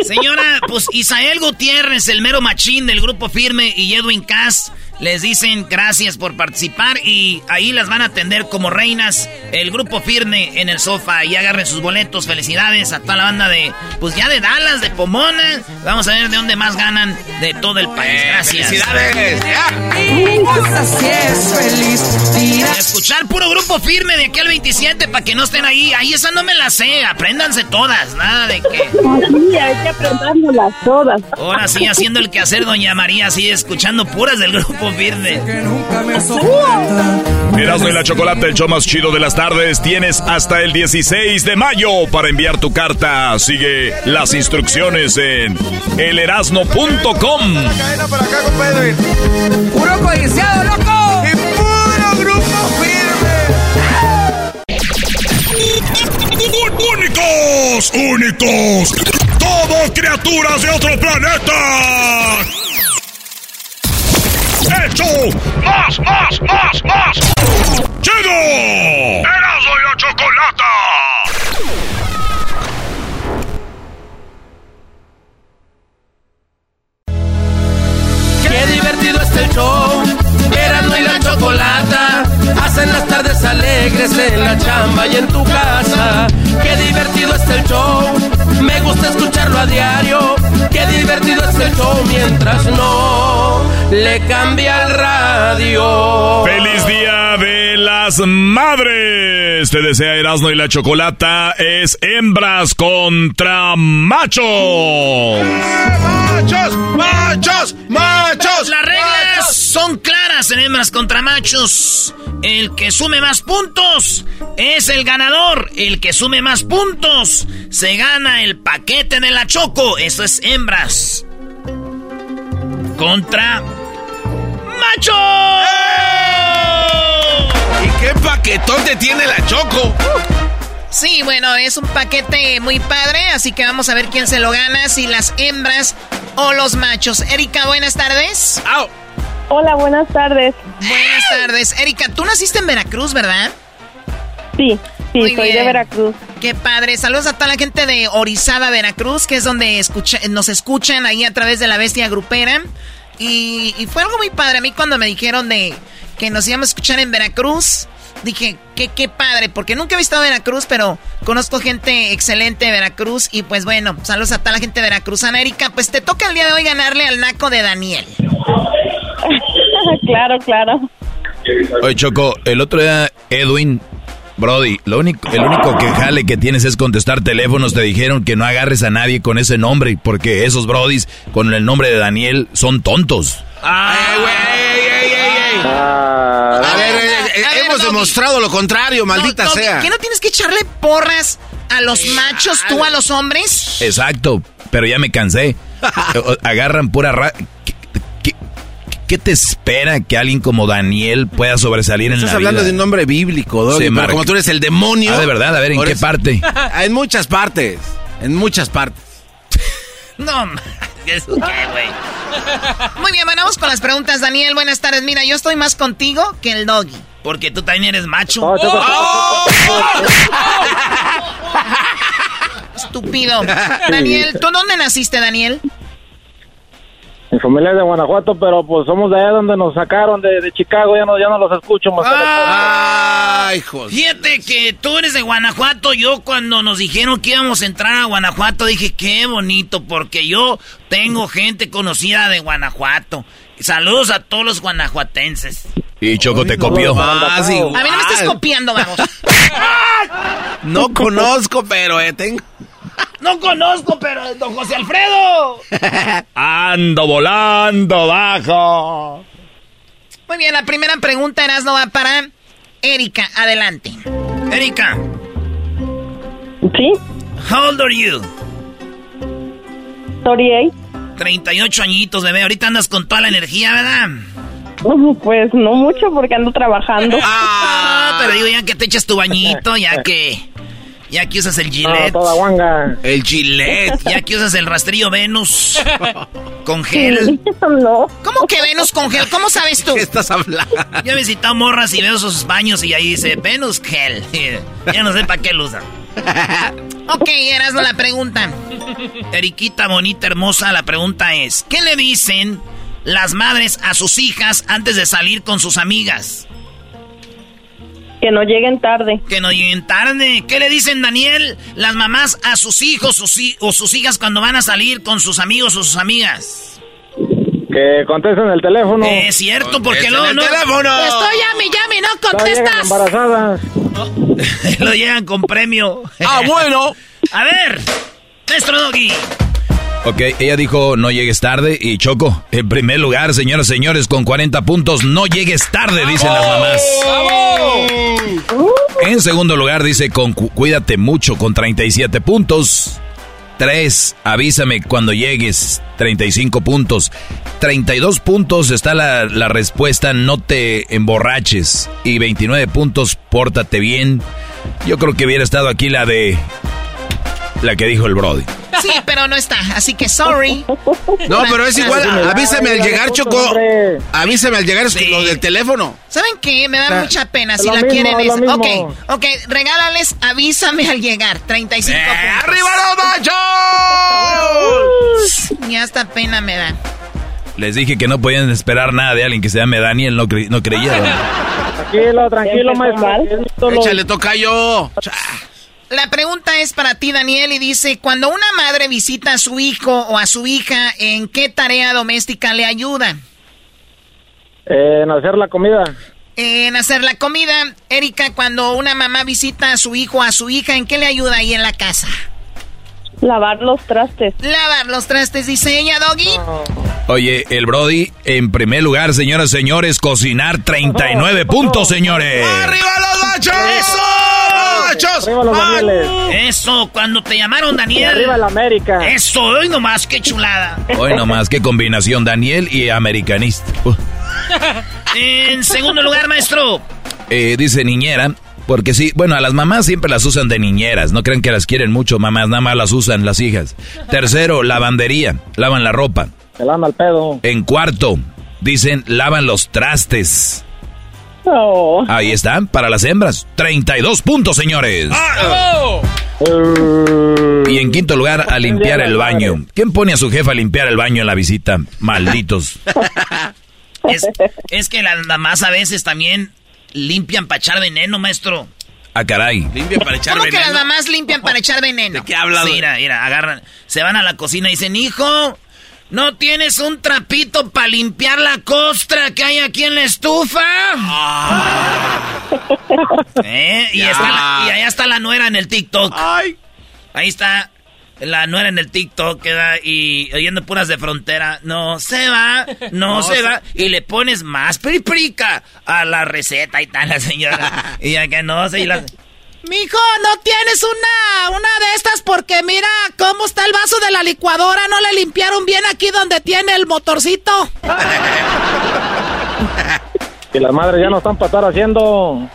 Speaker 2: Señora, pues Isael Gutiérrez, el mero machín del grupo firme, y Edwin Cass les dicen gracias por participar y ahí las van a atender como reinas el grupo firme en el sofá y agarren sus boletos. Felicidades a toda la banda de, pues ya de Dallas, de Pomona. Vamos a ver de dónde más ganan de todo el país. Gracias.
Speaker 4: Felicidades.
Speaker 2: Escuchar puro grupo firme de aquí al 27 para que no estén ahí. Ahí esa no me la sé. Apréndanse todas. Nada de que.
Speaker 29: Sí, hay que aprenderlas todas.
Speaker 2: Ahora sí, haciendo el quehacer, doña María, así escuchando puras del grupo firme.
Speaker 27: Erasmo y la Chocolate, el show más chido de las tardes. Tienes hasta el 16 de mayo para enviar tu carta. Sigue las instrucciones en elerasno.com.
Speaker 31: ¡Puro codiciado, loco!
Speaker 4: ¡Y puro grupo firme!
Speaker 27: ¡Únicos! ¡Únicos! ¡Todos criaturas de otro planeta! ¡Hecho! ¡Más, más, más, más! ¡Chido! ¡Erasmo y la Chocolata!
Speaker 31: Qué divertido está el show. Erasmo y la chocolata. Hacen las tardes alegres en la chamba y en tu casa. Qué divertido está el show. Me gusta escucharlo a diario. Qué divertido es el show mientras no le cambia el radio.
Speaker 27: ¡Feliz Día de las Madres! Te desea Erasmo y la Chocolata. Es hembras contra machos.
Speaker 4: ¡Machos! ¡Machos! ¡Machos!
Speaker 2: Las reglas son claras en hembras contra machos. El que sume más puntos es el ganador. El que sume más puntos se gana el paquete de la Choco. Eso es hembras. Contra macho.
Speaker 4: ¿Y qué paquetote tiene la Choco?
Speaker 2: Sí, bueno, es un paquete muy padre, así que vamos a ver quién se lo gana, si las hembras o los machos. Erika, buenas tardes.
Speaker 32: Hola, buenas tardes.
Speaker 2: Buenas tardes. Erika, tú naciste en Veracruz, ¿verdad?
Speaker 32: Sí, sí,
Speaker 2: Muy
Speaker 32: soy de. Veracruz.
Speaker 2: Qué padre. Saludos a toda la gente de Orizaba, Veracruz, que es donde escucha- nos escuchan ahí a través de la bestia grupera. Y, y fue algo muy padre. A mí cuando me dijeron de que nos íbamos a escuchar en Veracruz, dije, qué, qué padre, porque nunca he visto Veracruz, pero conozco gente excelente de Veracruz. Y pues bueno, saludos a toda la gente veracruzana. Erika, pues te toca el día de hoy ganarle al naco de Daniel.
Speaker 32: claro, claro.
Speaker 3: Oye, Choco, el otro día, Edwin, Brody, lo único, el único que jale que tienes es contestar teléfonos. Te dijeron que no agarres a nadie con ese nombre, porque esos Brodis con el nombre de Daniel son tontos.
Speaker 4: ¡Ay, güey! ey, ey, ey, ey! A ver, eh, eh, hemos demostrado lo contrario, maldita
Speaker 2: No, no,
Speaker 4: sea.
Speaker 2: ¿Que no tienes que echarle porras a los machos, tú a los hombres?
Speaker 3: Exacto, pero ya me cansé. Agarran pura ra... ¿Qué, te espera que alguien como Daniel pueda sobresalir en
Speaker 4: Estás
Speaker 3: la
Speaker 4: hablando
Speaker 3: vida?
Speaker 4: de un nombre bíblico, Doggy,
Speaker 3: Sí,
Speaker 4: pero
Speaker 3: Mark.
Speaker 4: como tú eres el demonio.
Speaker 3: Ah, de verdad, a ver, ¿en qué
Speaker 4: eso-
Speaker 3: parte?
Speaker 4: en muchas partes. En muchas partes.
Speaker 2: No, ma- ¿eso qué, güey? Muy bien, bueno, vamos con las preguntas, Daniel. Buenas tardes. Mira, yo estoy más contigo que el doggy. Porque tú también eres macho. ¡Oh! Estúpido. Daniel, ¿tú dónde naciste, Daniel?
Speaker 33: Mi familia es de Guanajuato, pero pues somos de allá donde nos sacaron, de, de Chicago, ya no, ya no los escucho más.
Speaker 2: ¡Ay, Fíjate que tú eres de Guanajuato. Yo cuando nos dijeron que íbamos a entrar a Guanajuato dije, qué bonito, porque yo tengo gente conocida de Guanajuato. Saludos a todos los guanajuatenses.
Speaker 3: Y Choco te copió.
Speaker 2: a mí no me estás copiando, vamos.
Speaker 4: no conozco, pero eh, tengo...
Speaker 2: No conozco, pero don José Alfredo.
Speaker 6: Ando volando bajo.
Speaker 7: Muy bien, la primera pregunta era va para Erika. Adelante.
Speaker 2: Erika.
Speaker 32: ¿Sí?
Speaker 2: How old are you?
Speaker 32: 38.
Speaker 2: 38 añitos, bebé. Ahorita andas con toda la energía, ¿verdad?
Speaker 32: Pues no mucho porque ando trabajando.
Speaker 2: Ah, pero digo ya que te echas tu bañito, ya que ya que usas el
Speaker 33: toda guanga.
Speaker 2: El Gillette. Ya que usas el rastrillo Venus con gel.
Speaker 32: no.
Speaker 7: ¿Cómo que Venus con gel? ¿Cómo sabes tú?
Speaker 4: ¿Qué estás hablando?
Speaker 2: Yo he visitado morras y veo sus baños y ahí dice Venus gel. ya no sé para qué lo usan.
Speaker 7: ok, eras la pregunta.
Speaker 2: Eriquita, bonita, hermosa, la pregunta es: ¿Qué le dicen las madres a sus hijas antes de salir con sus amigas?
Speaker 32: Que no lleguen tarde.
Speaker 2: Que no lleguen tarde. ¿Qué le dicen, Daniel, las mamás a sus hijos o sus hijas cuando van a salir con sus amigos o sus amigas?
Speaker 33: Que contesten el teléfono.
Speaker 2: Es cierto, porque no,
Speaker 4: el
Speaker 2: no.
Speaker 4: teléfono!
Speaker 7: Estoy llame, llame, no contestas.
Speaker 33: No embarazadas.
Speaker 2: Lo llegan con premio.
Speaker 4: Ah, bueno.
Speaker 2: a ver, maestro Doggy.
Speaker 3: Ok, ella dijo no llegues tarde y Choco, en primer lugar, señoras y señores, con 40 puntos, no llegues tarde, dicen las mamás. En segundo lugar, dice con cuídate mucho con 37 puntos. 3, avísame cuando llegues, 35 puntos. 32 puntos está la, la respuesta, no te emborraches. Y 29 puntos, pórtate bien. Yo creo que hubiera estado aquí la de... La que dijo el Brody.
Speaker 7: Sí, pero no está, así que sorry.
Speaker 4: No, pero es igual. Avísame al llegar, Choco. Avísame al llegar lo del teléfono.
Speaker 7: ¿Saben qué? Me da mucha pena si la quieren. Es... Ok, ok, regálales, avísame al llegar. 35 eh, puntos.
Speaker 4: ¡Arriba los
Speaker 7: machos! Ya hasta pena me da.
Speaker 3: Les dije que no podían esperar nada de alguien que se llame Daniel, no, cre no creyeron.
Speaker 33: Tranquilo, tranquilo, maestro.
Speaker 4: Échale, toca yo.
Speaker 7: La pregunta es para ti, Daniel, y dice, cuando una madre visita a su hijo o a su hija, ¿en qué tarea doméstica le ayuda?
Speaker 33: en hacer la comida.
Speaker 7: En hacer la comida. Erika, cuando una mamá visita a su hijo o a su hija, ¿en qué le ayuda ahí en la casa?
Speaker 32: Lavar los trastes.
Speaker 7: Lavar los trastes, dice ella, Doggy.
Speaker 3: Oye, el Brody, en primer lugar, señoras y señores, cocinar 39 puntos, señores.
Speaker 4: ¡Arriba los machos!
Speaker 33: ¡Eso! ¡Arriba los Danieles!
Speaker 2: Eso, cuando te llamaron Daniel.
Speaker 33: ¡Arriba la América!
Speaker 2: Eso, hoy nomás, qué chulada.
Speaker 3: Hoy nomás, qué combinación, Daniel y americanista.
Speaker 2: en segundo lugar, maestro.
Speaker 3: Eh, dice niñera, porque sí, bueno, a las mamás siempre las usan de niñeras. No creen que las quieren mucho, mamás, nada más las usan las hijas. Tercero, lavandería, lavan la ropa.
Speaker 33: Se lava el pedo.
Speaker 3: En cuarto, dicen, lavan los trastes.
Speaker 32: Oh.
Speaker 3: Ahí están, para las hembras. 32 puntos, señores. Y en quinto lugar, a limpiar el baño. ¿Quién pone a su jefa a limpiar el baño en la visita? Malditos.
Speaker 2: es, es que las mamás a veces también limpian para echar veneno, maestro.
Speaker 3: Ah, caray.
Speaker 4: Limpian para echar
Speaker 7: ¿Cómo
Speaker 4: veneno.
Speaker 7: que las mamás limpian para echar veneno?
Speaker 4: ¿De qué hablas?
Speaker 2: mira, mira, agarran, se van a la cocina y dicen, hijo, ¿no tienes un trapito para limpiar la costra que hay aquí en la estufa? ¿Eh? Y, está la- y allá está la nuera en el TikTok. Ahí está la nuera en el TikTok queda y oyendo puras de frontera. No se va, no, se, va. Y le pones más priprica a la receta y tal, la señora. y ya que no se y la...
Speaker 11: Mijo, no tienes una, una de estas porque mira cómo está el vaso de la licuadora. No le limpiaron bien aquí donde tiene el motorcito.
Speaker 33: Y las madres ya no están para estar haciendo.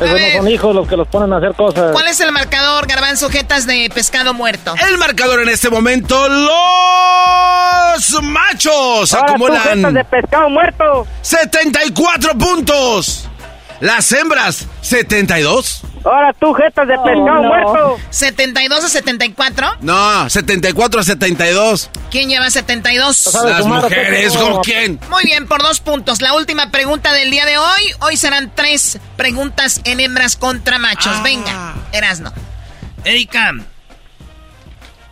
Speaker 33: Esos no son hijos los que los ponen a hacer cosas.
Speaker 7: ¿Cuál es el marcador, garbanzo, jetas de pescado muerto?
Speaker 4: El marcador en este momento, los machos
Speaker 33: Ahora
Speaker 4: acumulan
Speaker 33: jetas de pescado muerto.
Speaker 4: 74 puntos. Las hembras, 72.
Speaker 33: Ahora tú, jetas de pescado muerto.
Speaker 2: ¿72 a 74?
Speaker 4: No, 74 a 72.
Speaker 2: ¿Quién lleva 72?
Speaker 4: Las mujeres, ¿con quién?
Speaker 2: Muy bien, por dos puntos. La última pregunta del día de hoy. Hoy serán tres preguntas en hembras contra machos.
Speaker 4: Ah.
Speaker 2: Venga, Erasno. Erika,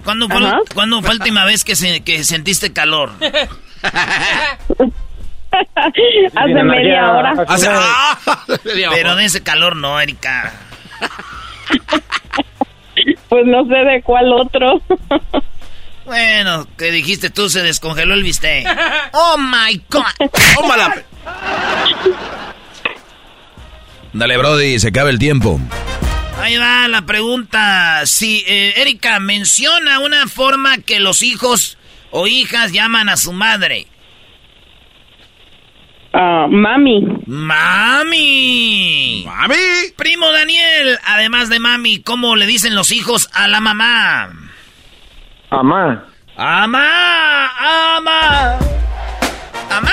Speaker 2: ¿cuándo fue, la- ¿cuándo fue la última vez que, se- que sentiste calor?
Speaker 32: Hace media hora.
Speaker 4: Hace- ah,
Speaker 2: Pero de ese calor no, Erika.
Speaker 32: Pues no sé de cuál otro.
Speaker 2: Bueno, que dijiste tú, se descongeló el bistec. Oh my God.
Speaker 4: Tómala.
Speaker 3: Dale, Brody, se acaba el tiempo.
Speaker 2: Ahí va la pregunta. Si eh, Erika menciona una forma que los hijos o hijas llaman a su madre.
Speaker 32: Ah, mami.
Speaker 2: Mami.
Speaker 4: Mami.
Speaker 2: Primo Daniel, además de mami, ¿cómo le dicen los hijos a la mamá?
Speaker 33: Amá.
Speaker 2: Amá, ama. Amá.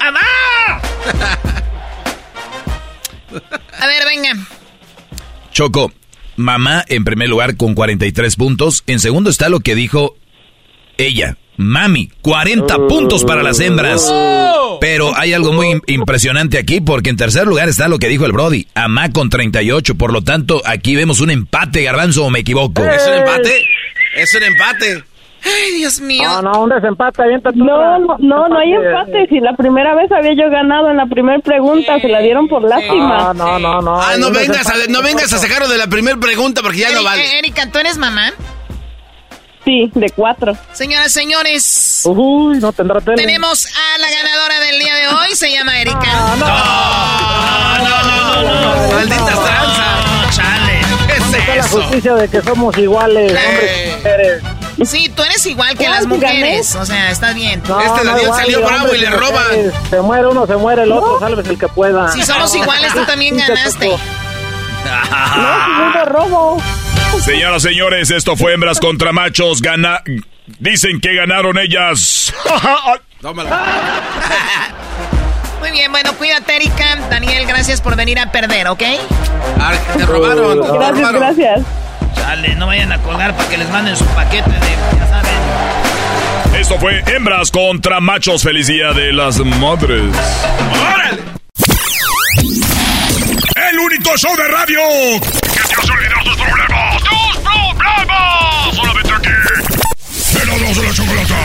Speaker 2: Amá. A ver, venga.
Speaker 3: Choco, mamá en primer lugar con 43 puntos. En segundo está lo que dijo ella, mami, 40 puntos para las hembras. Pero hay algo muy im- impresionante aquí porque en tercer lugar está lo que dijo el Brody, Amá con 38. Por lo tanto, aquí vemos un empate, garbanzo, o me equivoco.
Speaker 4: ¿Es un empate? Es un empate.
Speaker 2: Ay, Dios mío.
Speaker 33: No, no, un desempate,
Speaker 32: No, no, no, no hay empate. Si la primera vez había yo ganado en la primera pregunta, se la dieron por lástima.
Speaker 33: No, no, no, no.
Speaker 4: Ah, no vengas, a, no vengas a sacarlo de la primera pregunta porque ya no vale.
Speaker 2: eh, Erika, ¿tú eres mamá?
Speaker 32: Sí, de cuatro.
Speaker 2: Señoras, señores,
Speaker 33: Uy, no tendrá tele.
Speaker 2: tenemos a la ganadora del día de hoy. Se llama Erika.
Speaker 4: No, no, no, no, no. Malditas tranzas.
Speaker 2: No, chale.
Speaker 4: ¿Qué
Speaker 33: es la
Speaker 4: es eso?
Speaker 33: justicia de que somos iguales, hombres y mujeres.
Speaker 2: Sí, tú eres igual que
Speaker 32: ¿Cuál
Speaker 2: las mujeres. O sea, está bien.
Speaker 33: No,
Speaker 4: Este
Speaker 33: no
Speaker 4: Daniel salió bravo y le roban.
Speaker 33: Se muere uno, se muere el otro, sálvese el que pueda.
Speaker 2: Si somos iguales, tú también ganaste.
Speaker 32: No, si no de robo.
Speaker 6: Señoras, señores, esto fue hembras contra machos. Gana... Dicen que ganaron ellas.
Speaker 4: Tómala.
Speaker 2: Muy bien, bueno, cuídate, Erika. Daniel, gracias por venir a perder, ¿ok?
Speaker 4: Ah, te robaron. te
Speaker 32: Gracias,
Speaker 4: robaron.
Speaker 32: gracias.
Speaker 2: Chale, no vayan a colgar para que les manden su paquete de, ya saben.
Speaker 6: Esto fue hembras contra machos. Feliz día de las madres.
Speaker 4: ¡Órale!
Speaker 6: El único show de radio que te hace olvidar tus problemas. La de la chocolata.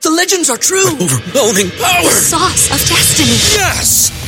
Speaker 34: The legends are true.
Speaker 15: Overwhelming power!
Speaker 34: The sauce of destiny.
Speaker 15: Yes!